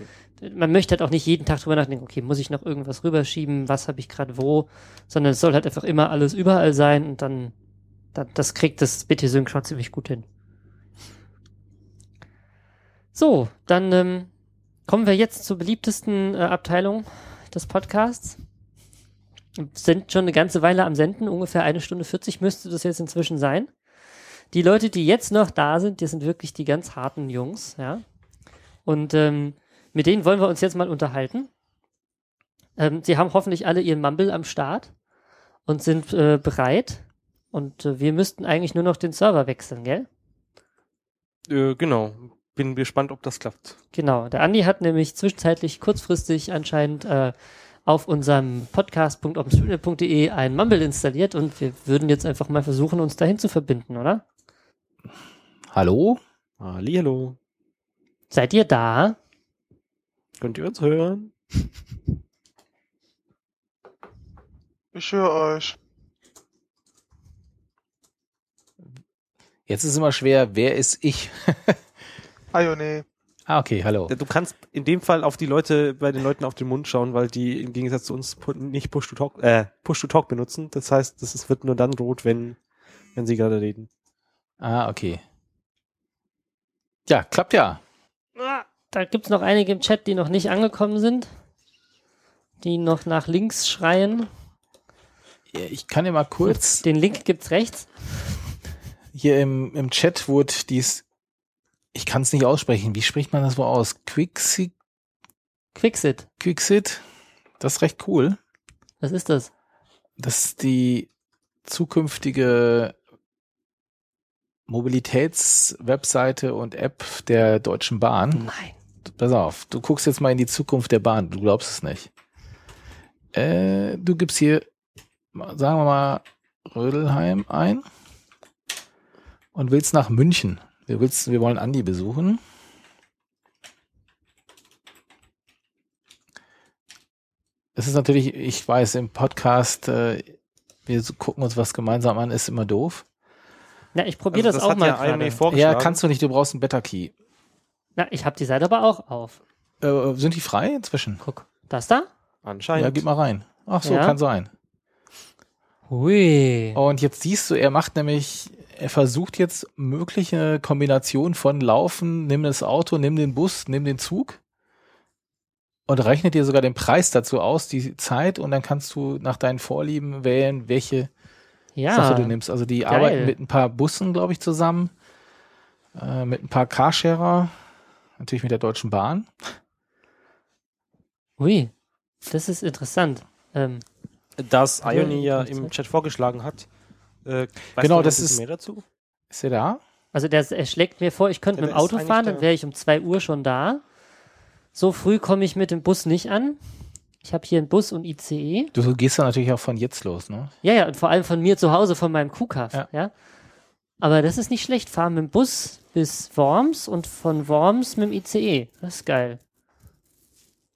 man möchte halt auch nicht jeden Tag drüber nachdenken, okay, muss ich noch irgendwas rüberschieben, was habe ich gerade wo, sondern es soll halt einfach immer alles überall sein und dann, dann das kriegt das BT-Sync schon ziemlich gut hin. So, dann ähm, kommen wir jetzt zur beliebtesten äh, Abteilung des Podcasts. Sind schon eine ganze Weile am Senden, ungefähr eine Stunde 40 müsste das jetzt inzwischen sein. Die Leute, die jetzt noch da sind, die sind wirklich die ganz harten Jungs, ja. Und ähm, mit denen wollen wir uns jetzt mal unterhalten. Ähm, sie haben hoffentlich alle ihren Mumble am Start und sind äh, bereit. Und äh, wir müssten eigentlich nur noch den Server wechseln, gell? Äh, genau. Bin gespannt, ob das klappt. Genau. Der Andi hat nämlich zwischenzeitlich kurzfristig anscheinend äh, auf unserem podcast.openstreetmap.de ein Mumble installiert und wir würden jetzt einfach mal versuchen, uns dahin zu verbinden, oder? Hallo? Hallihallo. Seid ihr da? Könnt ihr uns hören? Ich höre euch. Jetzt ist immer schwer, wer ist ich? Ione. ah, okay, hallo. Du kannst in dem Fall auf die Leute, bei den Leuten auf den Mund schauen, weil die im Gegensatz zu uns nicht Push-to-Talk, äh, Push-to-Talk benutzen. Das heißt, das ist, wird nur dann rot, wenn, wenn sie gerade reden. Ah, okay. Ja, klappt ja. Da gibt's noch einige im Chat, die noch nicht angekommen sind. Die noch nach links schreien. Ja, Ich kann dir mal kurz, Den Link gibt's rechts. hier im, im Chat wurde dies, ich kann es nicht aussprechen, wie spricht man das wohl aus? Quixit? Quixit. Quixit? Das ist recht cool. Was ist das? Das ist die zukünftige Mobilitätswebseite und App der Deutschen Bahn. Nein. Pass auf, du guckst jetzt mal in die Zukunft der Bahn, du glaubst es nicht. Äh, du gibst hier, sagen wir mal, Rödelheim ein und willst nach München. Wir, willst, wir wollen Andi besuchen. Es ist natürlich, ich weiß, im Podcast, äh, wir gucken uns was gemeinsam an, ist immer doof. Na, ich probiere Also das, auch hat mal ja gerade. Ja, kannst du nicht, du brauchst einen Better Key. Na, ich habe die Seite aber auch auf. Äh, sind die frei inzwischen? Guck. Das da? Anscheinend. Ja, gib mal rein. Ach so, Ja. kann sein. Hui. Und jetzt siehst du, er macht nämlich, er versucht jetzt mögliche Kombinationen von Laufen, nimm das Auto, nimm den Bus, nimm den Zug und rechnet dir sogar den Preis dazu aus, die Zeit und dann kannst du nach deinen Vorlieben wählen, welche Ja. Sache du nimmst. Also die Geil. arbeiten mit ein paar Bussen, glaube ich, zusammen, äh, mit ein paar Carsharer, natürlich mit der Deutschen Bahn. Ui, das ist interessant. Ähm, Das Ioni ja im. Chat vorgeschlagen hat. Äh, weißt Genau, du noch das ist- mehr dazu. Ist er da? also der, er schlägt mir vor, ich könnte Ja, mit dem Auto fahren, da. dann wäre ich um 2 Uhr schon da. So früh komme ich mit dem Bus nicht an. Ich habe hier einen Bus und ICE. Du gehst dann natürlich auch von jetzt los, ne? Ja, ja, und vor allem von mir zu Hause, von meinem Kuhkaff. Ja. Ja. Aber das ist nicht schlecht. Fahren mit dem Bus bis Worms und von Worms mit dem ICE. Das ist geil.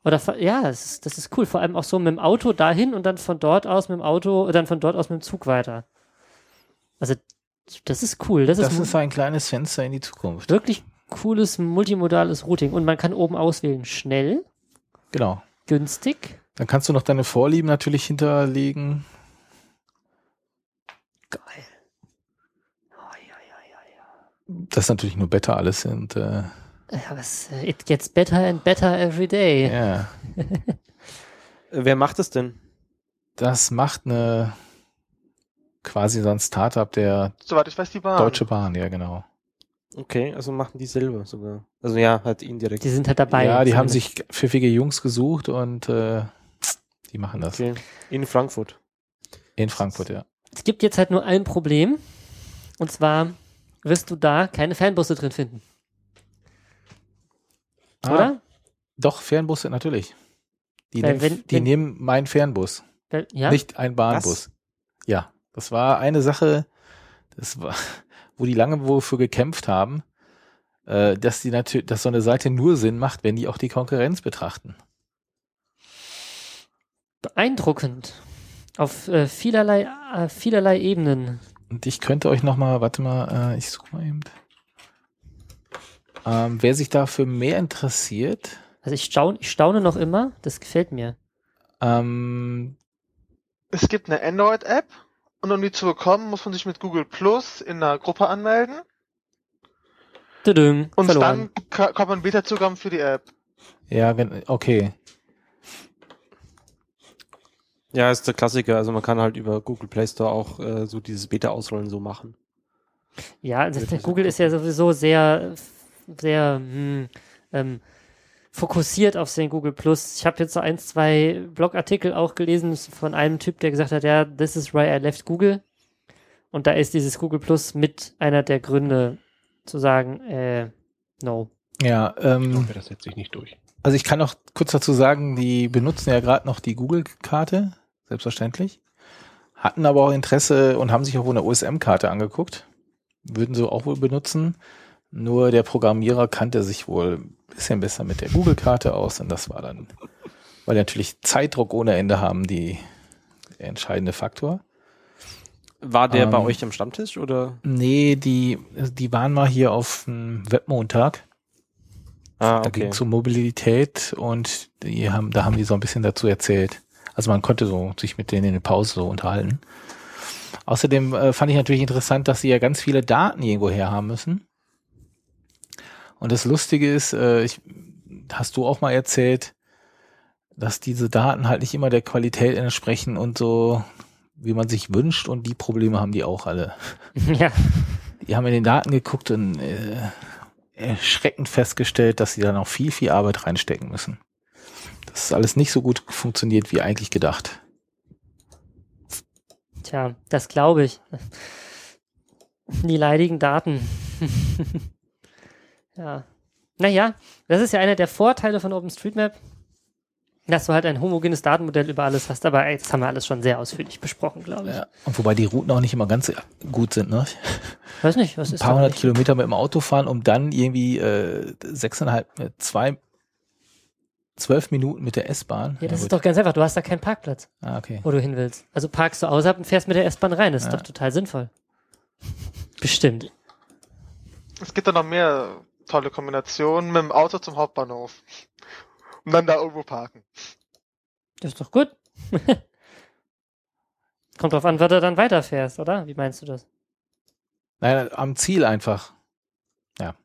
Oder ja, das ist, das ist cool. Vor allem auch so mit dem Auto dahin und dann von dort aus mit dem Auto, dann von dort aus mit dem Zug weiter. Also, das ist cool. Das, Das ist, ist ein kleines Fenster in die Zukunft. wirklich cooles multimodales Routing. Und man kann oben auswählen, schnell, Genau. günstig. Dann kannst du noch deine Vorlieben natürlich hinterlegen. Geil. Oh, ja, ja, ja, ja. Das ist natürlich nur Beta alles und äh, Ja, was, äh, it gets better and better every day. ja, wer macht es denn? das macht eine quasi so ein Startup der Soweit ich weiß, die Bahn. Deutsche Bahn, ja genau. Okay, also machen die selber sogar. Also ja, halt indirekt. Die sind halt dabei. ja, die haben sich pfiffige Jungs gesucht und äh, die machen das Okay. In Frankfurt. in Frankfurt, ja. Es gibt jetzt halt nur ein Problem. Und zwar wirst du da keine Fernbusse drin finden. Ah, Oder? Doch, Fernbusse natürlich. Die, Weil nehmen, wenn- die wenn- nehmen meinen Fernbus, Ja. nicht ein Bahnbus. Ja, das war eine Sache, das war, wo die lange wofür gekämpft haben, äh, dass die natürlich, dass so eine Seite nur Sinn macht, wenn die auch die Konkurrenz betrachten. Beeindruckend. Auf äh, vielerlei, äh, vielerlei Ebenen. Und ich könnte euch noch mal, warte mal, äh, ich suche mal eben. Ähm, wer sich dafür mehr interessiert, Also ich staune, ich staune noch immer. Das gefällt mir. ähm, Es gibt eine Android-App und um die zu bekommen, muss man sich mit Google Plus in einer Gruppe anmelden Tudum, und verloren. dann kommt man Beta-Zugang für die App. ja, okay. Ja, ist der Klassiker. Also man kann halt über Google Play Store auch äh, so dieses Beta-Ausrollen so machen. Ja, also das Google ist ja sowieso sehr, sehr hm, ähm, fokussiert auf den Google Plus. Ich habe jetzt so ein, zwei Blogartikel auch gelesen von einem Typ, der gesagt hat, ja, this is why I left Google. Und da ist dieses Google Plus mit einer der Gründe zu sagen, äh, no. Ja, Ich ähm, hoffe, das setzt sich nicht durch. Also ich kann noch kurz dazu sagen, die benutzen ja gerade noch die Google-Karte, selbstverständlich, hatten aber auch Interesse und haben sich auch wohl eine OSM-Karte angeguckt, würden sie auch wohl benutzen. Nur der Programmierer kannte sich wohl ein bisschen besser mit der Google-Karte aus und das war dann, weil die natürlich Zeitdruck ohne Ende haben, die der entscheidende Faktor. War der bei Ähm, euch am Stammtisch oder? Nee, die, die waren mal hier auf dem Webmontag. Ah, Da ging es um Mobilität und die haben, da haben die so ein bisschen dazu erzählt. Also man konnte so sich mit denen in der Pause so unterhalten. Außerdem äh, fand ich natürlich interessant, dass sie ja ganz viele Daten irgendwo her haben müssen. Und das Lustige ist, äh, ich, hast du auch mal erzählt, dass diese Daten halt nicht immer der Qualität entsprechen und so, wie man sich wünscht. Und die Probleme haben die auch alle. ja, Die haben in den Daten geguckt und äh, erschreckend festgestellt, dass sie da noch viel, viel Arbeit reinstecken müssen. Das ist alles nicht so gut funktioniert wie eigentlich gedacht. tja, das glaube ich. Die leidigen Daten. ja. Naja, das ist ja einer der Vorteile von OpenStreetMap, dass du halt ein homogenes Datenmodell über alles hast, aber ey, das haben wir alles schon sehr ausführlich besprochen, glaube ich. Ja. Und wobei die Routen auch nicht immer ganz gut sind, ne? Weiß nicht, was Ein ist paar da hundert nicht? Kilometer mit dem Auto fahren, um dann irgendwie äh, sechseinhalb, äh, zwei, zwölf Minuten mit der S-Bahn. Ja, das ist gut. doch ganz einfach. Du hast da keinen Parkplatz, Ah, okay. wo du hin willst. Also parkst du außerhalb und fährst mit der S-Bahn rein. Das ist Ja. doch total sinnvoll. Bestimmt. Es gibt da noch mehr tolle Kombinationen mit dem Auto zum Hauptbahnhof. Und dann da irgendwo parken. Das ist doch gut. Kommt drauf an, was du dann weiterfährst, oder? Wie meinst du das? Nein, am Ziel einfach. Ja.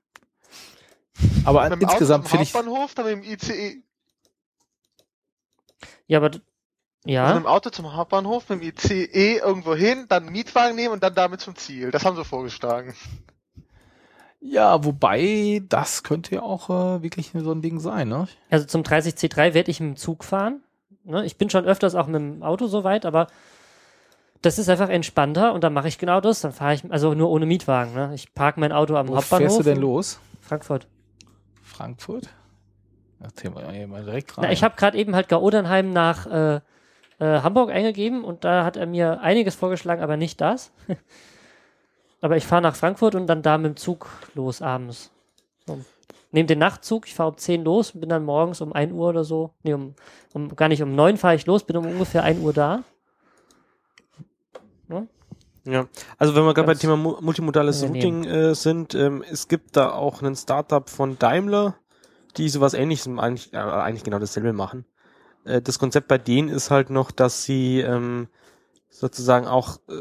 Aber mit dem insgesamt Auto finde zum ich, Hauptbahnhof, dann mit dem ICE. Ja, aber d- Also ja, mit dem Auto zum Hauptbahnhof, mit dem ICE irgendwo hin, dann einen Mietwagen nehmen und dann damit zum Ziel. Das haben sie vorgeschlagen. Ja, wobei, das könnte ja auch äh, wirklich so ein Ding sein, ne? Also zum 30C3 werde ich mit dem Zug fahren. Ne? Ich bin schon öfters auch mit dem Auto so weit, aber das ist einfach entspannter und dann mache ich genau das. Dann fahre ich, also nur ohne Mietwagen. Ne? Ich parke mein Auto am Wo Hauptbahnhof. fährst du denn los? Frankfurt. Frankfurt? Das Thema ja mal direkt rein. Na, ich habe gerade eben halt Gaudernheim nach äh, äh, Hamburg eingegeben und da hat er mir einiges vorgeschlagen, aber nicht das. aber ich fahre nach Frankfurt und dann da mit dem Zug los abends. So. Nehme den Nachtzug, ich fahre um 10 los und bin dann morgens um 1 Uhr oder so. Nee, um, um gar nicht um 9 fahre ich los, bin um ungefähr 1 Uhr da. Ja, also wenn wir gerade bei Ganz Thema mu- multimodales. Routing äh, sind, ähm, es gibt da auch einen Startup von Daimler, die sowas ähnliches, eigentlich, äh, eigentlich genau dasselbe machen. Äh, das Konzept bei denen ist halt noch, dass sie ähm, sozusagen auch äh,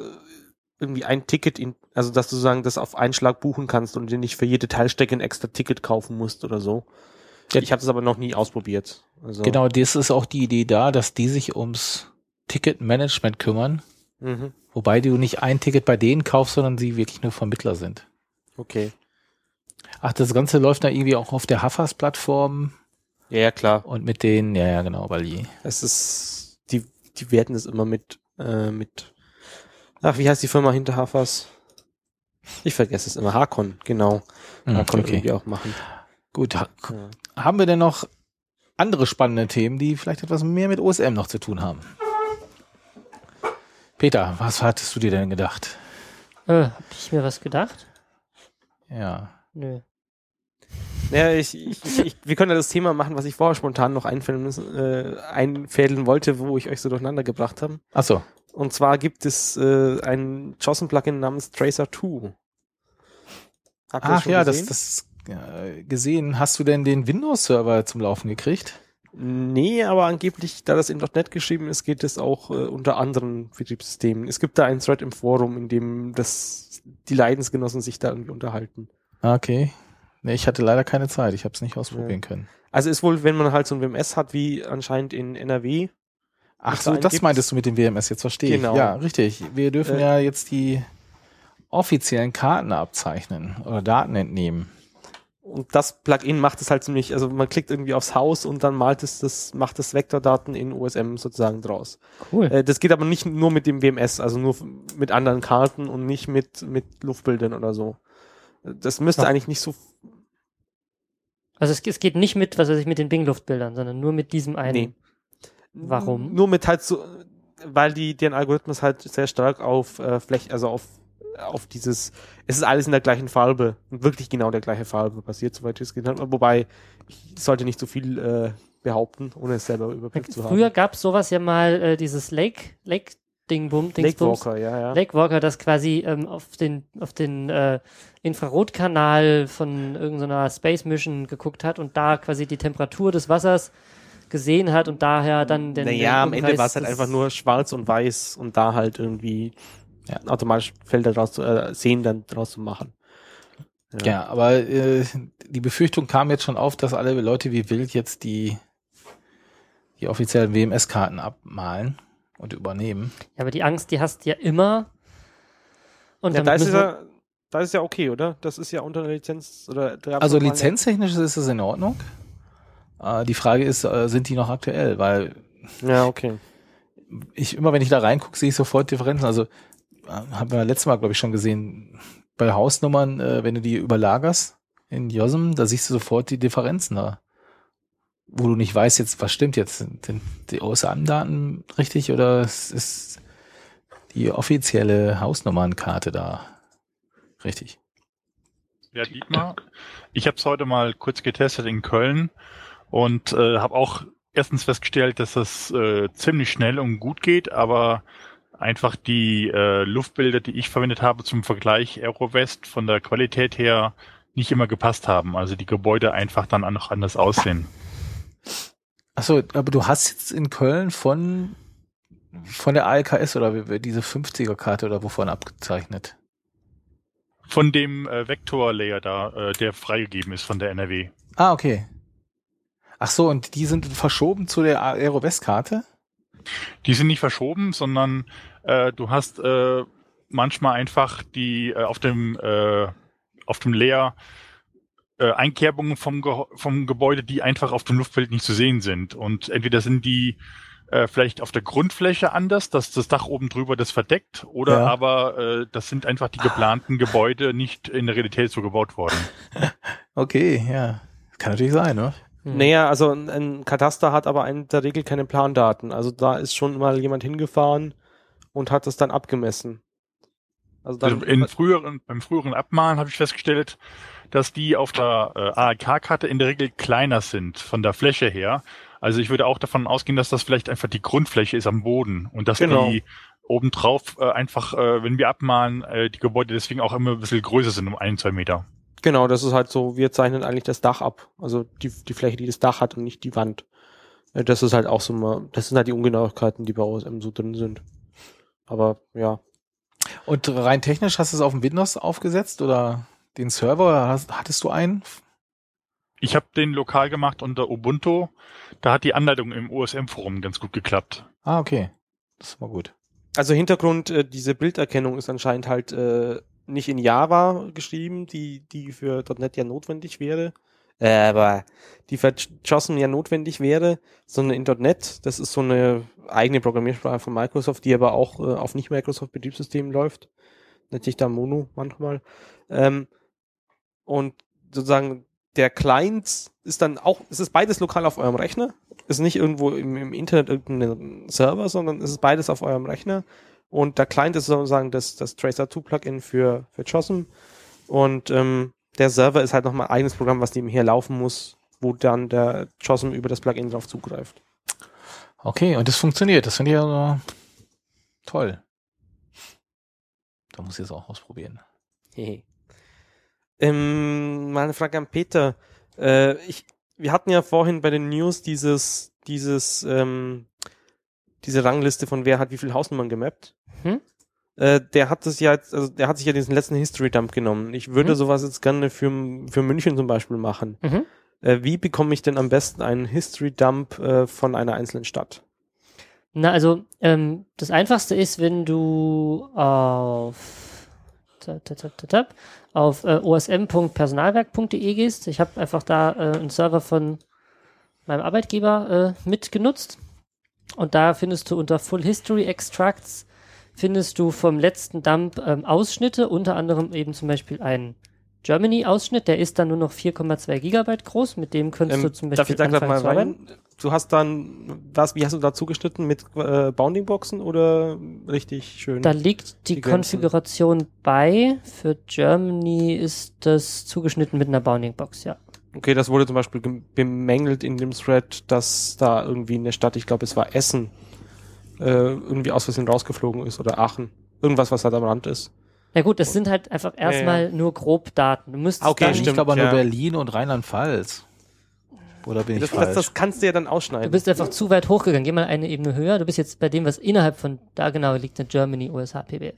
irgendwie ein Ticket in, also dass du sozusagen das auf einen Schlag buchen kannst und dir nicht für jede Teilstrecke ein extra Ticket kaufen musst oder so. Ich habe das aber noch nie ausprobiert. Also, Genau, das ist auch die Idee da, dass die sich ums Ticketmanagement kümmern, Mhm. wobei du nicht ein Ticket bei denen kaufst, sondern sie wirklich nur Vermittler sind. Okay. Ach, das Ganze läuft da irgendwie auch auf der Haffers-Plattform Ja, ja, klar. und mit denen, ja, ja, genau, weil die, Es ist, die, die werten es immer mit, äh, mit, ach, wie heißt die Firma hinter Hafers? Ich vergesse es immer. Hakon, genau. Hm, Hakon okay. irgendwie auch machen. Gut, ha Ja. haben wir denn noch andere spannende Themen, die vielleicht etwas mehr mit OSM noch zu tun haben? Peter, was hattest du dir denn gedacht? Äh, hab ich mir was gedacht? Ja. Nö. Ja, ich, ich, ich, ich, wir können ja das Thema machen, was ich vorher spontan noch einfädeln, äh, einfädeln wollte, wo ich euch so durcheinander gebracht habe. Ach so. Und zwar gibt es äh, ein JOSM-Plugin namens Tracer 2. Habt Ach schon ja, das, gesehen? das äh, gesehen. Hast du denn den Windows-Server zum Laufen gekriegt? Nee, aber angeblich, da das in .NET geschrieben ist, geht es auch äh, unter anderen Betriebssystemen. Es gibt da einen Thread im Forum, in dem das, die Leidensgenossen sich da irgendwie unterhalten. Ah, Okay. Nee, ich hatte leider keine Zeit. Ich habe es nicht ausprobieren können. Also ist wohl, wenn man halt so ein WMS hat, wie anscheinend in NRW. Ach so, das gibt. meintest du mit dem WMS, jetzt verstehe Genau. ich. Ja, richtig. Wir dürfen Äh, ja jetzt die offiziellen Karten abzeichnen oder Daten entnehmen. Und das Plugin macht es halt ziemlich, also man klickt irgendwie aufs Haus und dann malt es das, macht das Vektordaten in OSM sozusagen draus. Cool. Äh, das geht aber nicht nur mit dem WMS, also nur mit anderen Karten und nicht mit, mit Luftbildern oder so. Das müsste Ja. eigentlich nicht so Also es, es geht nicht mit, was weiß ich, mit den Bing-Luftbildern, sondern nur mit diesem einen. Nee. Warum? Nur mit halt so, weil die, deren Algorithmus halt sehr stark auf äh, Fläche, also auf, auf dieses, es ist alles in der gleichen Farbe, wirklich genau der gleiche Farbe passiert, soweit ich es gesehen habe. Wobei, ich sollte nicht so viel äh, behaupten, ohne es selber überprüft zu haben. Früher gab es sowas ja mal, äh, dieses Lake, Lake Dingbum, Lake Dingsbums. Walker, ja, ja. Lake Walker, das quasi ähm, auf den, auf den äh, Infrarotkanal von irgendeiner Space Mission geguckt hat und da quasi die Temperatur des Wassers gesehen hat und daher dann den. naja, den am Ende war es halt einfach nur schwarz und weiß und da halt irgendwie Ja. automatisch Felder draus zu, äh, Seen dann draus zu machen. Ja, aber äh, die Befürchtung kam jetzt schon auf, dass alle Leute wie wild jetzt die, die offiziellen WMS-Karten abmalen und übernehmen. Ja, aber die Angst, die hast du ja immer. Und Ja, da ist ja, da ist ja okay, oder? Das ist ja unter einer Lizenz oder Also lizenztechnisch ist es in Ordnung. Äh, die Frage ist, äh, sind die noch aktuell? Weil Ja, okay. ich immer, wenn ich da reingucke, sehe ich sofort Differenzen. Also äh, haben wir letztes Mal, glaube ich, schon gesehen, bei Hausnummern, äh, wenn du die überlagerst in JOSM, da siehst du sofort die Differenzen da. Wo du nicht weißt, jetzt, was stimmt jetzt? Sind die OSM-Daten richtig oder ist die offizielle Hausnummernkarte da richtig? Ja, Dietmar. Ich habe es heute mal kurz getestet in Köln und äh, habe auch erstens festgestellt, dass das äh, ziemlich schnell und gut geht, aber einfach die äh, Luftbilder, die ich verwendet habe zum Vergleich Aerowest von der Qualität her nicht immer gepasst haben. Also die Gebäude einfach dann auch noch anders aussehen. Achso, aber du hast jetzt in Köln von, von der ALKS oder diese 50er-Karte oder wovon abgezeichnet? Von dem äh, Vektor-Layer da, äh, der freigegeben ist von der NRW. Ah, okay. Ach so, und die sind verschoben zu der Aero-West-Karte? Die sind nicht verschoben, sondern äh, du hast äh, manchmal einfach die äh, auf dem äh, auf dem Layer äh, Einkerbungen vom, Ge vom Gebäude, die einfach auf dem Luftbild nicht zu sehen sind. Und entweder sind die äh, vielleicht auf der Grundfläche anders, dass das Dach oben drüber das verdeckt, oder Ja. aber äh, das sind einfach die geplanten Gebäude nicht in der Realität so gebaut worden. Okay, ja. Kann natürlich sein, ne? Hm. Naja, also ein, ein Kataster hat aber in der Regel keine Plandaten. Also da ist schon mal jemand hingefahren und hat das dann abgemessen. Also dann, Also in früheren, beim früheren Abmalen habe ich festgestellt, dass die auf der äh, ARK-Karte in der Regel kleiner sind von der Fläche her. Also ich würde auch davon ausgehen, dass das vielleicht einfach die Grundfläche ist am Boden und dass Genau. die obendrauf äh, einfach, äh, wenn wir abmalen, äh, die Gebäude deswegen auch immer ein bisschen größer sind, um ein, zwei Meter. Genau, das ist halt so, wir zeichnen eigentlich das Dach ab. Also die, die Fläche, die das Dach hat und nicht die Wand. Äh, Das ist halt auch so mal, das sind halt die Ungenauigkeiten, die bei OSM so drin sind. Aber ja, Und rein technisch hast du es auf dem Windows aufgesetzt oder den Server? Oder hast, hattest du einen? Ich habe den lokal gemacht unter Ubuntu. Da hat die Anleitung im OSM-Forum ganz gut geklappt. Ah, okay. Das war gut. Also Hintergrund, äh, diese Bilderkennung ist anscheinend halt äh, nicht in Java geschrieben, die, die für .NET ja notwendig wäre. Äh, aber die für JOSM ja notwendig wäre, sondern in .NET, das ist so eine eigene Programmiersprache von Microsoft, die aber auch äh, auf Nicht-Microsoft-Betriebssystemen läuft. Nennt sich da Mono manchmal. Ähm, und sozusagen der Client ist dann auch, es ist beides lokal auf eurem Rechner. Ist nicht irgendwo im, im Internet irgendein Server, sondern es ist beides auf eurem Rechner. Und der Client ist sozusagen das, das Tracer2-Plugin für, für JOSM. Und ähm, der Server ist halt nochmal ein eigenes Programm, was nebenher laufen muss, wo dann der JOSM über das Plugin drauf zugreift. Okay, und das funktioniert. Das finde ich also toll. Da muss ich es auch ausprobieren. Hehe. ähm, mal eine Frage an Peter. Äh, ich, wir hatten ja vorhin bei den News dieses, dieses, ähm, diese Rangliste von wer hat wie viel Hausnummern gemappt. Hm? Äh, der hat das ja jetzt, also der hat sich ja diesen letzten History Dump genommen. Ich würde Mhm. sowas jetzt gerne für, für München zum Beispiel machen. Mhm. Äh, wie bekomme ich denn am besten einen History Dump äh, von einer einzelnen Stadt? Na, also ähm, das Einfachste ist, wenn du auf, tap, tap, tap, tap, tap, auf äh, osm.personalwerk.de gehst. Ich habe einfach da äh, einen Server von meinem Arbeitgeber äh, mitgenutzt. Und da findest du unter Full History Extracts findest du vom letzten Dump ähm, Ausschnitte, unter anderem eben zum Beispiel einen Germany-Ausschnitt, der ist dann nur noch 4,2 Gigabyte groß, mit dem könntest du zum Ähm, darf Beispiel ich da anfangen mal rein? Du hast dann, was, wie hast du da zugeschnitten? Mit äh, Bounding-Boxen oder richtig schön? Da liegt die, Die. Konfiguration bei. Für Germany ist das zugeschnitten mit einer Bounding Box, ja. Okay, das wurde zum Beispiel bemängelt in dem Thread, dass da irgendwie eine Stadt, ich glaube es war Essen, äh, irgendwie aus Versehen rausgeflogen ist oder Aachen. Irgendwas, was halt am Rand ist. Na gut, das sind halt einfach erstmal nur grob Daten. Du müsstest Okay, dann, ich stimmt, glaube aber nur ja. Berlin und Rheinland-Pfalz. Oder bin ich Das, falsch? das, das kannst du ja dann du ausschneiden. bist einfach zu weit hochgegangen. Geh mal eine Ebene höher. Du bist jetzt bei dem, was innerhalb von da genau liegt, in Germany, USA, PBF.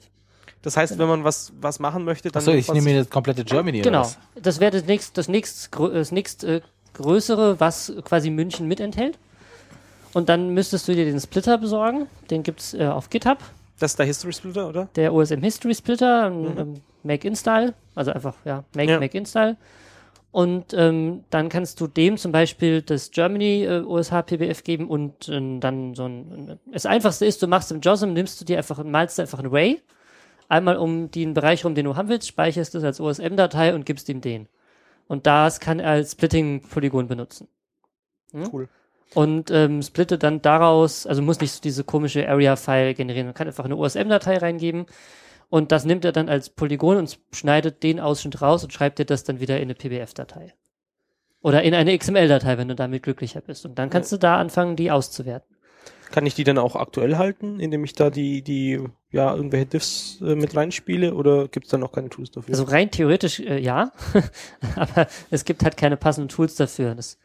Das heißt, wenn man was, was machen möchte, dann Achso, ich nehme mir das komplette Germany. oder Genau. was? Das wäre das nächst, das nächst, grö- das nächst äh, größere, was quasi München mit enthält. Und dann müsstest du dir den Splitter besorgen. Den gibt's äh, auf GitHub. das ist der History Splitter, oder? der OSM History Splitter, Mhm. ähm, Make Install, also einfach, ja, Make, Ja. Make Install. Und ähm, dann kannst du dem zum Beispiel das Germany äh, OSH PBF geben und äh, dann so ein. Das einfachste ist, du machst im JOSM, nimmst du dir einfach, malst du einfach ein Array, einmal um den Bereich rum, den du haben willst, speicherst es als OSM-Datei und gibst ihm den. Und das kann er als Splitting-Polygon benutzen. Hm? Cool. Und ähm, splittet dann daraus, also muss nicht so diese komische Area-File generieren. Man kann einfach eine OSM-Datei reingeben und das nimmt er dann als Polygon und schneidet den Ausschnitt raus und schreibt dir das dann wieder in eine PBF-Datei. Oder in eine XML-Datei, wenn du damit glücklicher bist. Und dann kannst du da anfangen, die auszuwerten. Kann ich die dann auch aktuell halten, indem ich da die, die, ja, irgendwelche Diffs äh, mit reinspiele oder gibt es da noch keine Tools dafür? Also rein theoretisch äh, ja, aber es gibt halt keine passenden Tools dafür. Das,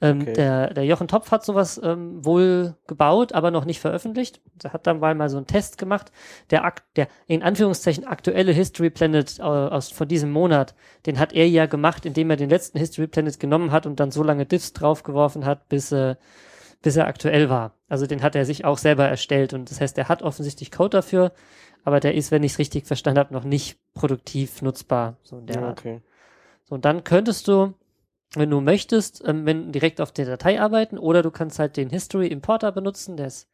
ähm, Okay. der, der Jochen Topf hat sowas ähm, wohl gebaut, aber noch nicht veröffentlicht. Er hat dann mal, mal so einen Test gemacht. Der, der in Anführungszeichen aktuelle History Planet äh, aus, von diesem Monat, den hat er ja gemacht, indem er den letzten History Planet genommen hat und dann so lange Diffs draufgeworfen hat, bis, äh, bis er aktuell war. Also den hat er sich auch selber erstellt und das heißt, er hat offensichtlich Code dafür, aber der ist, wenn ich es richtig verstanden habe, noch nicht produktiv nutzbar. So in der Ja, Art. okay. So, und dann könntest du, wenn du möchtest, ähm, wenn direkt auf der Datei arbeiten oder du kannst halt den History Importer benutzen, der ist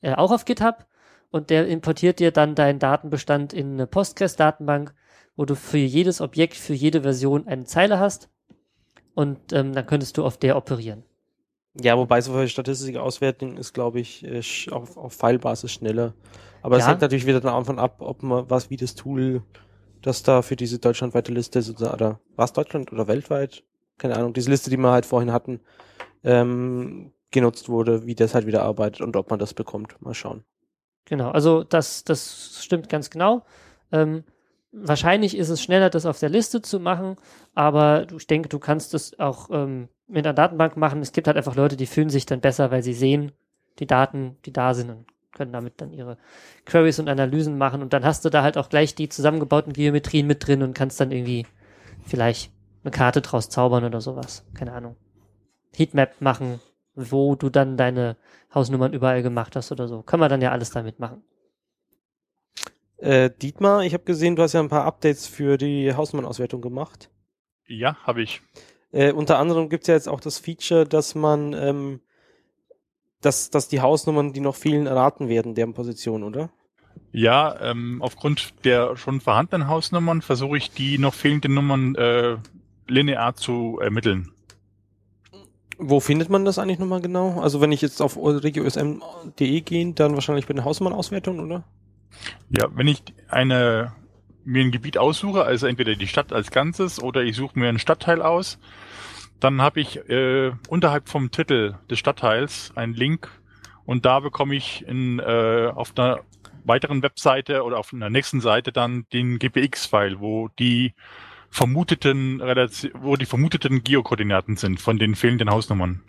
äh, auch auf GitHub und der importiert dir dann deinen Datenbestand in eine Postgres-Datenbank, wo du für jedes Objekt, für jede Version eine Zeile hast und ähm, dann könntest du auf der operieren. Ja, wobei so für statistische Auswertung ist, glaube ich, äh, auf, auf Filebasis schneller. Aber es Ja. hängt natürlich wieder davon ab, ob man was wie das Tool, das da für diese deutschlandweite Liste sozusagen, oder was Deutschland oder weltweit, keine Ahnung, diese Liste, die wir halt vorhin hatten, ähm, genutzt wurde, wie das halt wieder arbeitet und ob man das bekommt. Mal schauen. Genau, also das, das stimmt ganz genau. Ähm, wahrscheinlich ist es schneller, das auf der Liste zu machen, aber ich denke, du kannst es auch ähm, mit einer Datenbank machen. Es gibt halt einfach Leute, die fühlen sich dann besser, weil sie sehen die Daten, die da sind und können damit dann ihre Queries und Analysen machen und dann hast du da halt auch gleich die zusammengebauten Geometrien mit drin und kannst dann irgendwie vielleicht eine Karte draus zaubern oder sowas. Keine Ahnung. Heatmap machen, wo du dann deine Hausnummern überall gemacht hast oder so. Kann man dann ja alles damit machen. Äh, Dietmar, ich habe gesehen, du hast ja ein paar Updates für die Hausnummernauswertung gemacht. Ja, habe ich. Äh, unter anderem gibt's ja jetzt auch das Feature, dass man, ähm, dass, dass die Hausnummern, die noch fehlen, erraten werden, deren Position, oder? Ja, ähm, aufgrund der schon vorhandenen Hausnummern versuche ich die noch fehlenden Nummern äh, linear zu ermitteln. Wo findet man das eigentlich nochmal genau? Also wenn ich jetzt auf regiosm.de gehe, dann wahrscheinlich bei den Hausnummernauswertungen, oder? Ja, wenn ich eine mir ein Gebiet aussuche, also entweder die Stadt als Ganzes oder ich suche mir einen Stadtteil aus, dann habe ich äh, unterhalb vom Titel des Stadtteils einen Link und da bekomme ich in, äh, auf einer weiteren Webseite oder auf einer nächsten Seite dann den GPX-File, wo die vermuteten wo die vermuteten Geokoordinaten sind von den fehlenden Hausnummern.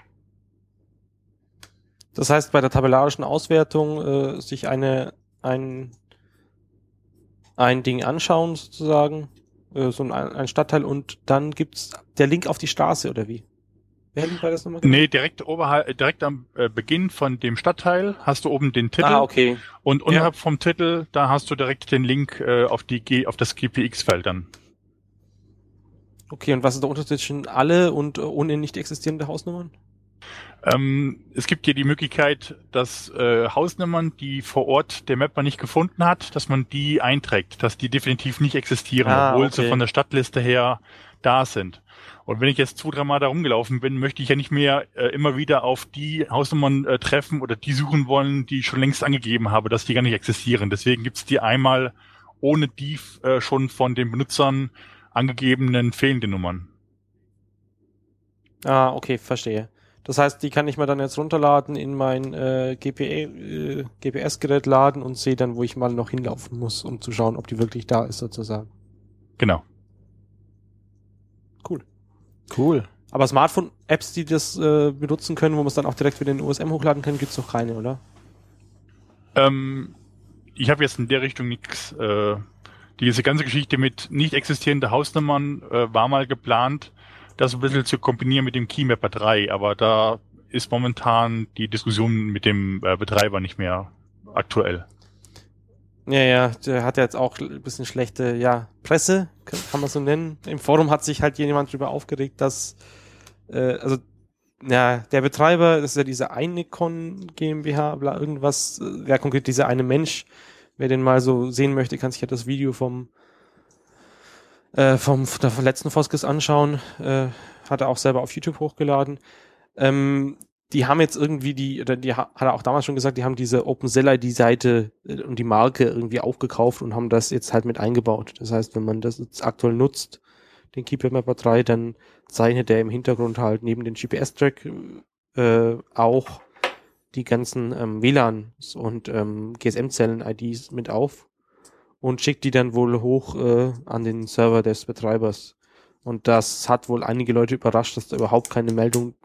Das heißt, bei der tabellarischen Auswertung äh, sich eine, ein, ein Ding anschauen, sozusagen, äh, so ein, ein Stadtteil und dann gibt's der Link auf die Straße, oder wie? Wer war das nochmal? Nee, direkt oberhalb, direkt am äh, Beginn von dem Stadtteil hast du oben den Titel Ah, okay. und unterhalb vom Titel, da hast du direkt den Link äh, auf die G, auf das GPX-Feld dann. Okay, und was ist der Unterschied zwischen alle und äh, ohne nicht existierende Hausnummern? Ähm, es gibt hier die Möglichkeit, dass äh, Hausnummern, die vor Ort der Mapper nicht gefunden hat, dass man die einträgt, dass die definitiv nicht existieren, Ah, obwohl okay. sie von der Stadtliste her da sind. Und wenn ich jetzt zwei, dreimal da rumgelaufen bin, möchte ich ja nicht mehr äh, immer wieder auf die Hausnummern äh, treffen oder die suchen wollen, die ich schon längst angegeben habe, dass die gar nicht existieren. Deswegen gibt's die einmal ohne die äh, schon von den Benutzern angegebenen fehlenden Nummern. Ah, okay, verstehe. Das heißt, die kann ich mir dann jetzt runterladen, in mein äh, GPA, äh, GPS-Gerät laden und sehe dann, wo ich mal noch hinlaufen muss, um zu schauen, ob die wirklich da ist, sozusagen. Genau. Cool. Cool. Aber Smartphone-Apps, die das äh, benutzen können, wo man es dann auch direkt wieder in den USM hochladen kann, gibt's noch keine, oder? Ähm, ich habe jetzt in der Richtung nichts. Äh, diese ganze Geschichte mit nicht existierenden Hausnummern äh, war mal geplant, das ein bisschen zu kombinieren mit dem Keymapper 3, aber da ist momentan die Diskussion mit dem äh, Betreiber nicht mehr aktuell. Ja, ja, der hat ja jetzt auch ein bisschen schlechte, ja, Presse, kann, kann man so nennen. Im Forum hat sich halt jemand drüber aufgeregt, dass, äh, also, ja, der Betreiber, das ist ja diese Einekon GmbH, bla, irgendwas, äh, ja, konkret dieser eine Mensch, wer den mal so sehen möchte, kann sich ja das Video vom, äh, vom, der letzten Foskes anschauen, äh, hat er auch selber auf YouTube hochgeladen. Ähm, die haben jetzt irgendwie die, oder die ha- hat er auch damals schon gesagt, die haben diese OpenSell-ID-Seite äh, und die Marke irgendwie aufgekauft und haben das jetzt halt mit eingebaut. Das heißt, wenn man das jetzt aktuell nutzt, den Keeper Mapper 3, dann zeichnet der im Hintergrund halt neben den GPS-Track äh, auch die ganzen ähm, WLANs und ähm, GSM-Zellen-IDs mit auf und schickt die dann wohl hoch äh, an den Server des Betreibers. Und das hat wohl einige Leute überrascht, dass da überhaupt keine Meldung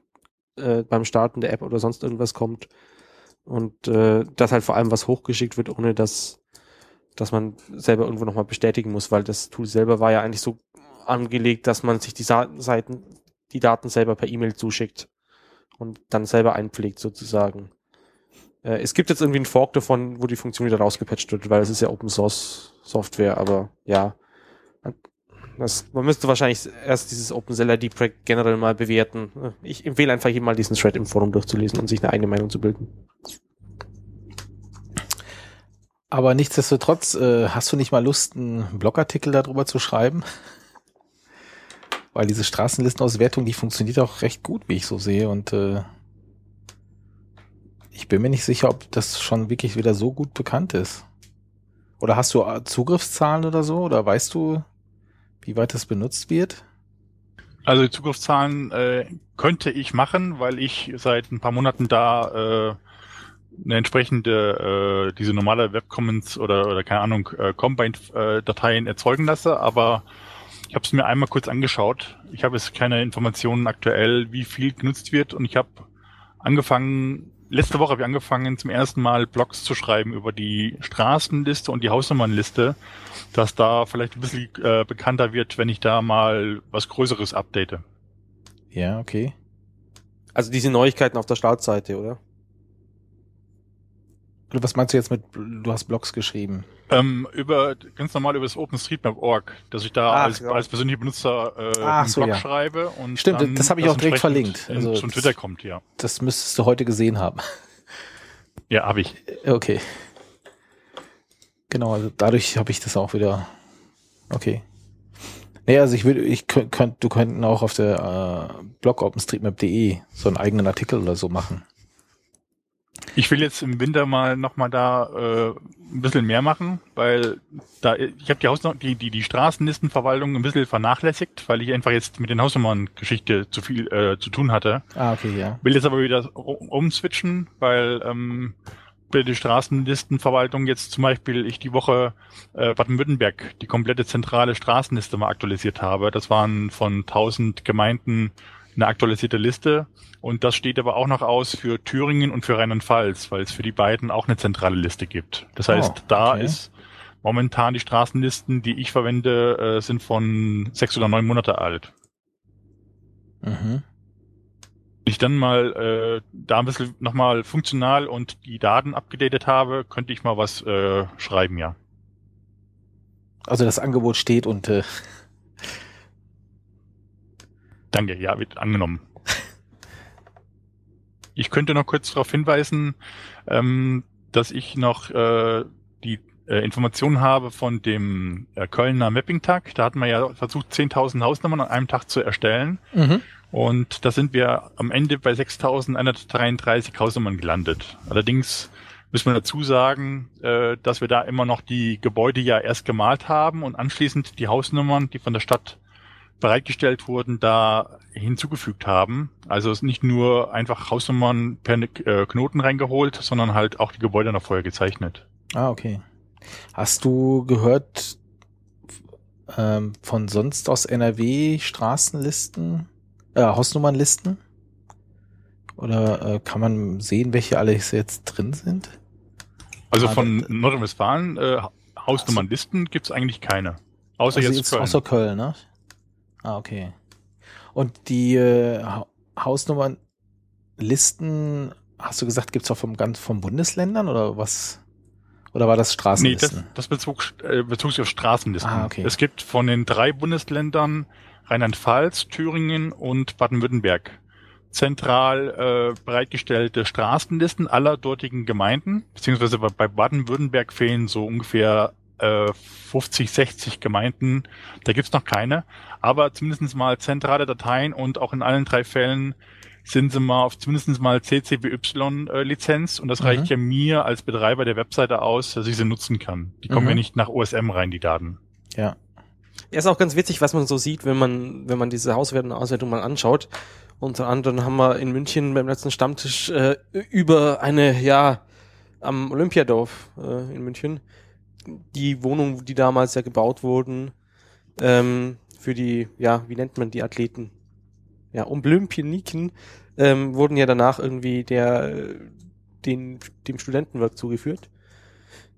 äh, beim Starten der App oder sonst irgendwas kommt. Und äh, dass halt vor allem was hochgeschickt wird, ohne dass, dass man selber irgendwo nochmal bestätigen muss, weil das Tool selber war ja eigentlich so angelegt, dass man sich die Sa Seiten, die Daten selber per E-Mail zuschickt und dann selber einpflegt sozusagen. Äh, es gibt jetzt irgendwie einen Fork davon, wo die Funktion wieder rausgepatcht wird, weil es ist ja Open Source Software, aber ja. Das, man müsste wahrscheinlich erst dieses OpenCell-ID-Projekt generell mal bewerten. Ich empfehle einfach jedem mal diesen Thread im Forum durchzulesen und sich eine eigene Meinung zu bilden. Aber nichtsdestotrotz, äh, hast du nicht mal Lust, einen Blogartikel darüber zu schreiben? Weil diese Straßenlistenauswertung, die funktioniert auch recht gut, wie ich so sehe. Und äh, ich bin mir nicht sicher, ob das schon wirklich wieder so gut bekannt ist. Oder hast du äh, Zugriffszahlen oder so? Oder weißt du, wie weit das benutzt wird? Also die Zugriffszahlen äh, könnte ich machen, weil ich seit ein paar Monaten da äh, eine entsprechende, äh, diese normale Webcommons oder, oder keine Ahnung, äh, Combine-Dateien erzeugen lasse, aber ich habe es mir einmal kurz angeschaut. Ich habe jetzt keine Informationen aktuell, wie viel genutzt wird und ich habe angefangen, letzte Woche habe ich angefangen, zum ersten Mal Blogs zu schreiben über die Straßenliste und die Hausnummernliste, dass da vielleicht ein bisschen äh, bekannter wird, wenn ich da mal was Größeres update. Ja, okay. Also diese Neuigkeiten auf der Startseite, oder? Was meinst du jetzt mit, du hast Blogs geschrieben? Ähm, über ganz normal über das OpenStreetMap.org, dass ich da Ach, als, ja. als persönlicher Benutzer äh, Ach einen so, Blog ja. schreibe und Stimmt, dann das habe ich auch direkt verlinkt. in- Also zum das- Twitter kommt, ja. Das müsstest du heute gesehen haben. Ja, habe ich. Okay. Genau, also dadurch habe ich das auch wieder. Okay. Nee, also ich würde, ich könnt, könnt, du könnten auch auf der äh, Blog openstreetmap.de so einen eigenen Artikel oder so machen. Ich will jetzt im Winter mal nochmal da äh, ein bisschen mehr machen, weil da ich habe die Hausnummer, die, die, die Straßenlistenverwaltung ein bisschen vernachlässigt, weil ich einfach jetzt mit den Hausnummern-Geschichte zu viel äh, zu tun hatte. Ah, okay, ja. Will jetzt aber wieder umswitchen, weil ähm, bei der Straßenlistenverwaltung jetzt zum Beispiel ich die Woche äh, Baden-Württemberg die komplette zentrale Straßenliste mal aktualisiert habe. Das waren von 1000 Gemeinden eine aktualisierte Liste und das steht aber auch noch aus für Thüringen und für Rheinland-Pfalz, weil es für die beiden auch eine zentrale Liste gibt. Das heißt, Oh, da okay. ist momentan die Straßenlisten, die ich verwende, äh, sind von sechs oder neun Monate alt. Mhm. Wenn ich dann mal äh, da ein bisschen nochmal funktional und die Daten abgedatet habe, könnte ich mal was äh, schreiben, ja. Also das Angebot steht und äh, Danke, ja, wird angenommen. Ich könnte noch kurz darauf hinweisen, ähm, dass ich noch äh, die äh, Informationen habe von dem äh, Kölner Mapping-Tag. Da hatten wir ja versucht, 10.000 Hausnummern an einem Tag zu erstellen. mhm. Und da sind wir am Ende bei 6.133 Hausnummern gelandet. Allerdings müssen wir dazu sagen, äh, dass wir da immer noch die Gebäude ja erst gemalt haben und anschließend die Hausnummern, die von der Stadt bereitgestellt wurden, da hinzugefügt haben. Also es ist nicht nur einfach Hausnummern per äh, Knoten reingeholt, sondern halt auch die Gebäude noch vorher gezeichnet. Ah, okay. Hast du gehört ähm, von sonst aus NRW Straßenlisten, äh, Hausnummernlisten? Oder äh, kann man sehen, welche alle jetzt drin sind? Also Ah, von Nordrhein-Westfalen äh, Hausnummernlisten gibt's eigentlich keine. Außer also jetzt, Köln. Außer Köln, ne? Ah, okay. Und die äh, Ha- Hausnummernlisten, hast du gesagt, gibt's auch vom ganz vom Bundesländern oder was? Oder war das Nee, Straßenlisten? das, das bezog, äh, bezog sich auf Straßenlisten. Ah, okay. Es gibt von den drei Bundesländern Rheinland-Pfalz, Thüringen und Baden-Württemberg zentral äh, bereitgestellte Straßenlisten aller dortigen Gemeinden, beziehungsweise bei, bei Baden-Württemberg fehlen so ungefähr äh, 50, 60 Gemeinden. Da gibt's noch keine, aber zumindest mal zentrale Dateien und auch in allen drei Fällen sind sie mal auf zumindest mal CCBY-Lizenz und das Mhm. reicht ja mir als Betreiber der Webseite aus, dass ich sie nutzen kann. Die kommen Mhm. ja nicht nach OSM rein, die Daten. Ja. Ja, ist auch ganz witzig, was man so sieht, wenn man, wenn man diese Hauswertung Auswertung mal anschaut. Unter anderem haben wir in München beim letzten Stammtisch äh, über eine, ja, am Olympiadorf äh, in München, die Wohnungen, die damals ja gebaut wurden, ähm, für die, ja, wie nennt man die Athleten? Ja, Olympioniken, ähm, wurden ja danach irgendwie der, äh, den, dem Studentenwerk zugeführt.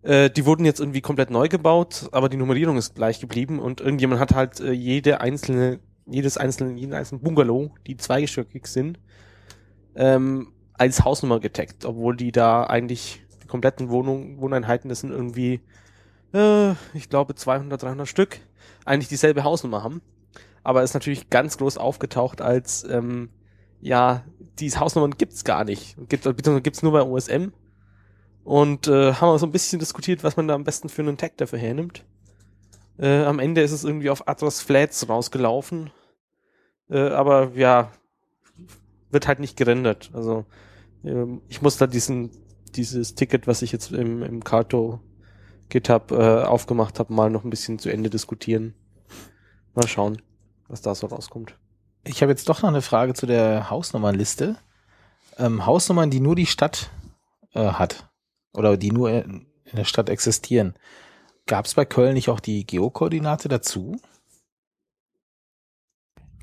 Äh, die wurden jetzt irgendwie komplett neu gebaut, aber die Nummerierung ist gleich geblieben und irgendjemand hat halt äh, jede einzelne, jedes einzelne, jeden einzelnen Bungalow, die zweigestöckig sind, ähm, als Hausnummer getaggt, obwohl die da eigentlich die kompletten Wohnungen, Wohneinheiten, das sind irgendwie, äh, ich glaube 200, 300 Stück, eigentlich dieselbe Hausnummer haben. Aber ist natürlich ganz groß aufgetaucht als, ähm, ja, diese Hausnummern gibt's gar nicht. Gibt, beziehungsweise gibt's nur bei OSM. Und äh, haben wir so ein bisschen diskutiert, was man da am besten für einen Tag dafür hernimmt. Äh, am Ende ist es irgendwie auf Atlas Flats rausgelaufen. Äh, aber ja, wird halt nicht gerendert. Also ähm, ich muss da diesen, dieses Ticket, was ich jetzt im, im Kato GitHub äh, aufgemacht habe, mal noch ein bisschen zu Ende diskutieren. Mal schauen, was da so rauskommt. Ich habe jetzt doch noch eine Frage zu der Hausnummernliste. Ähm, Hausnummern, die nur die Stadt äh, hat oder die nur in, der Stadt existieren. Gab es bei Köln nicht auch die Geokoordinate dazu?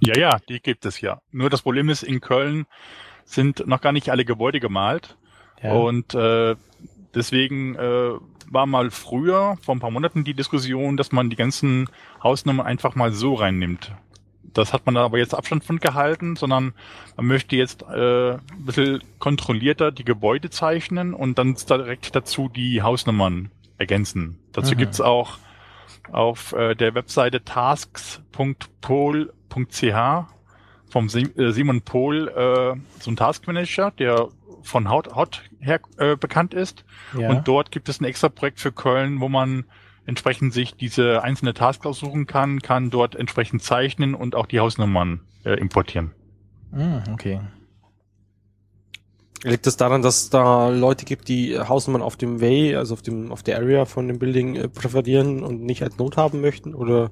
Ja, ja, die gibt es ja. Nur das Problem ist, in Köln sind noch gar nicht alle Gebäude gemalt. Ja. Und äh, deswegen äh, war mal früher, vor ein paar Monaten, die Diskussion, dass man die ganzen Hausnummern einfach mal so reinnimmt. Das hat man aber jetzt Abstand von gehalten, sondern man möchte jetzt äh, ein bisschen kontrollierter die Gebäude zeichnen und dann direkt dazu die Hausnummern ergänzen. Dazu Mhm. gibt's auch auf äh, der Webseite tasks.pol.ch vom äh, Simon Pohl äh, so ein Taskmanager, der von Haut, Haut her äh, bekannt ist. Ja. Und dort gibt es ein extra Projekt für Köln, wo man entsprechend sich diese einzelne Task aussuchen kann, kann dort entsprechend zeichnen und auch die Hausnummern äh, importieren. Hm, okay. Liegt es daran, dass da Leute gibt, die Hausnummern auf dem Way, also auf dem auf der Area von dem Building äh, präferieren und nicht als Not haben möchten? Oder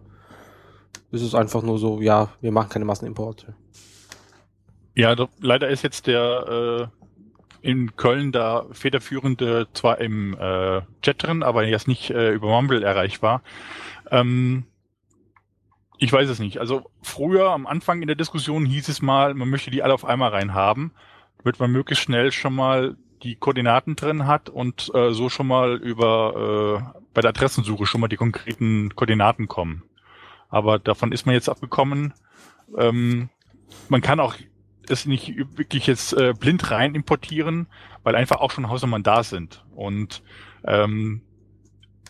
ist es einfach nur so, ja, wir machen keine Massenimporte? Ja, leider ist jetzt der äh, in Köln da federführende zwar im äh, Chat drin, aber jetzt nicht äh, über Mumble erreichbar. Ähm, ich weiß es nicht. Also früher am Anfang in der Diskussion hieß es mal, man möchte die alle auf einmal reinhaben, damit man möglichst schnell schon mal die Koordinaten drin hat und äh, so schon mal über äh, bei der Adressensuche schon mal die konkreten Koordinaten kommen. Aber davon ist man jetzt abgekommen. Ähm, man kann auch es nicht wirklich jetzt äh, blind rein importieren, weil einfach auch schon Hausnummern da sind. Und ähm,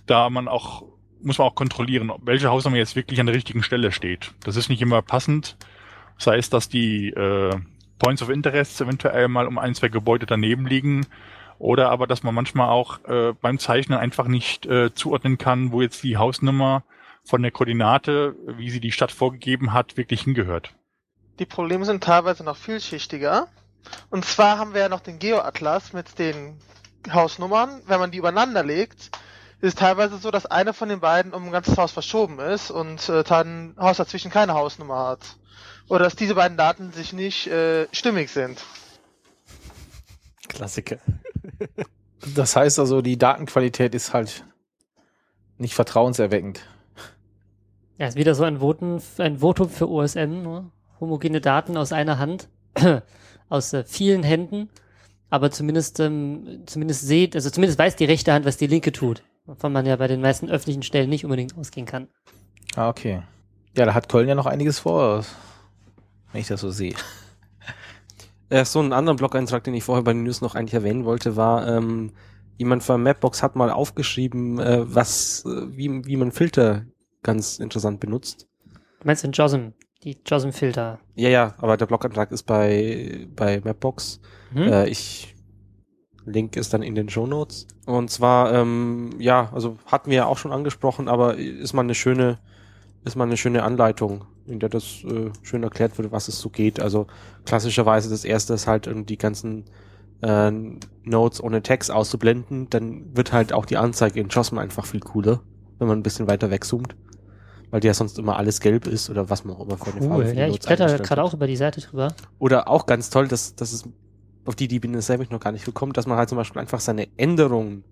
da man auch, muss man auch kontrollieren, welche Hausnummer jetzt wirklich an der richtigen Stelle steht. Das ist nicht immer passend. Sei es, dass die äh, Points of Interest eventuell mal um ein, zwei Gebäude daneben liegen. Oder aber, dass man manchmal auch äh, beim Zeichnen einfach nicht äh, zuordnen kann, wo jetzt die Hausnummer von der Koordinate, wie sie die Stadt vorgegeben hat, wirklich hingehört. Die Probleme sind teilweise noch vielschichtiger. Und zwar haben wir ja noch den Geoatlas mit den Hausnummern. Wenn man die übereinander legt, ist es teilweise so, dass eine von den beiden um ein ganzes Haus verschoben ist und äh, ein Haus dazwischen keine Hausnummer hat. Oder dass diese beiden Daten sich nicht äh, stimmig sind. Klassiker. Das heißt also, die Datenqualität ist halt nicht vertrauenserweckend. Ja, ist wieder so ein Voten, ein Votum für OSM, ne? Homogene Daten aus einer Hand, aus äh, vielen Händen, aber zumindest, ähm, zumindest seht, also zumindest weiß die rechte Hand, was die linke tut, wovon man ja bei den meisten öffentlichen Stellen nicht unbedingt ausgehen kann. Ah, okay. Ja, da hat Köln ja noch einiges vor, wenn ich das so sehe. Äh, so einen anderen Blog-Eintrag, den ich vorher bei den News noch eigentlich erwähnen wollte, war, ähm, jemand von Mapbox hat mal aufgeschrieben, äh, was, äh, wie, wie man Filter ganz interessant benutzt. Du meinst den JOSM, die JOSM-Filter. Ja, ja, aber der Blog-Eintrag ist bei, bei Mapbox. Hm? Äh, ich Link ist dann in den Show Notes. Und zwar, ähm, ja, also hatten wir ja auch schon angesprochen, aber ist mal eine schöne, ist mal eine schöne Anleitung, in der das äh, schön erklärt wird, was es so geht. Also klassischerweise das erste ist halt irgendwie die ganzen äh, Notes ohne Text auszublenden, dann wird halt auch die Anzeige in JOSM einfach viel cooler, wenn man ein bisschen weiter wegzoomt. Weil die ja sonst immer alles gelb ist oder was man auch immer Farbe Cool, für die ja, ich blätter gerade auch über die Seite drüber. Oder auch ganz toll, dass, dass es, auf die, die bin ich selber noch gar nicht gekommen, dass man halt zum Beispiel einfach seine Änderungen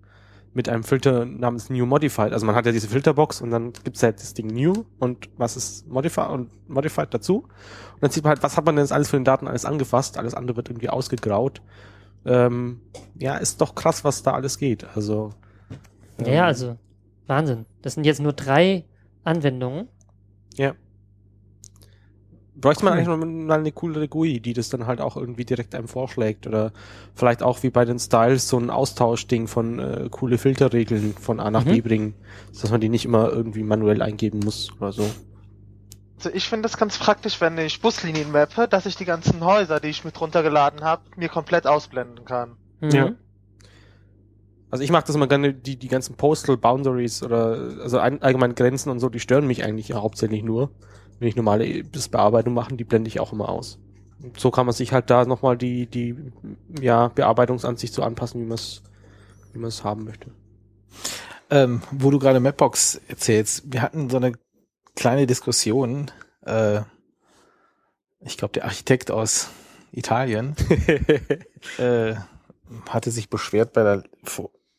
mit einem Filter namens New Modified, also man hat ja diese Filterbox und dann gibt's halt das Ding New und was ist Modified und Modified dazu. Und dann sieht man halt, was hat man denn jetzt alles für den Daten alles angefasst, alles andere wird irgendwie ausgegraut. Ähm, ja, ist doch krass, was da alles geht. Also ähm, ja, also Wahnsinn. Das sind jetzt nur drei Anwendungen. Ja. bräuchte man eigentlich noch mal eine coolere GUI, die das dann halt auch irgendwie direkt einem vorschlägt oder vielleicht auch wie bei den Styles so ein Austauschding von äh, coole Filterregeln von A nach Mhm. B bringen, dass man die nicht immer irgendwie manuell eingeben muss oder so. Also ich finde das ganz praktisch, wenn ich Buslinien mappe, dass ich die ganzen Häuser, die ich mit runtergeladen habe, mir komplett ausblenden kann. Mhm. Ja. Also ich mag das immer gerne, die, die ganzen Postal Boundaries oder also ein, allgemein Grenzen und so, die stören mich eigentlich hauptsächlich nur. Wenn ich normale Bearbeitung machen, die blende ich auch immer aus. Und so kann man sich halt da nochmal die, die ja, Bearbeitungsansicht so anpassen, wie man es wie man es haben möchte. Ähm, wo du gerade Mapbox erzählst, wir hatten so eine kleine Diskussion. Äh, ich glaube, der Architekt aus Italien äh, hatte sich beschwert bei der,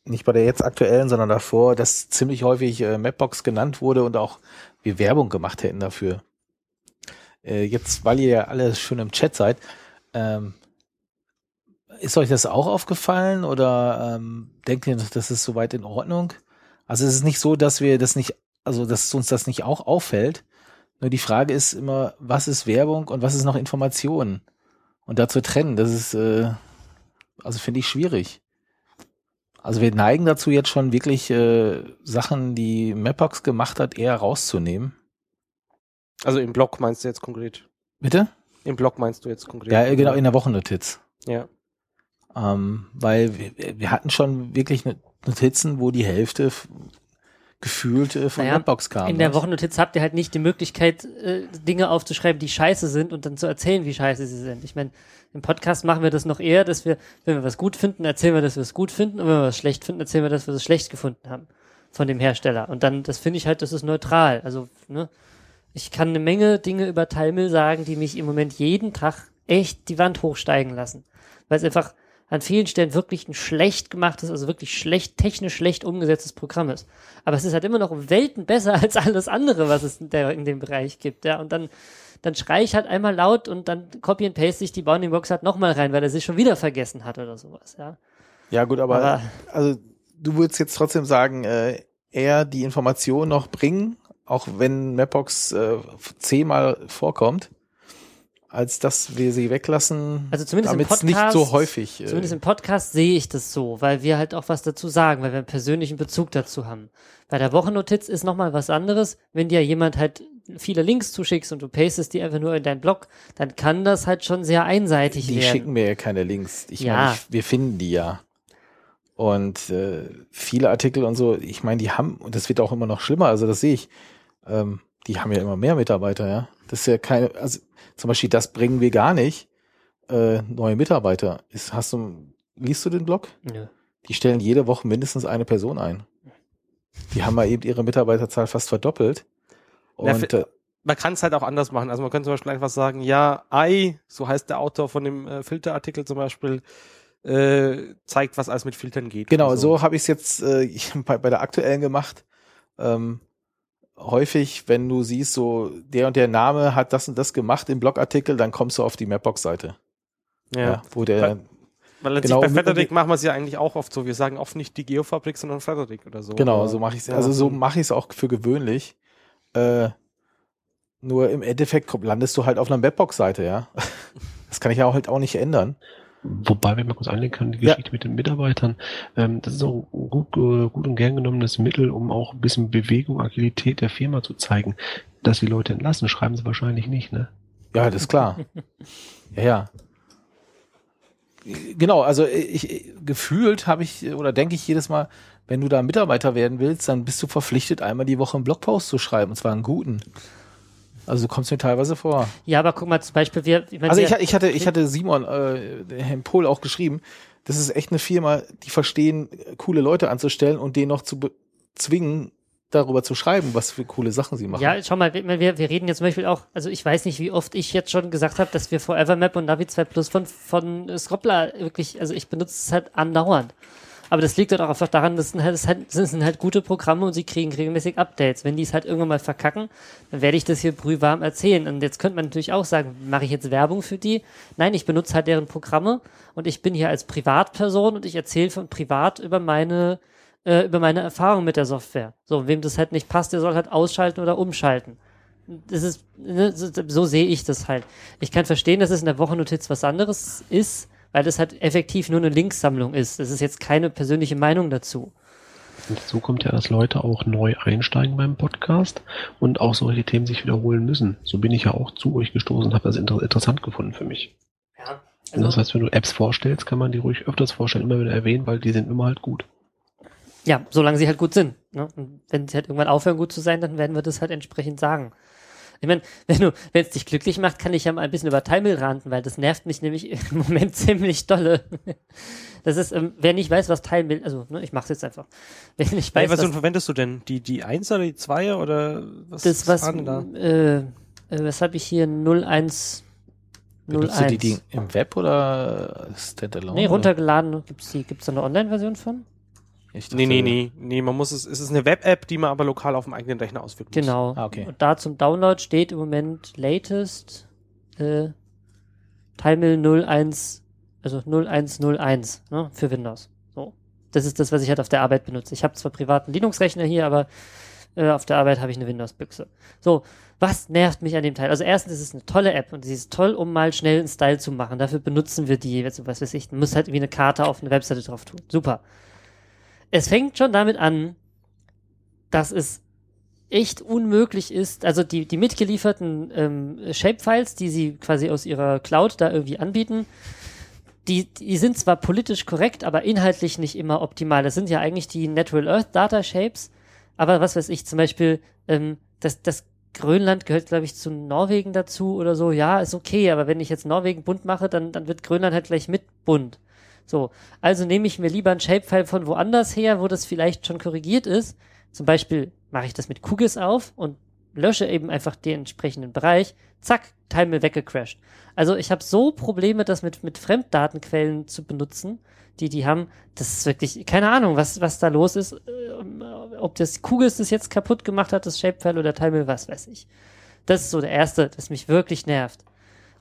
nicht bei der jetzt aktuellen, sondern davor, dass ziemlich häufig äh, Mapbox genannt wurde und auch wir Werbung gemacht hätten dafür. Äh, jetzt, weil ihr ja alle schön im Chat seid, ähm, ist euch das auch aufgefallen oder ähm, denkt ihr, das ist soweit in Ordnung? Also es ist nicht so, dass wir das nicht, also dass uns das nicht auch auffällt. Nur die Frage ist immer, was ist Werbung und was ist noch Information? Und dazu trennen, das ist, äh, also finde ich schwierig. Also wir neigen dazu jetzt schon wirklich äh, Sachen, die Mapbox gemacht hat, eher rauszunehmen. Also im Blog meinst du jetzt konkret? Bitte? Im Blog meinst du jetzt konkret? Ja, genau, in der Wochennotiz. Ja. Ähm, weil wir, wir hatten schon wirklich Notizen, wo die Hälfte gefühlt äh, von Naja, Mapbox kam. In der? Wochennotiz habt ihr halt nicht die Möglichkeit, äh, Dinge aufzuschreiben, die scheiße sind und dann zu erzählen, wie scheiße sie sind. Ich meine, im Podcast machen wir das noch eher, dass wir, wenn wir was gut finden, erzählen wir, dass wir es gut finden und wenn wir was schlecht finden, erzählen wir, dass wir es schlecht gefunden haben von dem Hersteller. Und dann, das finde ich halt, das ist neutral. Also, ne, ich kann eine Menge Dinge über Teilmill sagen, die mich im Moment jeden Tag echt die Wand hochsteigen lassen. Weil es einfach an vielen Stellen wirklich ein schlecht gemachtes, also wirklich schlecht, technisch schlecht umgesetztes Programm ist. Aber es ist halt immer noch um Welten besser als alles andere, was es in, der, in dem Bereich gibt, ja. Und dann, dann schrei ich halt einmal laut und dann copy and paste ich die Bounding Box halt nochmal rein, weil er sich schon wieder vergessen hat oder sowas, ja. Ja, gut, aber, Aber- also du würdest jetzt trotzdem sagen, äh, eher die Information noch bringen, auch wenn Mapbox äh, zehnmal vorkommt, als dass wir sie weglassen, Also zumindest im es nicht Podcast- so häufig. Äh, Zumindest im Podcast sehe ich das so, weil wir halt auch was dazu sagen, weil wir einen persönlichen Bezug dazu haben. Bei der Wochennotiz ist nochmal was anderes. Wenn dir jemand halt viele Links zuschickst und du pastest die einfach nur in deinen Blog, dann kann das halt schon sehr einseitig die werden. schicken mir ja keine Links. Ich Ja. meine, ich, wir finden die ja. Und äh, viele Artikel und so, ich meine, die haben, und das wird auch immer noch schlimmer, also das sehe ich, ähm, die haben ja immer mehr Mitarbeiter, ja. Das ist ja keine, also zum Beispiel, das bringen wir gar nicht. Äh, neue Mitarbeiter. Ist, hast du, liest du den Blog? Nö. Die stellen jede Woche mindestens eine Person ein. Die haben mal eben ihre Mitarbeiterzahl fast verdoppelt. Ja, Und für- äh, Man kann es halt auch anders machen. Also man könnte zum Beispiel einfach sagen, ja, I, so heißt der Autor von dem äh, Filterartikel zum Beispiel, äh, zeigt, was alles mit Filtern geht. Genau, oder so habe ich es jetzt äh, bei, bei der aktuellen gemacht. Ähm, häufig, wenn du siehst, so der und der Name hat das und das gemacht im Blogartikel, dann kommst du auf die Mapbox-Seite. Ja. Ja. wo der, Weil- Weil letztlich Genau, bei Frederick machen wir es ja eigentlich auch oft so. Wir sagen oft nicht die Geofabrik, sondern Frederick oder so. genau, Aber- so mache ich es. ja, Also so mache ich es auch für gewöhnlich. Äh, nur im Endeffekt landest du halt auf einer Mapbox-Seite, ja. Das kann ich ja auch halt auch nicht ändern. Wobei, wenn man kurz einlegen kann, die Ja. Geschichte mit den Mitarbeitern, ähm, das ist auch ein gut, äh, gut und gern genommenes Mittel, um auch ein bisschen Bewegung, Agilität der Firma zu zeigen. Dass die Leute entlassen, schreiben sie wahrscheinlich nicht, ne? Ja, das ist klar. ja, ja. Genau, also ich gefühlt habe ich oder denke ich jedes Mal, wenn du da Mitarbeiter werden willst, dann bist du verpflichtet, einmal die Woche einen Blogpost zu schreiben, und zwar einen guten. Also du kommst mir teilweise vor. Ja, aber guck mal, zum Beispiel, wir, Also ich, ich hatte, ich hatte Simon, äh, Herrn Pohl auch geschrieben, das ist echt eine Firma, die verstehen, coole Leute anzustellen und denen noch zu zwingen, darüber zu schreiben, was für coole Sachen sie machen. Ja, schau mal, wir, wir reden jetzt zum Beispiel auch, also ich weiß nicht, wie oft ich jetzt schon gesagt habe, dass wir Forever Map und Navi 2 Plus von, von Scroppler wirklich, also ich benutze es halt andauernd. Aber das liegt halt auch einfach daran, dass sind halt, das halt, das sind halt gute Programme und sie kriegen regelmäßig Updates. Wenn die es halt irgendwann mal verkacken, dann werde ich das hier brühwarm erzählen. Und jetzt könnte man natürlich auch sagen, mache ich jetzt Werbung für die? Nein, ich benutze halt deren Programme und ich bin hier als Privatperson und ich erzähle von privat über meine äh, über meine Erfahrung mit der Software. So, wem das halt nicht passt, der soll halt ausschalten oder umschalten. das ist, ne, so, so sehe ich das halt. Ich kann verstehen, dass es in der Wochennotiz was anderes ist, weil das halt effektiv nur eine Linksammlung ist. Das ist jetzt keine persönliche Meinung dazu. Und dazu kommt ja, dass Leute auch neu einsteigen beim Podcast und auch solche Themen sich wiederholen müssen. So bin ich ja auch zu euch gestoßen und habe das inter interessant gefunden für mich. Ja. Und das Also, heißt, wenn du Apps vorstellst, kann man die ruhig öfters vorstellen, immer wieder erwähnen, weil die sind immer halt gut. ja, solange sie halt gut sind. Ne? Und wenn sie halt irgendwann aufhören, gut zu sein, dann werden wir das halt entsprechend sagen. Ich meine, wenn du, wenn es dich glücklich macht, kann ich ja mal ein bisschen über Timel ranten, weil das nervt mich nämlich im Moment ziemlich dolle. Das ist, ähm, wer nicht weiß, was Timel, also ne, ich mach's jetzt einfach. Wer nicht Welche weiß, Version was, verwendest du denn? Die, die 1 oder die 2 oder was? das was, denn da? äh, äh, was habe ich hier 01 Benutzt du die 01. Ding im Web oder Standalone? Nee, runtergeladen. Gibt's die, gibt's da eine Online-Version von? Ich dachte- Nee, nee, nee, nee, man muss es, es ist eine Web-App, die man aber lokal auf dem eigenen Rechner ausführen muss. Genau. Ah, okay. Und da zum Download steht im Moment latest äh, Timel 01, also 0101 ne, für Windows. So. Das ist das, was ich halt auf der Arbeit benutze. Ich habe zwar privaten Linux-Rechner hier, aber äh, auf der Arbeit habe ich eine Windows-Büchse. So, was nervt mich an dem Teil? Also erstens ist es eine tolle App und sie ist toll, um mal schnell einen Style zu machen. Dafür benutzen wir die, also was weiß ich, man muss halt irgendwie eine Karte auf eine Webseite drauf tun. Super. Es fängt schon damit an, dass es echt unmöglich ist, also die, die mitgelieferten ähm, Shapefiles, die sie quasi aus ihrer Cloud da irgendwie anbieten, die, die sind zwar politisch korrekt, aber inhaltlich nicht immer optimal. Das sind ja eigentlich die Natural Earth Data Shapes, aber was weiß ich, zum Beispiel, ähm, das, das Grönland gehört, glaube ich, zu Norwegen dazu oder so. Ja, ist okay, aber wenn ich jetzt Norwegen bunt mache, dann, dann wird Grönland halt gleich mit bunt. So, also nehme ich mir lieber ein Shapefile von woanders her, wo das vielleicht schon korrigiert ist. Zum Beispiel mache ich das mit QGIS auf und lösche eben einfach den entsprechenden Bereich. Zack, Time weggecrashed. Also ich habe so Probleme, das mit, mit Fremddatenquellen zu benutzen, die die haben. Das ist wirklich, keine Ahnung, was, was da los ist. Ähm, Ob das QGIS das jetzt kaputt gemacht hat, das Shapefile oder Time, was weiß ich. Das ist so der erste, das mich wirklich nervt.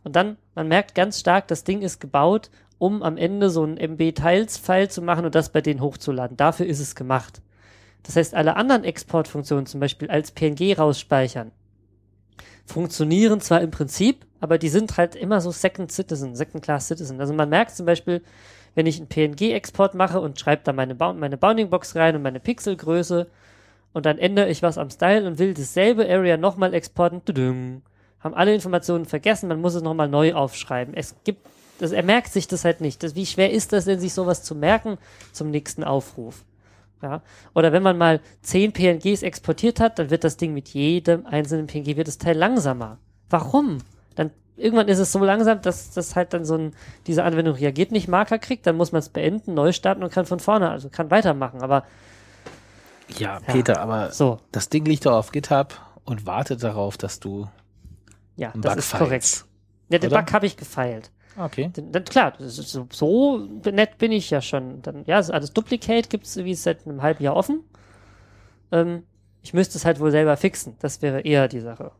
Und dann, man merkt ganz stark, das Ding ist gebaut, um am Ende so ein MB-Tiles-File zu machen und das bei denen hochzuladen. Dafür ist es gemacht. Das heißt, alle anderen Exportfunktionen, zum Beispiel als PNG rausspeichern, funktionieren zwar im Prinzip, aber die sind halt immer so Second Citizen, Second Class Citizen. Also man merkt zum Beispiel, wenn ich einen PNG-Export mache und schreibe da meine, Bound meine Bounding-Box rein und meine Pixelgröße und dann ändere ich was am Style und will dasselbe Area nochmal exporten, haben alle Informationen vergessen, man muss es nochmal neu aufschreiben. Es gibt, das, er merkt sich das halt nicht. Das, wie schwer ist das denn, sich sowas zu merken zum nächsten Aufruf? Ja. Oder wenn man mal zehn PNGs exportiert hat, dann wird das Ding mit jedem einzelnen PNG wird das Teil langsamer. Warum? Dann irgendwann ist es so langsam, dass das halt dann so ein, diese Anwendung reagiert nicht Marker kriegt, dann muss man es beenden, neu starten und kann von vorne, also kann weitermachen. Aber Ja, Peter, aber so, das Ding liegt doch auf GitHub und wartet darauf, dass du ja, einen das Bug ist korrekt. feilst. Ja, den oder? Bug habe ich gefeilt. Okay. Dann, dann, klar, ist so, so nett bin ich ja schon. Dann, ja, also alles Duplicate gibt's wie seit einem halben Jahr offen. Ähm, ich müsste es halt wohl selber fixen. Das wäre eher die Sache.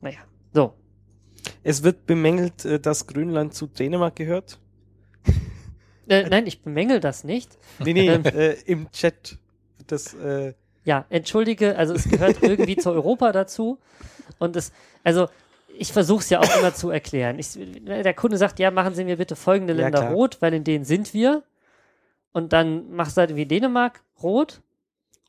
Naja, so. Es wird bemängelt, äh, dass Grönland zu Dänemark gehört. Äh, nein, ich bemängel das nicht. Nee, nee, Ähm. äh, im Chat. Das, äh, Ja, entschuldige, also es gehört irgendwie zu Europa dazu. Und es, also ich versuche es ja auch immer zu erklären. Ich, der Kunde sagt, ja, machen Sie mir bitte folgende Ja, Länder klar. rot, weil in denen sind wir. Und dann machst du halt wie Dänemark rot.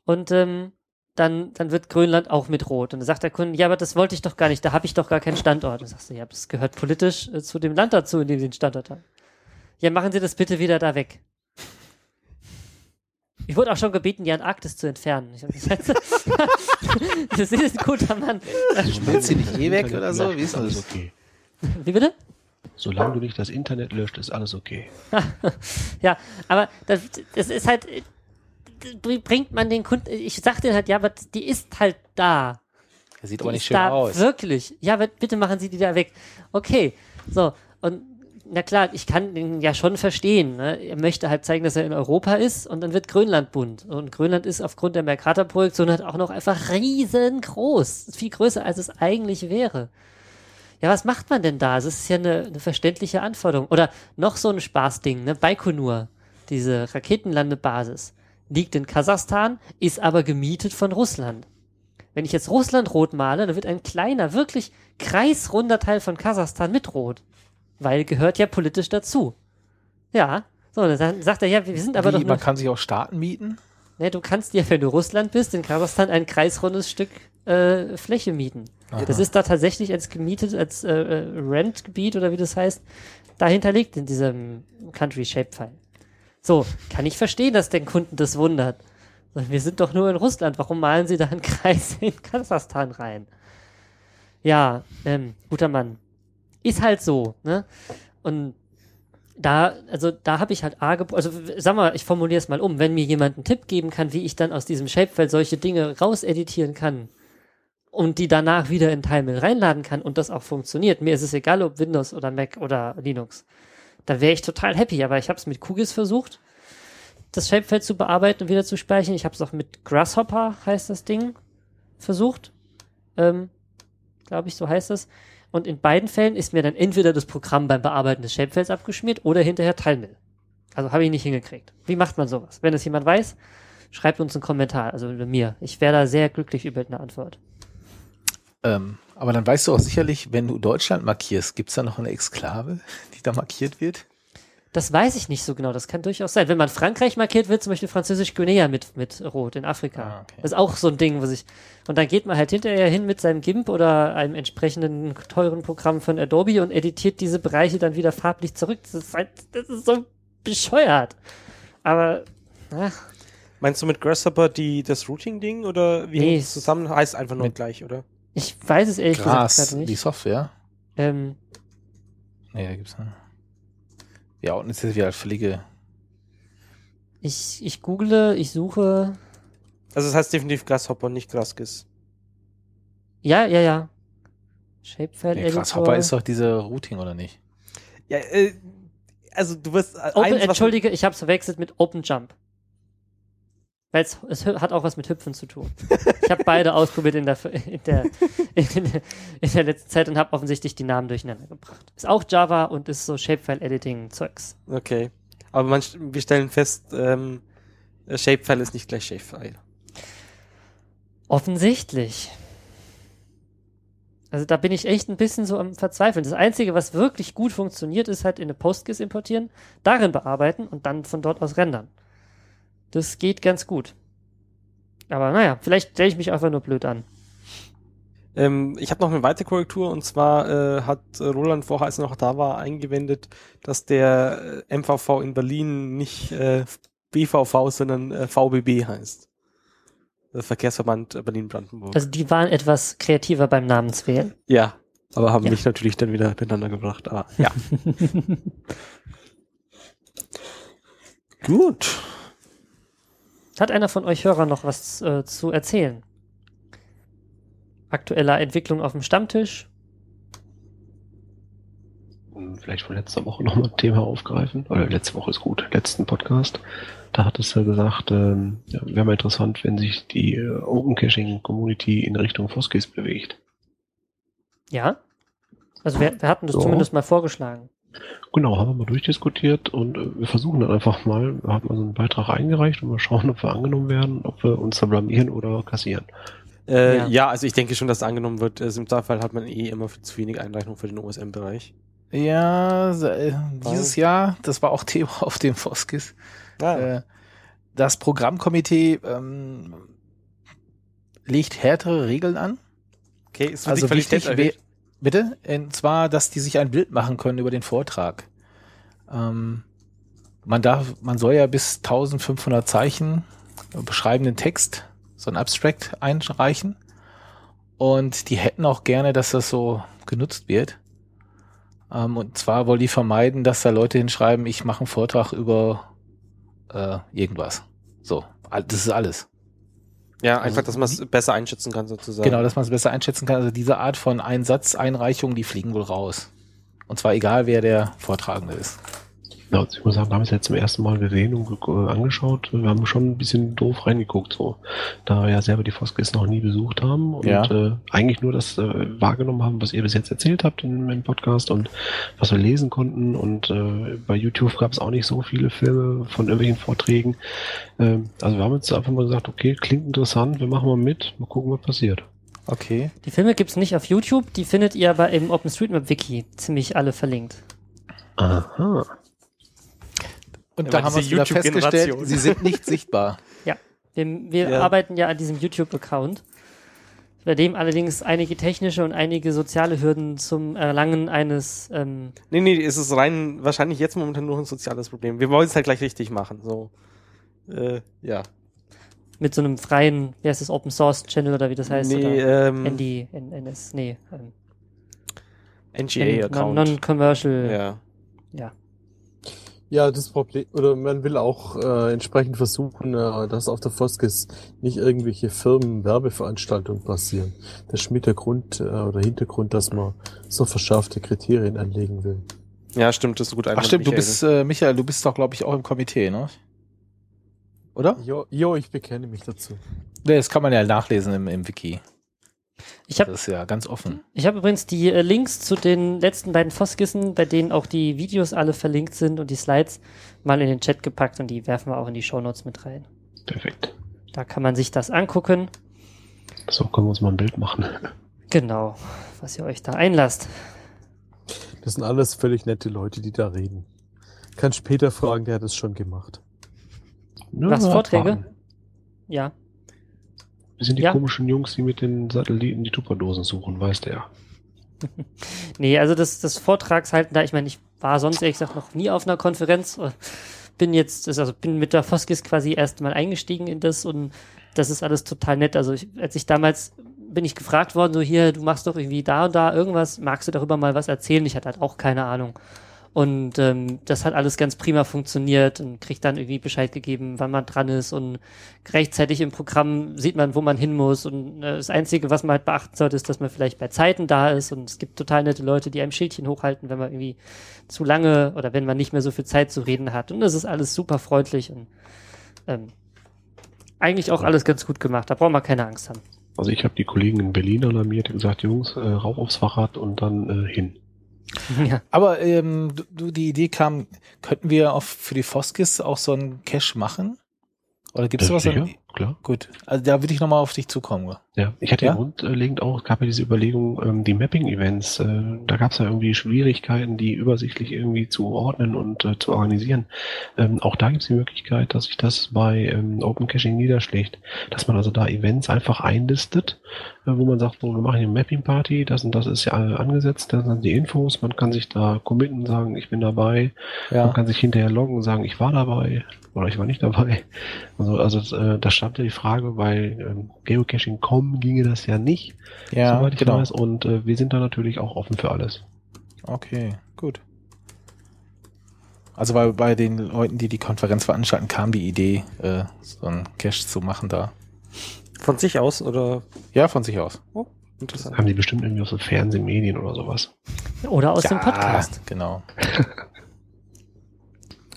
Und ähm, dann, dann wird Grönland auch mit rot. Und dann sagt der Kunde, ja, aber das wollte ich doch gar nicht, da habe ich doch gar keinen Standort. Dann sagst du, ja, das gehört politisch äh, zu dem Land dazu, in dem Sie einen Standort haben. Ja, machen Sie das bitte wieder da weg. Ich wurde auch schon gebeten, die Antarktis zu entfernen. Gesagt, das ist ein guter Mann. Willst du nicht eh weg oder so? Wie ist das? okay. Wie bitte? Solange du nicht das Internet löscht, ist alles okay. Ja, aber das, das ist halt, das bringt man den Kunden, ich sag denen halt, ja, aber die ist halt da. Das sieht Die aber nicht ist schön da aus. Wirklich. Ja, bitte machen Sie die da weg. Okay. So. Und na klar, ich kann ihn ja schon verstehen. Ne? Er möchte halt zeigen, dass er in Europa ist und dann wird Grönland bunt. Und Grönland ist aufgrund der Mercator-Projektion halt auch noch einfach riesengroß. Viel größer, als es eigentlich wäre. Ja, was macht man denn da? Das ist ja eine, eine verständliche Anforderung. Oder noch so ein Spaßding, ne? Baikonur, diese Raketenlandebasis, liegt in Kasachstan, ist aber gemietet von Russland. Wenn ich jetzt Russland rot male, dann wird ein kleiner, wirklich kreisrunder Teil von Kasachstan mit rot. Weil gehört ja politisch dazu. Ja. So, dann sagt er, ja, wir sind aber Wie, doch man kann sich auch Staaten mieten. ne, du kannst dir, wenn du Russland bist, in Kasachstan ein kreisrundes Stück äh, Fläche mieten. Das ist da tatsächlich als gemietet, als äh, äh, Rentgebiet oder wie das heißt, da hinterlegt in diesem Country Shape File. So, kann ich verstehen, dass den Kunden das wundert. Wir sind doch nur in Russland, warum malen sie da einen Kreis in Kasachstan rein? Ja, ähm, guter Mann. Ist halt so, ne? Und da, also da habe ich halt arge, also sag mal, ich formuliere es mal um, wenn mir jemand einen Tipp geben kann, wie ich dann aus diesem Shapefile solche Dinge rauseditieren kann und die danach wieder in Timel reinladen kann und das auch funktioniert, mir ist es egal, ob Windows oder Mac oder Linux, da wäre ich total happy, aber ich habe es mit QGIS versucht, das Shapefile zu bearbeiten und wieder zu speichern. Ich habe es auch mit Grasshopper, heißt das Ding, versucht. Ähm, Glaube ich, so heißt es. Und in beiden Fällen ist mir dann entweder das Programm beim Bearbeiten des Shapefiles abgeschmiert oder hinterher Teilmill. Also habe ich nicht hingekriegt. Wie macht man sowas? Wenn es jemand weiß, schreibt uns einen Kommentar, also mir. Ich wäre da sehr glücklich über eine Antwort. Ähm, aber dann weißt du auch sicherlich, wenn du Deutschland markierst, gibt's da noch eine Exklave, die da markiert wird? Das weiß ich nicht so genau, das kann durchaus sein. Wenn man Frankreich markiert, wird zum Beispiel Französisch-Guinea mit, mit Rot in Afrika. Ah, okay. Das ist auch so ein Ding, wo sich. Und dann geht man halt hinterher hin mit seinem GIMP oder einem entsprechenden teuren Programm von Adobe und editiert diese Bereiche dann wieder farblich zurück. Das ist, halt, das ist so bescheuert. Aber, ach, Meinst du mit Grasshopper die, das Routing-Ding oder wie Nee, hängt es zusammen? Heißt einfach nur mit- gleich, oder? ich weiß es ehrlich Gras, gesagt gerade die nicht. Software. Ähm, Nee, da gibt's eine. Ja, und jetzt ist wieder völlige. ich, ich google, ich suche. Also es heißt definitiv Grasshopper, nicht Graskis. Ja, ja, ja. Shapefile Nee, Editor. Grasshopper ist doch diese Routing, oder nicht? Ja, äh, also du wirst äh, Open, eins, Entschuldige, ich habe es verwechselt mit Open Jump. Weil es, es hat auch was mit Hüpfen zu tun. Ich habe beide ausprobiert in der, in, der, in, der, in der letzten Zeit und habe offensichtlich die Namen durcheinander gebracht. Ist auch Java und ist so Shapefile-Editing-Zeugs. Okay. Aber man, wir stellen fest, ähm, äh, Shapefile ist nicht gleich Shapefile. Offensichtlich. Also da bin ich echt ein bisschen so am Verzweifeln. Das Einzige, was wirklich gut funktioniert, ist halt in eine PostGIS importieren, darin bearbeiten und dann von dort aus rendern. Das geht ganz gut. Aber naja, vielleicht stelle ich mich einfach nur blöd an. Ähm, ich habe noch eine weitere Korrektur und zwar äh, hat Roland vorher, als er noch da war, eingewendet, dass der äh, MVV in Berlin nicht äh, BVV, sondern äh, VBB heißt. Der Verkehrsverband äh, Berlin-Brandenburg. Also die waren etwas kreativer beim Namenswählen. ja, aber haben Ja. mich natürlich dann wieder miteinander gebracht. Aber ja. Gut. Hat einer von euch Hörern noch was äh, zu erzählen? Aktueller Entwicklung auf dem Stammtisch? Vielleicht von letzter Woche nochmal ein Thema aufgreifen. Oder letzte Woche ist gut, letzten Podcast. Da hat es ja gesagt, ähm, ja, wäre mal interessant, wenn sich die äh, Open Caching Community in Richtung Foskis bewegt. Ja? Also wir, wir hatten das So. zumindest mal vorgeschlagen. Genau, haben wir mal durchdiskutiert und äh, wir versuchen dann einfach mal, wir haben also einen Beitrag eingereicht und mal schauen, ob wir angenommen werden, ob wir uns da blamieren oder kassieren. Äh, Ja. ja. also ich denke schon, dass angenommen wird. Also Im Zweifel hat man eh immer viel zu wenig Einreichung für den OSM-Bereich. Ja, äh, dieses Jahr, das war auch Thema auf dem Foskis. Äh, das Programmkomitee ähm, legt härtere Regeln an. okay, ist Also die Qualität wichtig? Bitte, und zwar, dass die sich ein Bild machen können über den Vortrag. Ähm, man darf, man soll ja bis 1500 Zeichen beschreibenden Text, so ein Abstract einreichen. Und die hätten auch gerne, dass das so genutzt wird. Ähm, und zwar wollen die vermeiden, dass da Leute hinschreiben, ich mache einen Vortrag über äh, irgendwas. So, das ist alles. Ja, also einfach, dass man es besser einschätzen kann sozusagen. Genau, dass man es besser einschätzen kann. Also diese Art von Einsatzeinreichungen, die fliegen wohl raus. Und zwar egal, wer der Vortragende ist. Ja, ich muss sagen, wir haben es jetzt zum ersten Mal gesehen und äh, angeschaut. Wir haben schon ein bisschen doof reingeguckt, so. Da wir ja selber die Foskis noch nie besucht haben und Ja. äh, eigentlich nur das äh, wahrgenommen haben, was ihr bis jetzt erzählt habt im, im Podcast und was wir lesen konnten. Und äh, bei YouTube gab es auch nicht so viele Filme von irgendwelchen Vorträgen. Ähm, also wir haben jetzt einfach mal gesagt, okay, klingt interessant, wir machen mal mit, mal gucken, was passiert. Okay. Die Filme gibt's nicht auf YouTube, die findet ihr aber im OpenStreetMap-Wiki ziemlich alle verlinkt. Aha. Und Ja, da haben wir wieder festgestellt, sie sind nicht sichtbar. Wir, wir Ja. arbeiten ja an diesem YouTube-Account, bei dem allerdings einige technische und einige soziale Hürden zum Erlangen eines ähm, Nee, nee, es ist rein, wahrscheinlich jetzt momentan nur ein soziales Problem. Wir wollen es halt gleich richtig machen, so. Äh, ja. mit so einem freien, wie heißt das, Open Source Channel oder wie das heißt? nee, oder ähm, ND, N, NS, nee, ähm, NGA-Account. Non-Commercial. ja. ja. Ja, das Problem, oder man will auch äh, entsprechend versuchen, äh, dass auf der Foskis nicht irgendwelche Firmen-Werbeveranstaltungen passieren. Das ist mit der Grund äh, oder Hintergrund, dass man so verschärfte Kriterien anlegen will. ja, stimmt, das ist gut. Ach stimmt, du bist, äh, Michael, du bist doch, glaube ich, auch im Komitee, ne? Oder? Jo, jo, ich bekenne mich dazu. Nee, das kann man ja nachlesen im, im Wiki. Ich habe Das ist ja ganz offen. ich hab übrigens die äh, Links zu den letzten beiden Foskissen, bei denen auch die Videos alle verlinkt sind und die Slides mal in den Chat gepackt und die werfen wir auch in die Shownotes mit rein. Perfekt. Da kann man sich das angucken. So können wir uns mal ein Bild machen. Genau, was ihr euch da einlasst. Das sind alles völlig nette Leute, die da reden. Kann später fragen, der hat es schon gemacht. Ja, Was, Vorträge? abwarten. Ja, Wir sind die Ja. komischen Jungs, die mit den Satelliten die Tupperdosen suchen, weiß der. nee, also das, das Vortragshalten da, ich meine, ich war sonst ehrlich gesagt noch nie auf einer Konferenz. Bin jetzt, also bin mit der Foskis quasi erst mal eingestiegen in das und das ist alles total nett. Also ich, als ich damals bin ich gefragt worden, so hier, du machst doch irgendwie da und da irgendwas, magst du darüber mal was erzählen? Ich hatte halt auch keine Ahnung. Und ähm, das hat alles ganz prima funktioniert und kriegt dann irgendwie Bescheid gegeben, wann man dran ist und rechtzeitig im Programm sieht man, wo man hin muss. Und äh, das Einzige, was man halt beachten sollte, ist, dass man vielleicht bei Zeiten da ist. Und es gibt total nette Leute, die einem Schildchen hochhalten, wenn man irgendwie zu lange oder wenn man nicht mehr so viel Zeit zu reden hat. Und das ist alles super freundlich und ähm, eigentlich auch alles ganz gut gemacht. Da braucht man keine Angst haben. Also ich habe die Kollegen in Berlin alarmiert und gesagt, Jungs, äh, rauf aufs Fahrrad und dann äh, hin. ja. Aber ähm, du, du, die Idee kam, könnten wir auch für die Foskis auch so einen Cache machen? Oder gibt es Äh, sowas? an- klar. Gut, also da würde ich nochmal auf dich zukommen. Ja, ich hatte Ja? ja grundlegend auch, gab ja diese Überlegung, ähm, die Mapping-Events, äh, da gab es ja irgendwie Schwierigkeiten, die übersichtlich irgendwie zu ordnen und äh, zu organisieren. Ähm, auch da gibt es die Möglichkeit, dass sich das bei ähm, Open Caching niederschlägt, dass man also da Events einfach einlistet, äh, wo man sagt, so, wir machen eine Mapping-Party, das und das ist ja äh, angesetzt, das sind die Infos, man kann sich da committen, sagen, ich bin dabei, man Ja. kann sich hinterher loggen und sagen, ich war dabei oder ich war nicht dabei. Also, also äh, da stand ja die Frage, bei ähm, Geocaching.com ginge das ja nicht, Ja, soweit ich genau. weiß. Und äh, wir sind da natürlich auch offen für alles. Okay, gut. Also bei, bei den Leuten, die die Konferenz veranstalten, kam die Idee, äh, so einen Cache zu machen da. Von sich aus oder Ja, von sich aus. interessant? Haben die bestimmt irgendwie aus so Fernsehmedien oder sowas. Oder aus ja, dem Podcast. Genau.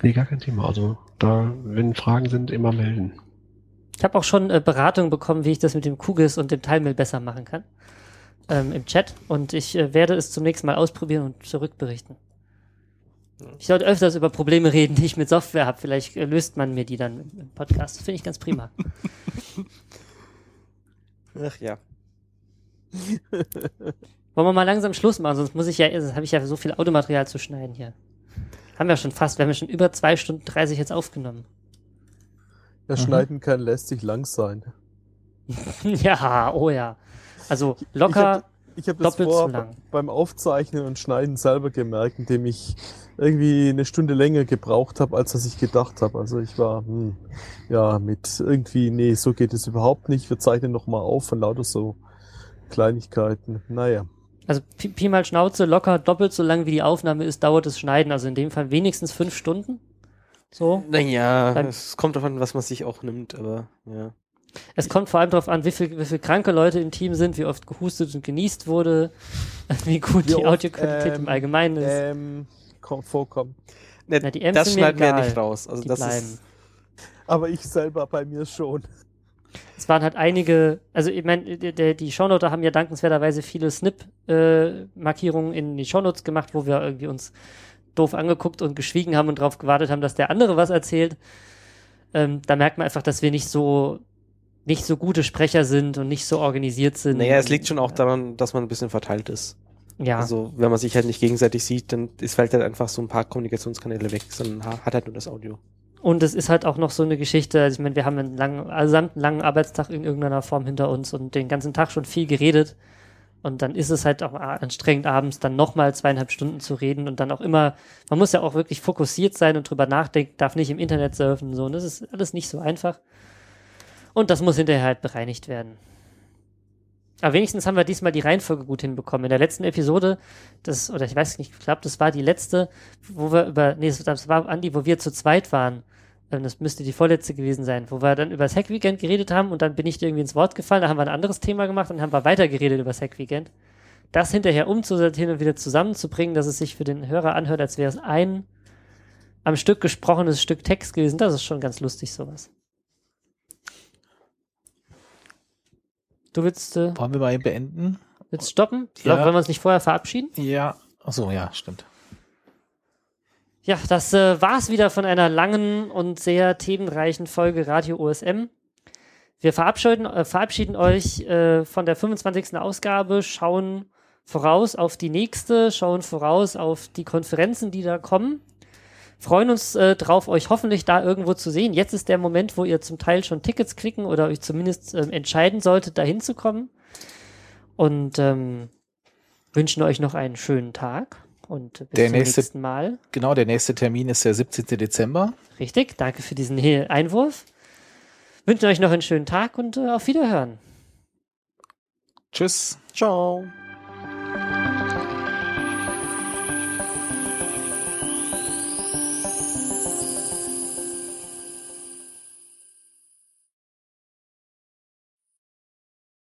Nee, gar kein Thema. Also da, wenn Fragen sind, immer melden. Ich habe auch schon äh, Beratung bekommen, wie ich das mit dem Kugis und dem Teilmail besser machen kann. Ähm, Im Chat. Und ich äh, werde es zum nächsten Mal ausprobieren und zurückberichten. Ich sollte öfters über Probleme reden, die ich mit Software habe. Vielleicht äh, löst man mir die dann im, Podcast. Das finde ich ganz prima. Ach ja. Wollen wir mal langsam Schluss machen, sonst muss ich ja, sonst habe ich ja so viel Automaterial zu schneiden hier. Haben wir schon fast, wir haben ja schon über zwei Stunden 30 jetzt aufgenommen. Ja, Mhm. schneiden kann lästig lang sein. ja, oh ja. Also locker, Ich habe das Doppelt vor, beim Aufzeichnen und Schneiden selber gemerkt, indem ich irgendwie eine Stunde länger gebraucht habe, als was ich gedacht habe. Also ich war hm, ja mit irgendwie, nee, so geht es überhaupt nicht. Wir zeichnen noch mal auf von lauter so Kleinigkeiten. Naja. also Pi, Pi mal Schnauze, locker doppelt so lang wie die Aufnahme ist, dauert das Schneiden. Also in dem Fall wenigstens fünf Stunden. So. Naja, Dann- es kommt davon, was man sich auch nimmt, aber ja. Es kommt vor allem darauf an, wie viel, wie viel kranke Leute im Team sind, wie oft gehustet und genießt wurde, wie gut Wie die Audioqualität ähm, im Allgemeinen ist. Ähm, kommt vorkommen. Ne, Na, die M's das schneiden wir ja nicht raus. Also Die das bleiben. ist. Aber ich selber bei mir schon. Es waren halt einige, also ich meine, die, die- die Shownoter haben ja dankenswerterweise viele Snip-Markierungen in die Shownotes gemacht, wo wir irgendwie uns doof angeguckt und geschwiegen haben und darauf gewartet haben, dass der andere was erzählt. Ähm, da merkt man einfach, dass wir nicht so nicht so gute Sprecher sind und nicht so organisiert sind. Naja, es liegt schon auch daran, dass man ein bisschen verteilt ist. Ja, Also, wenn man sich halt nicht gegenseitig sieht, dann es fällt halt einfach so ein paar Kommunikationskanäle weg, sondern ha- hat halt nur das Audio. und es ist halt auch noch so eine Geschichte, also ich meine, wir haben einen langen, allesamt einen langen Arbeitstag in irgendeiner Form hinter uns und den ganzen Tag schon viel geredet. Und dann ist es halt auch anstrengend, abends dann nochmal zweieinhalb Stunden zu reden und dann auch immer, man muss ja auch wirklich fokussiert sein und drüber nachdenken, darf nicht im Internet surfen und so. Und das ist alles nicht so einfach. Und das muss hinterher halt bereinigt werden. Aber wenigstens haben wir diesmal die Reihenfolge gut hinbekommen. In der letzten Episode, das, oder ich weiß nicht, ich glaube, das war die letzte, wo wir über, nee, das war Andi, wo wir zu zweit waren. Ähm, Das müsste die vorletzte gewesen sein, wo wir dann über das Hack-Weekend geredet haben und dann bin ich dir irgendwie ins Wort gefallen, da haben wir ein anderes Thema gemacht und dann haben wir weiter geredet über das Hack-Weekend. Das hinterher umzusortieren und wieder zusammenzubringen, dass es sich für den Hörer anhört, als wäre es ein am Stück gesprochenes Stück Text gewesen, das ist schon ganz lustig, sowas. Du willst, äh, Wollen wir mal beenden? willst stoppen? Ja. Wollen wir uns nicht vorher verabschieden? Ja. Achso, ja, stimmt. Ja, das äh, war's wieder von einer langen und sehr themenreichen Folge Radio OSM. Wir verabschieden, äh, verabschieden euch äh, von der 25. Ausgabe, schauen voraus auf die nächste, schauen voraus auf die Konferenzen, die da kommen. Freuen uns äh, drauf, euch hoffentlich da irgendwo zu sehen. Jetzt ist der Moment, wo ihr zum Teil schon Tickets klicken oder euch zumindest ähm, entscheiden solltet, da hinzukommen. Und ähm, wünschen euch noch einen schönen Tag und bis Der zum nächste- nächsten Mal. Genau, der nächste Termin ist der 17. Dezember. Richtig, danke für diesen Einwurf. Wünschen euch noch einen schönen Tag und äh, auf Wiederhören. Tschüss. Ciao.